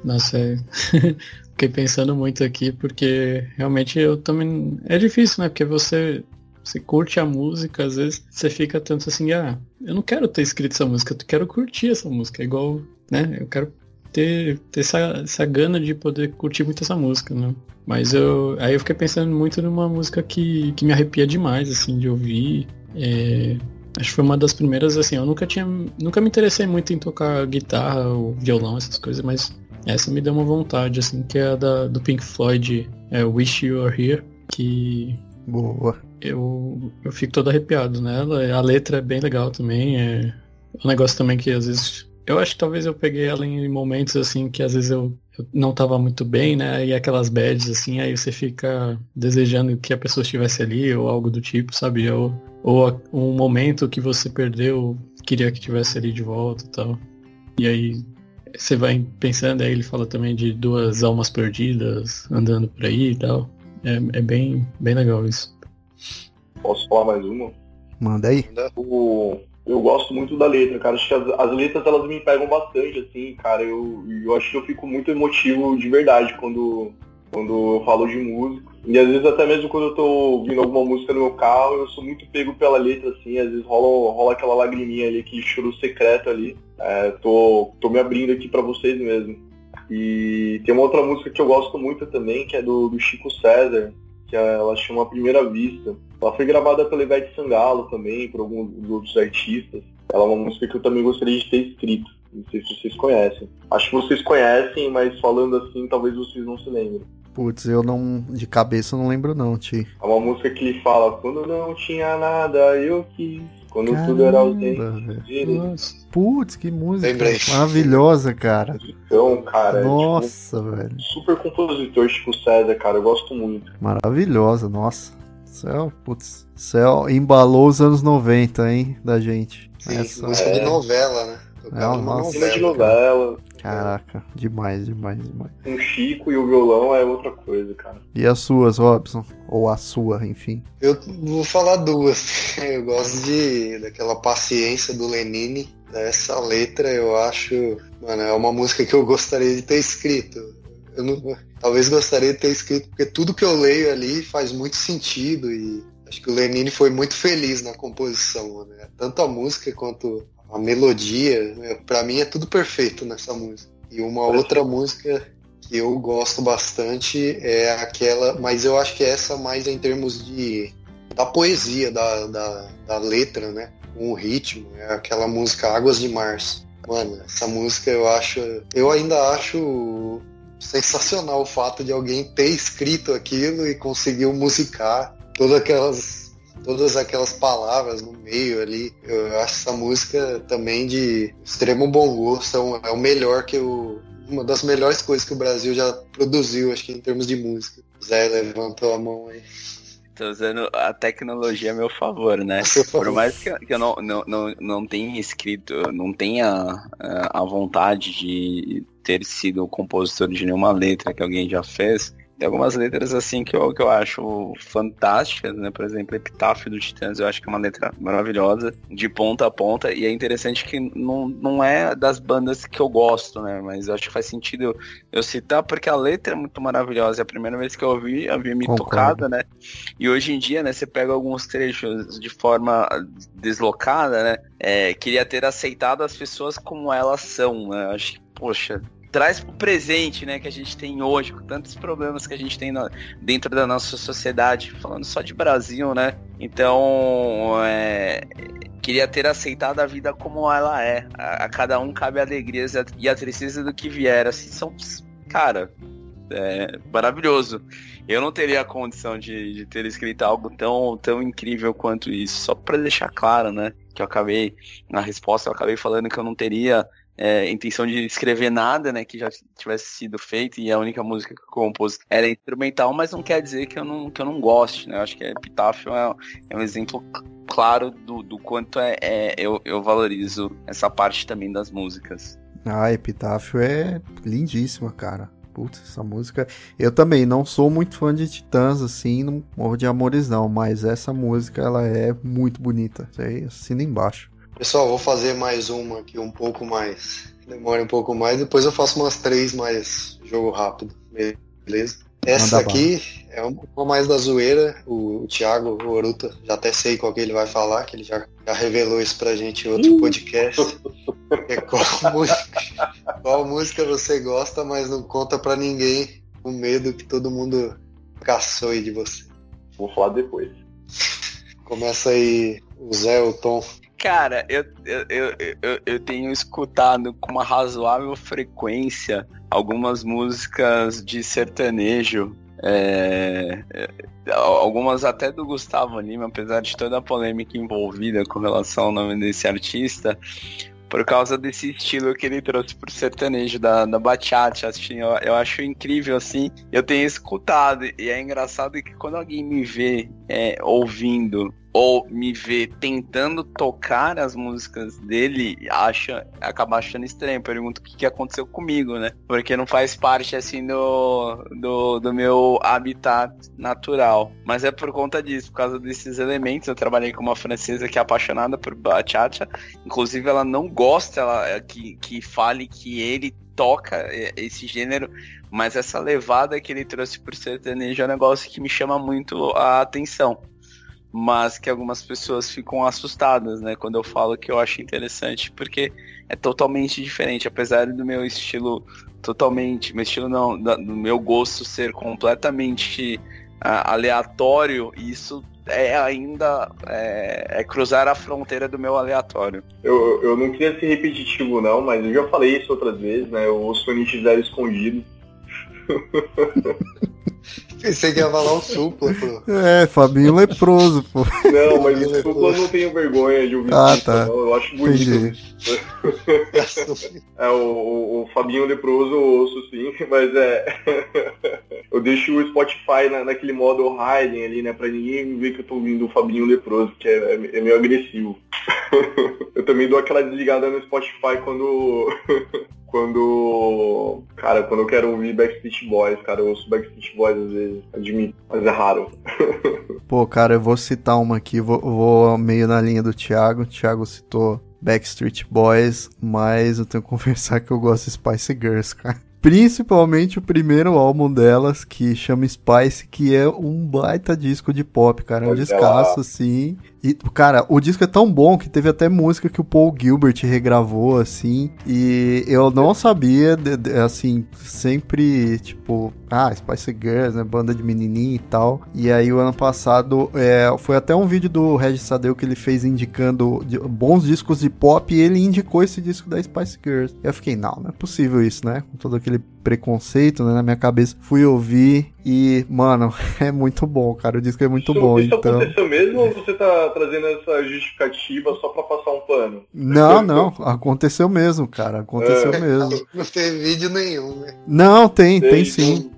Nossa, é... fiquei pensando muito aqui, porque realmente eu também. É difícil, né? Porque você você curte a música, às vezes você fica tanto assim, ah, eu não quero ter escrito essa música, eu quero curtir essa música, é igual, né? Eu quero ter, ter essa, essa gana de poder curtir muito essa música, né? Mas eu. Aí eu fiquei pensando muito numa música que, que me arrepia demais, assim, de ouvir. É, acho que foi uma das primeiras, assim, eu nunca tinha. Nunca me interessei muito em tocar guitarra ou violão, essas coisas, mas essa me deu uma vontade, assim, que é a da, do Pink Floyd, é Wish You Were Here, que. Boa eu, eu fico todo arrepiado nela. A letra é bem legal também. É um negócio também que às vezes. Eu acho que talvez eu peguei ela em momentos assim que às vezes eu, eu não tava muito bem, né? E aquelas bads, assim, aí você fica desejando que a pessoa estivesse ali ou algo do tipo, sabe? Ou, ou um momento que você perdeu, queria que estivesse ali de volta e tal. E aí você vai pensando, aí ele fala também de duas almas perdidas andando por aí e tal. É, é bem, bem legal isso. Posso falar mais uma? Manda aí. O, eu gosto muito da letra, cara. Acho que as, as, letras elas me pegam bastante, assim, cara. Eu, eu acho que eu fico muito emotivo de verdade quando, quando eu falo de música. E às vezes até mesmo quando eu tô ouvindo alguma música no meu carro, eu sou muito pego pela letra, assim, às vezes rola, rola aquela lagriminha ali, que choro secreto ali. É, tô, tô me abrindo aqui para vocês mesmo. E tem uma outra música que eu gosto muito também, que é do, do Chico César, que ela chama Primeira Vista. Ela foi gravada pela Ivete Sangalo também, por alguns outros artistas. Ela é uma música que eu também gostaria de ter escrito. Não sei se vocês conhecem. Acho que vocês conhecem, mas falando assim, talvez vocês não se lembrem. Putz, eu não. De cabeça eu não lembro não, Ti. É uma música que ele fala, quando não tinha nada, eu quis. Quando Caramba, tudo era ausente. Putz, que música Lembrei. maravilhosa, cara. Então, cara. Nossa, é, tipo, velho. Super compositor, Chico César, cara. Eu gosto muito. Maravilhosa, nossa. Céu, putz. Céu embalou os anos 90, hein, da gente. Sim, Essa... música é. de novela, né? É uma novela. de novela. Caraca, demais, demais, demais. Um Chico e o violão é outra coisa, cara. E as suas, Robson? Ou a sua, enfim. Eu vou falar duas. Eu gosto de daquela paciência do Lenine. Essa letra eu acho, mano, é uma música que eu gostaria de ter escrito. Eu não, talvez gostaria de ter escrito porque tudo que eu leio ali faz muito sentido e acho que o Lenine foi muito feliz na composição, né? Tanto a música quanto a melodia, né? para mim é tudo perfeito nessa música. E uma outra música que eu gosto bastante é aquela, mas eu acho que essa mais em termos de da poesia, da, da, da letra, né? O ritmo, é aquela música Águas de Março. Mano, essa música eu acho. Eu ainda acho sensacional o fato de alguém ter escrito aquilo e conseguiu musicar todas aquelas todas aquelas palavras no meio ali. Eu acho essa música também de extremo bom gosto. É, é o melhor que eu. Uma das melhores coisas que o Brasil já produziu, acho que em termos de música. Zé levantou a mão aí. Tô usando a tecnologia a meu favor, né? Por mais que, eu não, não, não, não tenha escrito, não tenha a vontade de ter sido o compositor de nenhuma letra que alguém já fez, Tem algumas letras assim que eu, que eu acho fantásticas, né? Por exemplo, Epitáfio do Titãs, eu acho que é uma letra maravilhosa, de ponta a ponta, e é interessante que não, não é das bandas que eu gosto, né? Mas eu acho que faz sentido eu citar porque a letra é muito maravilhosa. É a primeira vez que eu ouvi, havia me Concordo. tocado, né? E hoje em dia, né, você pega alguns trechos de forma deslocada, né? É, queria ter aceitado as pessoas como elas são, né? Acho que, poxa, traz pro presente, né, que a gente tem hoje, com tantos problemas que a gente tem na, dentro da nossa sociedade, falando só de Brasil, né? Então, é, queria ter aceitado a vida como ela é. A, a cada um cabe a alegria e a tristeza do que vier. Assim, são, cara, é maravilhoso. Eu não teria a condição de, de ter escrito algo tão, tão incrível quanto isso. Só para deixar claro, né? Que eu acabei, na resposta, eu acabei falando que eu não teria é, intenção de escrever nada, né, que já tivesse sido feito e a única música que eu compus era instrumental, mas não quer dizer que eu não, que eu não goste, né, eu acho que Epitáfio é, é um exemplo claro do, do quanto é, é, eu, eu valorizo essa parte também das músicas. Ah, Epitáfio é lindíssima, cara. Putz, essa música. Eu também não sou muito fã de Titãs, assim, não morro de amores, não, mas essa música ela é muito bonita. Isso aí assina embaixo. Pessoal, vou fazer mais uma aqui um pouco mais. Demora um pouco mais, depois eu faço umas três mais jogo rápido, beleza? Essa aqui é uma mais da zoeira. O, o Thiago, o Oruta, já até sei qual que ele vai falar, que ele já, já revelou isso pra gente em outro podcast. é qual, música, qual música você gosta, mas não conta pra ninguém o medo que todo mundo caçou aí de você. Vou falar depois. Começa aí o Zé, o Tom. Cara, eu, eu, eu, eu, tenho escutado com uma razoável frequência algumas músicas de sertanejo. É, é, algumas até do Gustavo Lima, apesar de toda a polêmica envolvida com relação ao nome desse artista, por causa desse estilo que ele trouxe pro sertanejo da, da bachata, assim, eu, eu acho incrível, assim, eu tenho escutado, e é engraçado que quando alguém me vê é, ouvindo ou me vê tentando tocar as músicas dele, acha, acaba achando estranho. Pergunto o que, que aconteceu comigo, né? Porque não faz parte, assim, do, do, do meu habitat natural. Mas é por conta disso, por causa desses elementos. Eu trabalhei com uma francesa que é apaixonada por bachata. Inclusive, ela não gosta ela, que, que fale que ele toca esse gênero, mas essa levada que ele trouxe por sertanejo é um negócio que me chama muito a atenção mas que algumas pessoas ficam assustadas, né, quando eu falo que eu acho interessante, porque é totalmente diferente, apesar do meu estilo totalmente, meu estilo não, do meu gosto ser completamente uh, aleatório, isso é ainda é, é, cruzar a fronteira do meu aleatório. Eu, eu não queria ser repetitivo não, mas eu já falei isso outras vezes, né? Eu ouço Nietzsche Zero Escondido. Pensei que ia falar o supla, pô. É, Fabinho leproso, pô. Não, mas o supla eu não tenho vergonha de ouvir ah, isso, tá. não. Eu acho bonito. é, o, o, Fabinho leproso eu ouço sim, mas é. eu deixo o Spotify na, naquele modo hiding ali, né? Pra ninguém ver que eu tô ouvindo o Fabinho leproso, que é, é meio agressivo. eu também dou aquela desligada no Spotify quando quando. Cara, quando eu quero ouvir Backstreet Boys, cara, eu ouço Backstreet Boys às vezes, admito, mas é raro. Pô, cara, eu vou citar uma aqui, vou, vou meio na linha do Thiago. O Thiago citou Backstreet Boys, mas eu tenho que confessar que eu gosto de Spice Girls, cara. Principalmente o primeiro álbum delas, que chama Spice, que é um baita disco de pop, cara. É um descasso, assim. E, cara, o disco é tão bom que teve até música que o Paul Gilbert regravou, assim. E eu não sabia, de, de, assim, sempre, tipo, ah, Spice Girls, né? Banda de menininha e tal. E aí, o ano passado, é, foi até um vídeo do Regis Sadeu que ele fez indicando de, bons discos de pop e ele indicou esse disco da Spice Girls. E eu fiquei, não, não é possível isso, né? Com todo aquele preconceito né, na minha cabeça. Fui ouvir e, mano, é muito bom, cara. O disco é muito isso, bom. Isso então... aconteceu mesmo ou você tá trazendo essa justificativa só pra passar um pano? Não, não. Aconteceu mesmo, cara. Aconteceu é. mesmo. Não tem vídeo nenhum, né? Não, tem, tem, tem sim.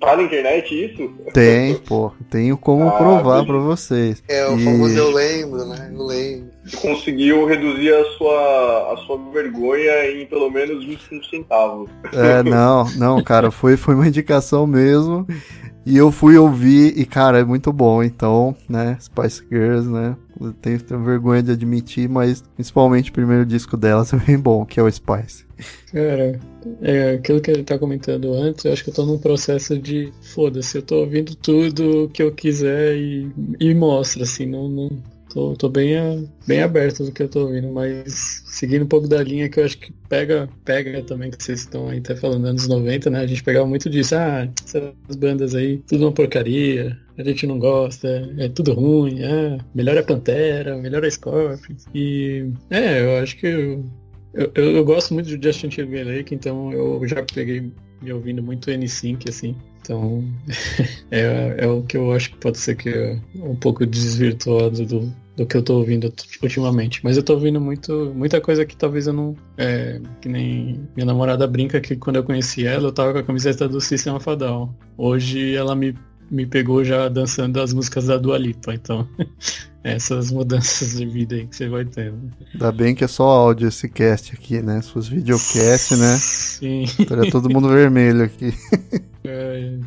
Tá na internet isso? Tem, pô. Tenho como ah, provar para vocês. É, o e... famoso eu lembro, né? Eu lembro. Você conseguiu reduzir a sua, a sua vergonha em pelo menos 25 centavos. É, não, não, cara, foi, foi uma indicação mesmo. E eu fui ouvir e, cara, é muito bom. Então, né, Spice Girls, né? Eu tenho, tenho vergonha de admitir, mas principalmente o primeiro disco delas é bem bom, que é o Spice. Cara, é aquilo que ele tá comentando antes, eu acho que eu tô num processo de foda-se, eu tô ouvindo tudo que eu quiser e, e mostra, assim, não, não Tô, tô bem, bem aberto do que eu tô ouvindo, mas seguindo um pouco da linha que eu acho que pega, pega também, que vocês estão aí até falando, anos 90, né? A gente pegava muito disso, ah, essas bandas aí, tudo uma porcaria, a gente não gosta, é tudo ruim, ah, melhor é Pantera, melhor é Scorpions. E é, eu acho que eu, eu, eu gosto muito de Justin Timberlake, então eu já peguei me ouvindo muito N5, assim. Então, é, é o que eu acho que pode ser que é um pouco desvirtuado do, do que eu tô ouvindo ultimamente. Mas eu tô ouvindo muito, muita coisa que talvez eu não. É, que nem minha namorada brinca que quando eu conheci ela, eu tava com a camiseta do System of a Down. Hoje ela me, me pegou já dançando as músicas da Dua Lipa, então. essas mudanças de vida aí que você vai tendo. Ainda bem que é só áudio esse cast aqui, né? Se fosse videocast, né? Sim. Estaria todo mundo vermelho aqui. É.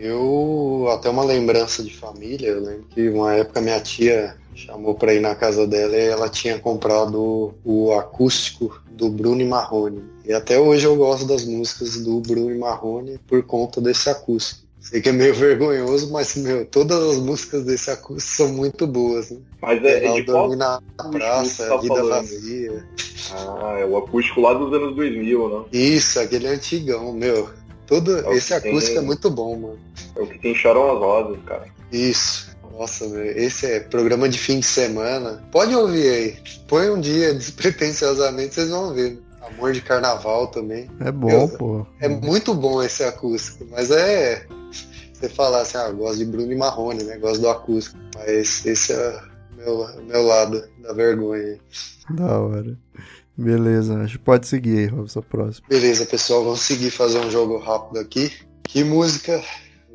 Eu, até uma lembrança de família, eu lembro que uma época minha tia chamou pra ir na casa dela e ela tinha comprado o acústico do Bruno Marrone. E até hoje eu gosto das músicas do Bruno Marrone por conta desse acústico. Sei que é meio vergonhoso, mas, meu, todas as músicas desse acústico são muito boas, né? Mas é, é de qual na praça, tá Vida falando? Vazia. Ah, é o acústico lá dos anos 2000, né? Isso, aquele antigão, meu. Todo, é esse acústico tem... é muito bom, mano. É o que tem Choram as Rosas, cara. Isso. Nossa, esse é programa de fim de semana. Pode ouvir aí. Põe um dia despretensiosamente, vocês vão ver. Amor de Carnaval também. É bom, Eu, pô. É muito bom esse acústico, mas é você falar assim, ah, gosto de Bruno e Marrone, né? Gosto do acústico. Mas esse é meu, meu lado da vergonha. Da hora. Beleza, acho que pode seguir aí, Robson, próximo. Beleza, pessoal, vamos seguir fazer um jogo rápido aqui. Que música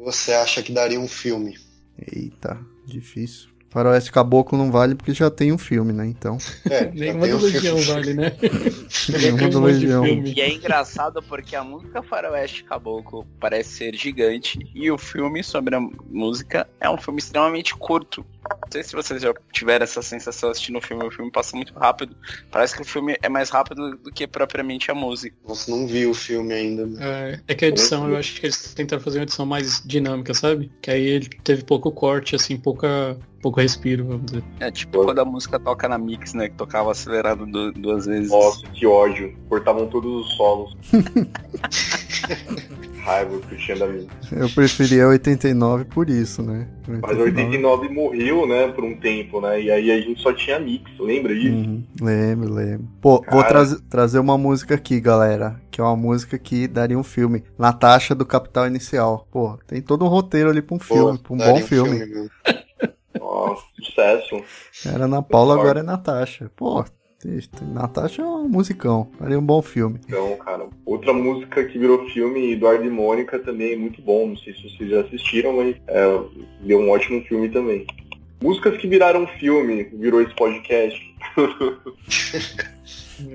você acha que daria um filme? Eita, difícil. Faroeste Caboclo não vale porque já tem um filme, né? Então. É, Nenhuma do Legião vale, né? Nenhuma do Legião. E é engraçado porque a música Faroeste Caboclo parece ser gigante e o filme sobre a música é um filme extremamente curto. Não sei se vocês já tiveram essa sensação assistindo o filme, o filme passa muito rápido. Parece que o filme é mais rápido do que propriamente a música. Nossa, não vi o filme ainda. Né? É, é que a edição, eu acho que eles tentaram fazer uma edição mais dinâmica, sabe? Que aí ele teve pouco corte, assim, pouca pouco respiro, vamos dizer. É tipo quando a música toca na mix, né? Que tocava acelerado duas vezes. Nossa, que ódio. Cortavam todos os solos. raiva que eu tinha da minha. Eu preferia 89 por isso, né? 89. Mas 89 morreu, né, por um tempo, né? E aí a gente só tinha mix, lembra disso? Uhum, lembro, lembro. Pô, Cara... vou tra trazer uma música aqui, galera. Que é uma música que daria um filme. Natasha do Capital Inicial. Pô, tem todo um roteiro ali pra um filme, Pô, pra um bom um filme. filme Nossa, sucesso. Era Ana Paula, agora é Natasha. Pô, Natasha é um musicão, faria um bom filme. Então, cara, outra música que virou filme, Eduardo e Mônica, também é muito bom. Não sei se vocês já assistiram, mas é, deu um ótimo filme também. Músicas que viraram filme, virou esse podcast.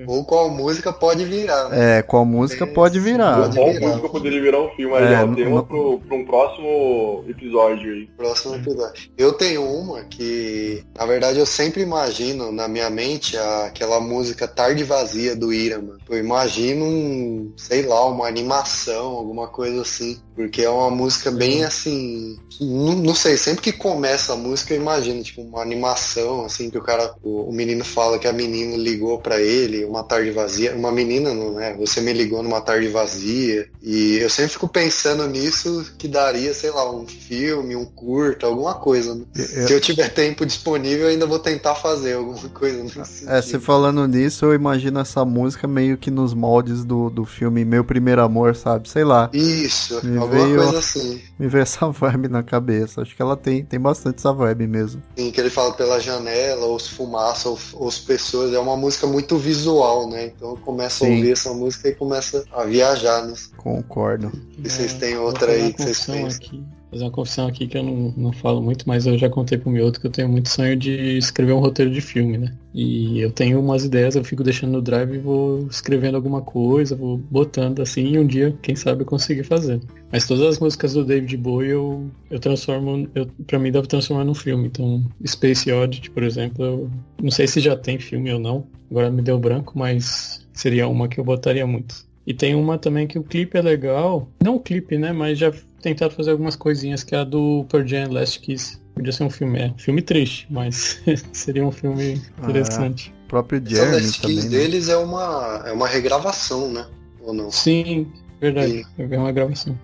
Ou qual música pode virar. Né? É, qual música é, pode virar. Pode qual virar. música poderia virar um filme? Aí, é, ó, tem uma pro, pro um próximo episódio aí. Próximo episódio. Eu tenho uma que, na verdade, eu sempre imagino na minha mente aquela música Tarde Vazia do Ira, mano. Eu imagino, um, sei lá, uma animação, alguma coisa assim. Porque é uma música bem assim. Não, não, sei, sempre que começa a música eu imagino, tipo, uma animação, assim, que o cara, o, o menino fala que a menina ligou para ele, uma tarde vazia. Uma menina, não é? Você me ligou numa tarde vazia. E eu sempre fico pensando nisso que daria, sei lá, um filme, um curto, alguma coisa. Né? Eu... Se eu tiver tempo disponível, eu ainda vou tentar fazer alguma coisa nesse É, você falando nisso, eu imagino essa música meio que nos moldes do, do filme Meu Primeiro Amor, sabe? Sei lá. Isso, Alguma veio, coisa assim. Me veio essa vibe na cabeça. Acho que ela tem, tem bastante essa vibe mesmo. Sim, que ele fala pela janela, os fumaça, os, os pessoas. É uma música muito visual visual, né? Então começa a ouvir essa música e começa a viajar nisso. Concordo. E vocês têm outra aí que vocês pensam? Aqui fazer uma confissão aqui que eu não, não falo muito, mas eu já contei pro meu outro que eu tenho muito sonho de escrever um roteiro de filme, né? E eu tenho umas ideias, eu fico deixando no drive e vou escrevendo alguma coisa, vou botando assim, e um dia, quem sabe, eu conseguir fazer. Mas todas as músicas do David Bowie eu, eu transformo, eu, pra mim pra transformar num filme. Então, Space Oddity, por exemplo, eu não sei se já tem filme ou não, agora me deu branco, mas seria uma que eu botaria muito. E tem uma também que o clipe é legal. Não o clipe, né? Mas já tentado fazer algumas coisinhas, que é a do Pearl Jam Last Kiss. Podia ser um filme, é, filme triste, mas seria um filme interessante. Ah, o próprio Jeremy Essa Last também. Kiss né? deles é uma, é uma regravação, né? Ou não? Sim, verdade. É uma gravação.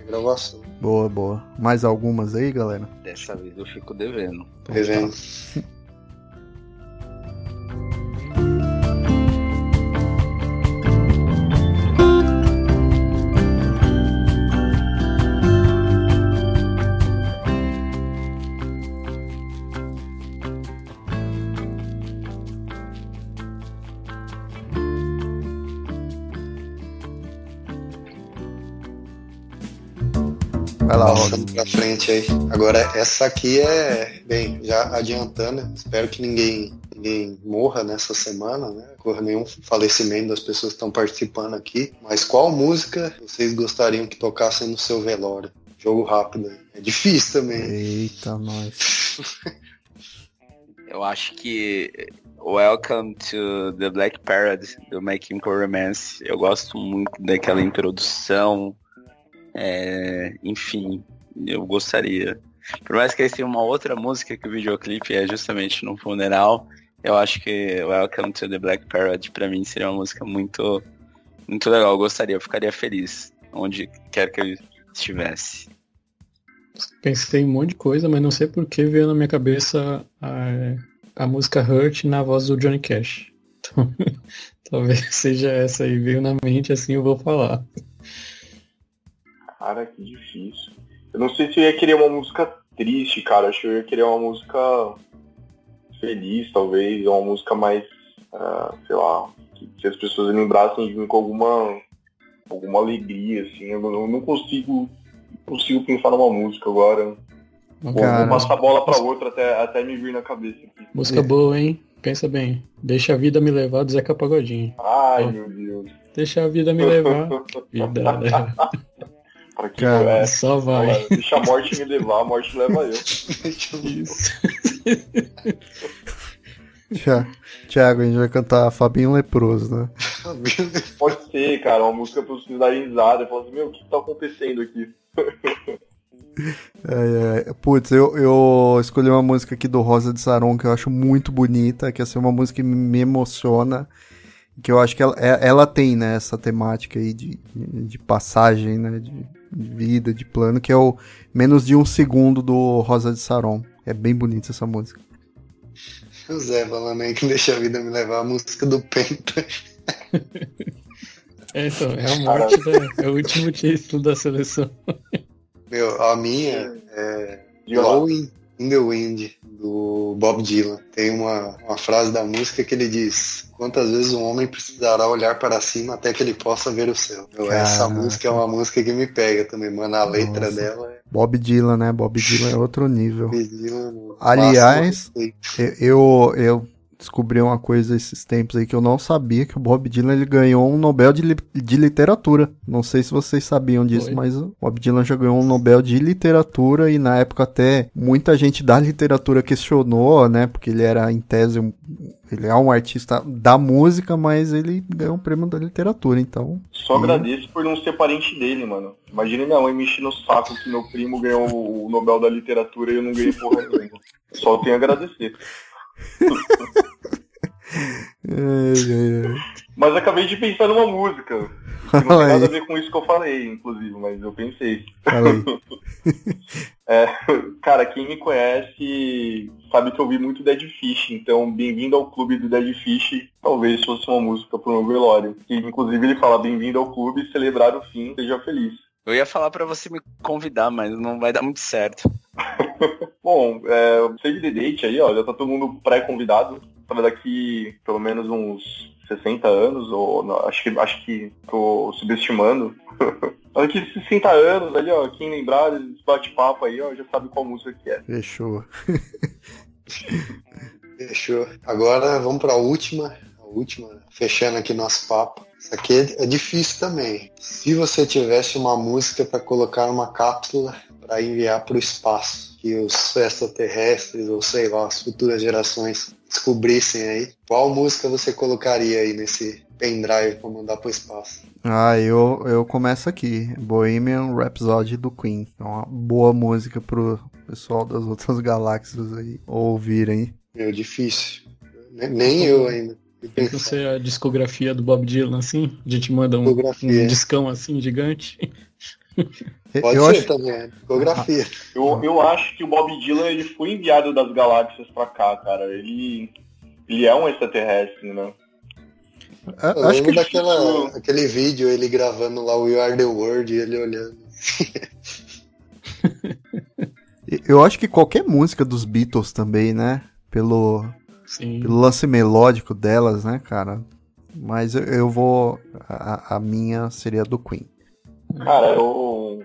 Regravação. Boa, boa. Mais algumas aí, galera? Dessa vez eu fico devendo. Revendo. Vai lá. Passando pra frente aí. Agora, essa aqui é, bem, já adiantando, espero que ninguém, ninguém morra nessa semana, né? Corra nenhum falecimento das pessoas que estão participando aqui. Mas qual música vocês gostariam que tocassem no seu velório? Jogo rápido. aí. É difícil também. Eita, nós. Eu acho que Welcome to the Black Parade do My Chemical Romance. Eu gosto muito daquela introdução. É, enfim, eu gostaria. Por mais que eles tenham uma outra música que o videoclipe é justamente no funeral, eu acho que Welcome to the Black Parade pra mim seria uma música muito, muito legal. Eu gostaria, eu ficaria feliz onde quer que eu estivesse. Pensei em um monte de coisa, mas não sei por que veio na minha cabeça a, a música Hurt na voz do Johnny Cash. Então, talvez seja essa aí, veio na mente, assim eu vou falar. Cara, que difícil. Eu não sei se eu ia querer uma música triste, cara. Acho que eu ia querer uma música feliz, talvez, ou uma música mais, uh, sei lá, que, que, as pessoas lembrassem de mim com alguma, alguma alegria, assim. Eu não, eu não consigo, consigo pensar numa música agora. Bom, vou passar a bola pra outra até, até me vir na cabeça. Aqui. Música é. boa, hein? Pensa bem. Deixa a vida me levar do Zeca Pagodinho. Ai, meu Deus. Deixa a vida me levar. vida leva. Pra que Cara, é, só vai. Deixa a morte me levar, a morte leva eu. Isso. Tiago, a gente vai cantar Fabinho Leproso, né? Pode ser, cara, uma música pra vocês darem risada. Eu falo assim, meu, o que tá acontecendo aqui? É, é. Putz, eu, eu escolhi uma música aqui do Rosa de Saron que eu acho muito bonita, que é assim, uma música que me emociona, que eu acho que ela, ela tem né, essa temática aí de, de passagem, né, de, de vida, de plano, que é o Menos de um Segundo do Rosa de Saron. É bem bonita essa música. O Zé falando aí que deixa a vida me levar a música do Penta. é, então, é a morte, né? É o último título da seleção. Meu, a minha é Blowing in the Wind, do Bob Dylan. Tem uma, uma frase da música que ele diz: Quantas vezes um homem precisará olhar para cima até que ele possa ver o céu? Essa música é uma música que me pega também, mano. A letra Nossa. dela é. Bob Dylan, né? Bob Dylan é outro nível. Bob Dylan, Aliás, eu, eu descobri uma coisa esses tempos aí que eu não sabia, que o Bob Dylan ele ganhou um Nobel de, li de literatura. Não sei se vocês sabiam disso, Foi. mas o Bob Dylan já ganhou um Nobel de literatura e na época até muita gente da literatura questionou, né, porque ele era em tese um, ele é um artista da música, mas ele ganhou um prêmio da literatura, então. Só e... agradeço por não ser parente dele, mano. Imagina minha mãe me enchendo o saco que meu primo ganhou o Nobel da literatura e eu não ganhei porra nenhuma. Só tenho a agradecer. Mas acabei de pensar numa música. Que não tem nada a ver com isso que eu falei, inclusive, mas eu pensei. é, cara, quem me conhece sabe que eu vi muito Dead Fish, então bem-vindo ao clube do Dead Fish, talvez fosse uma música pro meu velório. Que inclusive ele fala bem-vindo ao clube, celebrar o fim, seja feliz. Eu ia falar para você me convidar, mas não vai dar muito certo. Bom, é, save the date aí, ó, já tá todo mundo pré-convidado para daqui pelo menos uns 60 anos, ou não, acho que acho que tô subestimando. Daqui 60 anos ali, ó, quem lembrar desse bate-papo aí, ó, já sabe qual música que é. Fechou. Fechou. Agora vamos para a última, última, fechando aqui nosso papo. Isso aqui é, é difícil também. Se você tivesse uma música para colocar uma cápsula para enviar para o espaço, que os extraterrestres ou sei lá, as futuras gerações descobrissem aí, qual música você colocaria aí nesse pendrive para mandar para o espaço? Ah, eu, eu começo aqui. Bohemian Rhapsody do Queen. É uma boa música pro pessoal das outras galáxias aí ouvirem. É difícil. Nem, nem eu ainda. Tem que ser a discografia do Bob Dylan, assim? A gente manda um, um discão assim gigante. Pode eu ser acho... também, é discografia. Eu, eu acho que o Bob Dylan ele foi enviado das galáxias pra cá, cara. Ele, ele é um extraterrestre, né? Eu acho que daquela, tipo... aquele vídeo ele gravando lá o We Are The World e ele olhando. eu acho que qualquer música dos Beatles também, né? Pelo, pelo lance melódico delas, né, cara? Mas eu, eu vou. A, a, minha seria do Queen. Cara, eu,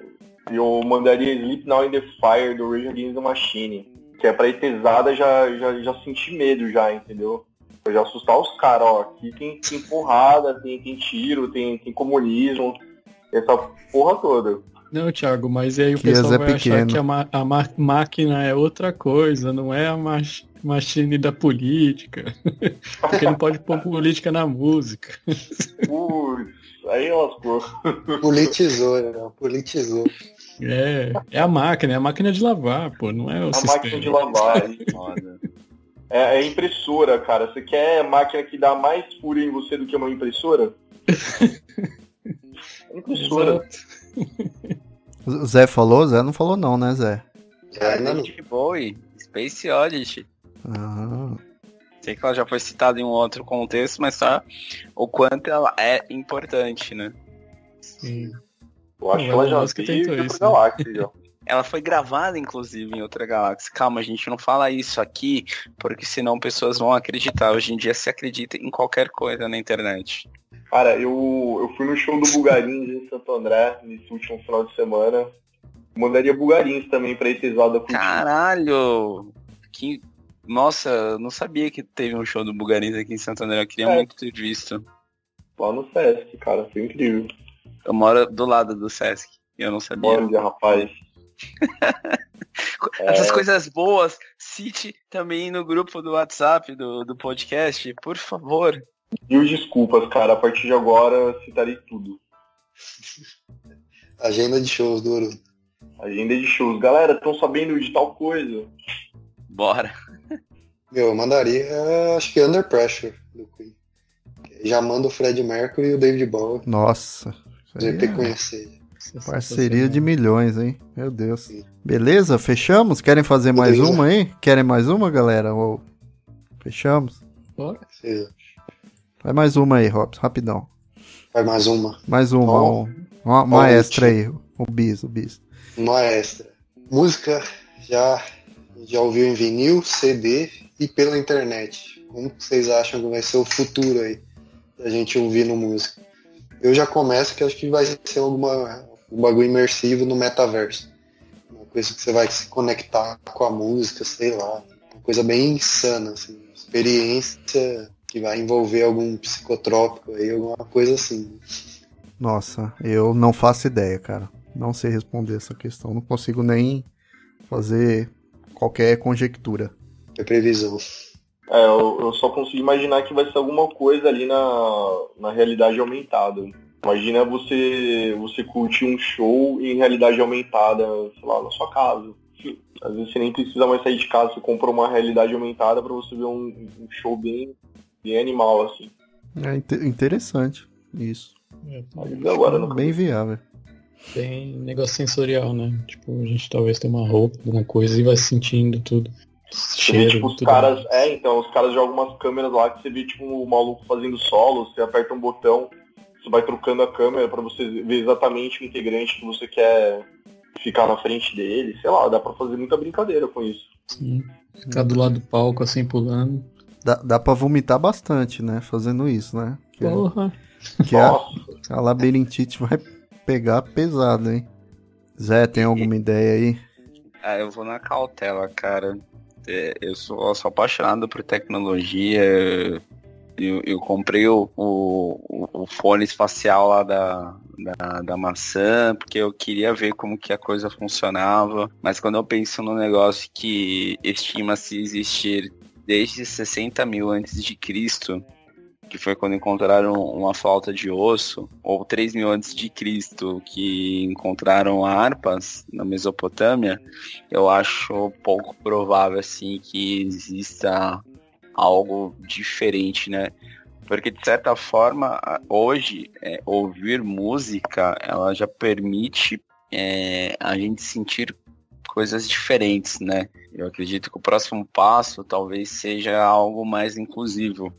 eu mandaria Sleep Now in the Fire do Rage Against the Machine. Que é pra ir pesada, já, já, já senti medo já, entendeu? Pra já assustar os caras, ó. Aqui tem, tem porrada, tem, tem tiro, tem, tem comunismo, essa porra toda. Não, Thiago, mas aí o que pessoal é vai pequeno. achar que a, a máquina é outra coisa, não é a machine da política. Porque não pode pôr política na música. Putz, aí lascou. Politizou, né? Politizou. É, é a máquina, é a máquina de lavar, pô, não é o a sistema. máquina de lavar, é, é impressora, cara. Você quer máquina que dá mais fúria em você do que uma impressora? impressora. O Zé falou? Zé não falou não, né, Zé? É, David Bowie, Space Oddity. Ah. Sei que ela já foi citada em um outro contexto, mas tá o quanto ela é importante, né? Sim. Eu acho que ela já veio isso, né? galáxia, Ela foi gravada, inclusive, em outra galáxia. Calma, a gente não fala isso aqui, porque senão pessoas vão acreditar. Hoje em dia se acredita em qualquer coisa na internet. Cara, eu, eu fui no show do Bugarins em Santo André nesse último final de semana. Mandaria Bugarins também pra ir tesada com Caralho! Que... Nossa, não sabia que teve um show do Bugarins aqui em Santo André. Eu queria é. muito ter visto. Lá no Sesc, cara, foi incrível. Eu moro do lado do Sesc. Eu não sabia. Olha, rapaz. Essas é... coisas boas, cite também no grupo do WhatsApp do, do podcast, por favor. Mil desculpas, cara. A partir de agora citarei tudo. Agenda de shows do Ouro. Agenda de shows. Galera, estão sabendo de tal coisa? Bora. Meu, eu mandaria, acho que Under Pressure do Queen. Já manda o Fred Mercury e o David Bowie. Nossa. GP é... conhecer. Parceria de milhões, hein? Meu Deus. Sim. Beleza? Fechamos? Querem fazer mais uma aí? Querem mais uma, galera? Ou... Fechamos? Bora. Sim. Vai mais uma aí, Robson, rapidão. Vai mais uma. Mais uma, oh. um, uma, uma extra aí, o bis, o bis. Uma extra. Música já, já ouviu em vinil, CD e pela internet. Como vocês acham que vai ser o futuro aí da gente ouvindo música? Eu já começo que acho que vai ser alguma, um bagulho imersivo no metaverso. Uma coisa que você vai se conectar com a música, sei lá. Uma coisa bem insana, assim. Experiência que vai envolver algum psicotrópico aí, alguma coisa assim. Nossa, eu não faço ideia, cara. Não sei responder essa questão. Não consigo nem fazer qualquer conjectura. É previsão. É, eu, eu, só consigo imaginar que vai ser alguma coisa ali na, na realidade aumentada. Imagina você, você curtir um show em realidade aumentada, sei lá, na sua casa. Às vezes você nem precisa mais sair de casa, você compra uma realidade aumentada para você ver um, um show bem bem animal, assim. É interessante isso. É, agora não bem viável. Tem negócio sensorial, né? Tipo, a gente talvez tem uma roupa, alguma coisa e vai sentindo tudo. Cheiro, tipo, os tudo caras. Mais. É, então, os caras jogam umas câmeras lá que você vê tipo o maluco fazendo solo, você aperta um botão, você vai trocando a câmera para você ver exatamente o integrante que você quer ficar na frente dele, sei lá, dá pra fazer muita brincadeira com isso. Sim. Ficar do lado do palco assim pulando. Dá, dá pra vomitar bastante, né? Fazendo isso, né? Que, Porra! Que a, a labirintite vai pegar pesado, hein? Zé, tem alguma ideia aí? Ah, eu vou na cautela, cara. É, eu sou, eu sou apaixonado por tecnologia. Eu, eu comprei o, o, o, fone espacial lá da, da, da, maçã, porque eu queria ver como que a coisa funcionava. Mas quando eu penso no negócio que estima-se existir desde 60 mil antes de Cristo, que foi quando encontraram uma falta de osso, ou 3 mil antes de Cristo, que encontraram harpas na Mesopotâmia, eu acho pouco provável assim que exista algo diferente, né? Porque de certa forma, hoje, é, ouvir música, ela já permite é, a gente sentir coisas diferentes, né? Eu acredito que o próximo passo talvez seja algo mais inclusivo,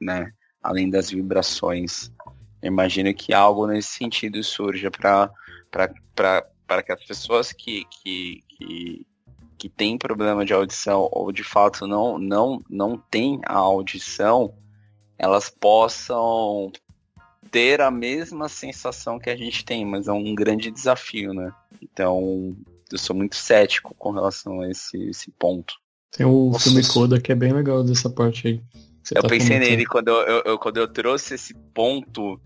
né? Além das vibrações. Eu imagino que algo nesse sentido surja para que as pessoas que, que, que, que têm problema de audição ou de fato não, não, não têm a audição, elas possam ter a mesma sensação que a gente tem, mas é um grande desafio, né? Então, eu sou muito cético com relação a esse, esse ponto. Tem o Nossa, filme Coda que é bem legal dessa parte aí. Eu tá pensei nele quando eu, eu, eu, quando eu trouxe esse ponto.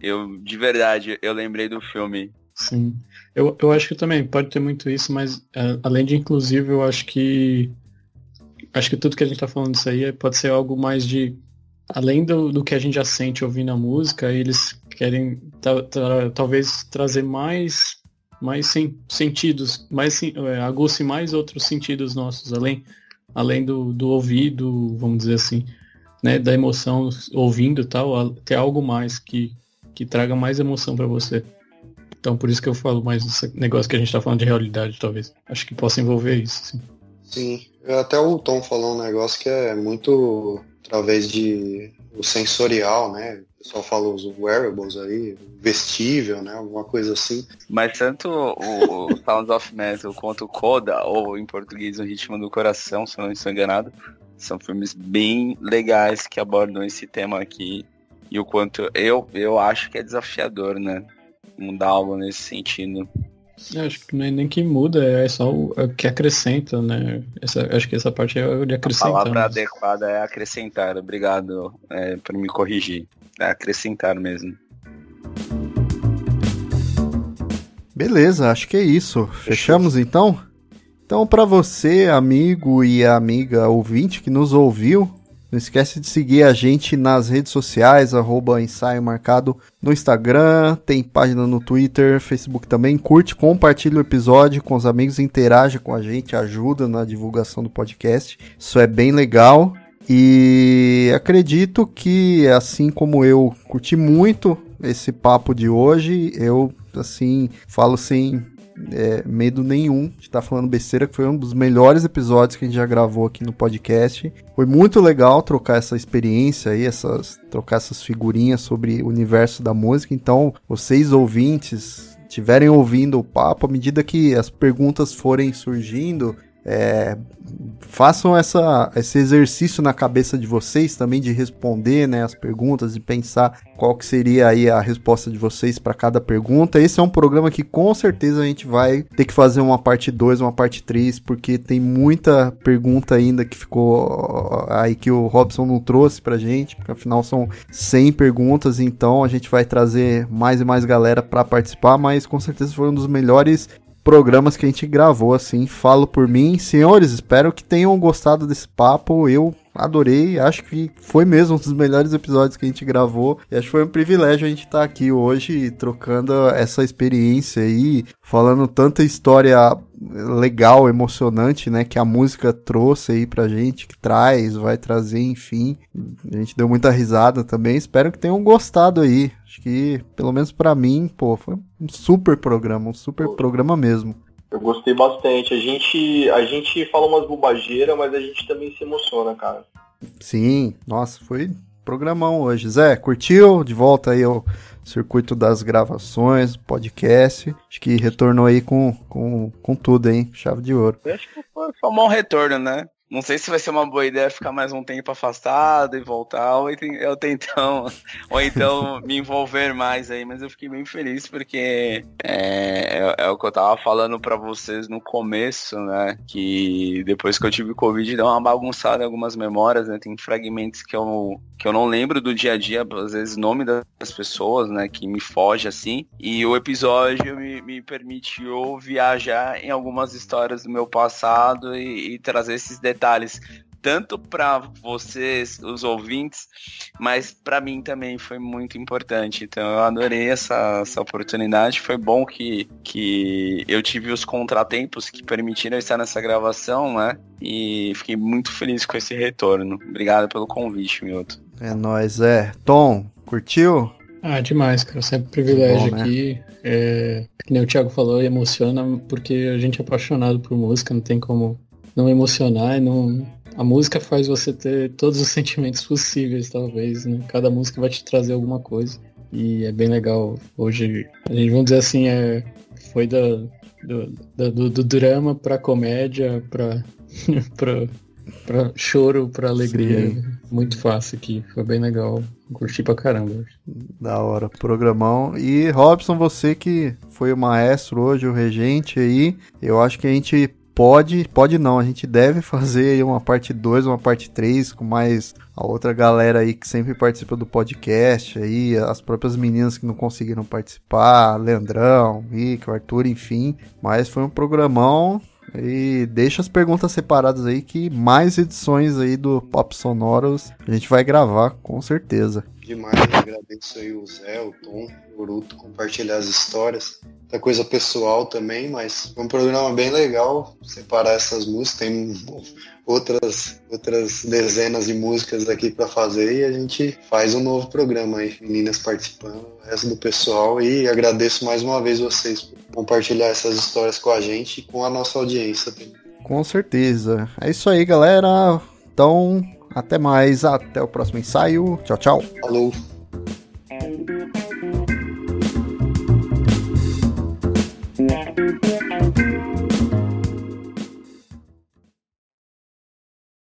Eu, de verdade, eu lembrei do filme. Sim. Eu, eu acho que também pode ter muito isso, mas uh, além de inclusive, eu acho que. Acho que tudo que a gente tá falando disso aí pode ser algo mais de. Além do, do que a gente já sente ouvindo a música, eles querem talvez trazer mais mais sem, sentidos, mais é, mais outros sentidos nossos, além, além do, do ouvido, vamos dizer assim, né, da emoção ouvindo tal, ter algo mais que, que traga mais emoção para você. Então por isso que eu falo mais desse negócio que a gente está falando de realidade, talvez. Acho que possa envolver isso, sim. Sim, até o Tom falou um negócio que é muito através de o sensorial, né? Pessoal fala os wearables aí, vestível, né? Alguma coisa assim. Mas tanto o Sounds of Metal quanto o Coda, ou em português O Ritmo do Coração, se não estou enganado, são filmes bem legais que abordam esse tema aqui. E o quanto eu, eu acho que é desafiador, né? Mudar algo nesse sentido. Eu acho que nem, nem que muda, é só o, é o que acrescenta, né? Essa, acho que essa parte é de acrescentar. A palavra mas... adequada é acrescentar. Obrigado é, por me corrigir. É acrescentar mesmo. Beleza, acho que é isso. Fechamos então? Então, para você, amigo e amiga ouvinte que nos ouviu, não esquece de seguir a gente nas redes sociais, arroba ensaio marcado no Instagram, tem página no Twitter, Facebook também. Curte, compartilha o episódio com os amigos, interaja com a gente, ajuda na divulgação do podcast. Isso é bem legal. E acredito que, assim como eu curti muito esse papo de hoje, eu, assim, falo sem é, medo nenhum de estar tá falando besteira, que foi um dos melhores episódios que a gente já gravou aqui no podcast. Foi muito legal trocar essa experiência aí, essas, trocar essas figurinhas sobre o universo da música. Então, vocês ouvintes, estiverem ouvindo o papo, à medida que as perguntas forem surgindo, é, façam essa, esse exercício na cabeça de vocês também de responder né, as perguntas e pensar qual que seria aí a resposta de vocês para cada pergunta. Esse é um programa que com certeza a gente vai ter que fazer uma parte 2, uma parte 3, porque tem muita pergunta ainda que ficou aí que o Robson não trouxe pra gente, porque afinal são 100 perguntas, então a gente vai trazer mais e mais galera para participar, mas com certeza foi um dos melhores programas que a gente gravou, assim. Falo por mim. Senhores, espero que tenham gostado desse papo. Eu adorei, acho que foi mesmo um dos melhores episódios que a gente gravou. E acho que foi um privilégio a gente estar tá aqui hoje trocando essa experiência aí, falando tanta história legal, emocionante, né, que a música trouxe aí pra gente, que traz, vai trazer, enfim. A gente deu muita risada também. Espero que tenham gostado aí. Acho que, pelo menos para mim, pô, foi um super programa, um super programa mesmo. Eu gostei bastante. A gente, a gente fala umas bobageiras, mas a gente também se emociona, cara. Sim, nossa, foi programão hoje. Zé, curtiu? De volta aí ao circuito das gravações, podcast. Acho que retornou aí com, com, com tudo, hein? Chave de ouro. Eu acho que foi, foi um bom retorno, né? Não sei se vai ser uma boa ideia ficar mais um tempo afastado e voltar, ou então, ou então me envolver mais aí, mas eu fiquei bem feliz porque é, é, é o que eu tava falando para vocês no começo, né? Que depois que eu tive Covid deu uma bagunçada em algumas memórias, né? Tem fragmentos que eu, que eu não lembro do dia a dia, às vezes nome das pessoas, né? Que me foge assim. E o episódio me, me permitiu viajar em algumas histórias do meu passado e, e trazer esses detalhes tanto para vocês, os ouvintes, mas para mim também foi muito importante. Então eu adorei essa, essa oportunidade. Foi bom que, que eu tive os contratempos que permitiram estar nessa gravação, né? E fiquei muito feliz com esse retorno. Obrigado pelo convite, Milton. É nóis, é. Tom, curtiu? Ah, demais, cara. Sempre privilégio bom, né? aqui. É, que nem o Thiago falou, emociona porque a gente é apaixonado por música, não tem como não emocionar e não. A música faz você ter todos os sentimentos possíveis, talvez. Né? Cada música vai te trazer alguma coisa. E é bem legal. Hoje, a gente, vamos dizer assim, é, foi da, do, do, do drama pra comédia, pra, pra, pra choro, pra alegria. Sim. Muito fácil aqui. Foi bem legal. Curti pra caramba. Da hora, programão. E Robson, você que foi o maestro hoje, o regente aí, eu acho que a gente pode, pode não, a gente deve fazer uma parte 2, uma parte 3 com mais a outra galera aí que sempre participa do podcast aí, as próprias meninas que não conseguiram participar, Leandrão, Mick, Arthur, enfim, mas foi um programão e deixa as perguntas separadas aí que mais edições aí do Pop Sonoros a gente vai gravar, com certeza. Demais, agradeço aí o Zé, o Tom, o Uruto compartilhar as histórias da coisa pessoal também, mas é um programa bem legal separar essas músicas. Tem outras, outras dezenas de músicas aqui para fazer e a gente faz um novo programa aí, meninas participando, o resto do pessoal. E agradeço mais uma vez vocês por compartilhar essas histórias com a gente e com a nossa audiência também. Com certeza. É isso aí, galera. Então, até mais. Até o próximo ensaio. Tchau, tchau. Falou.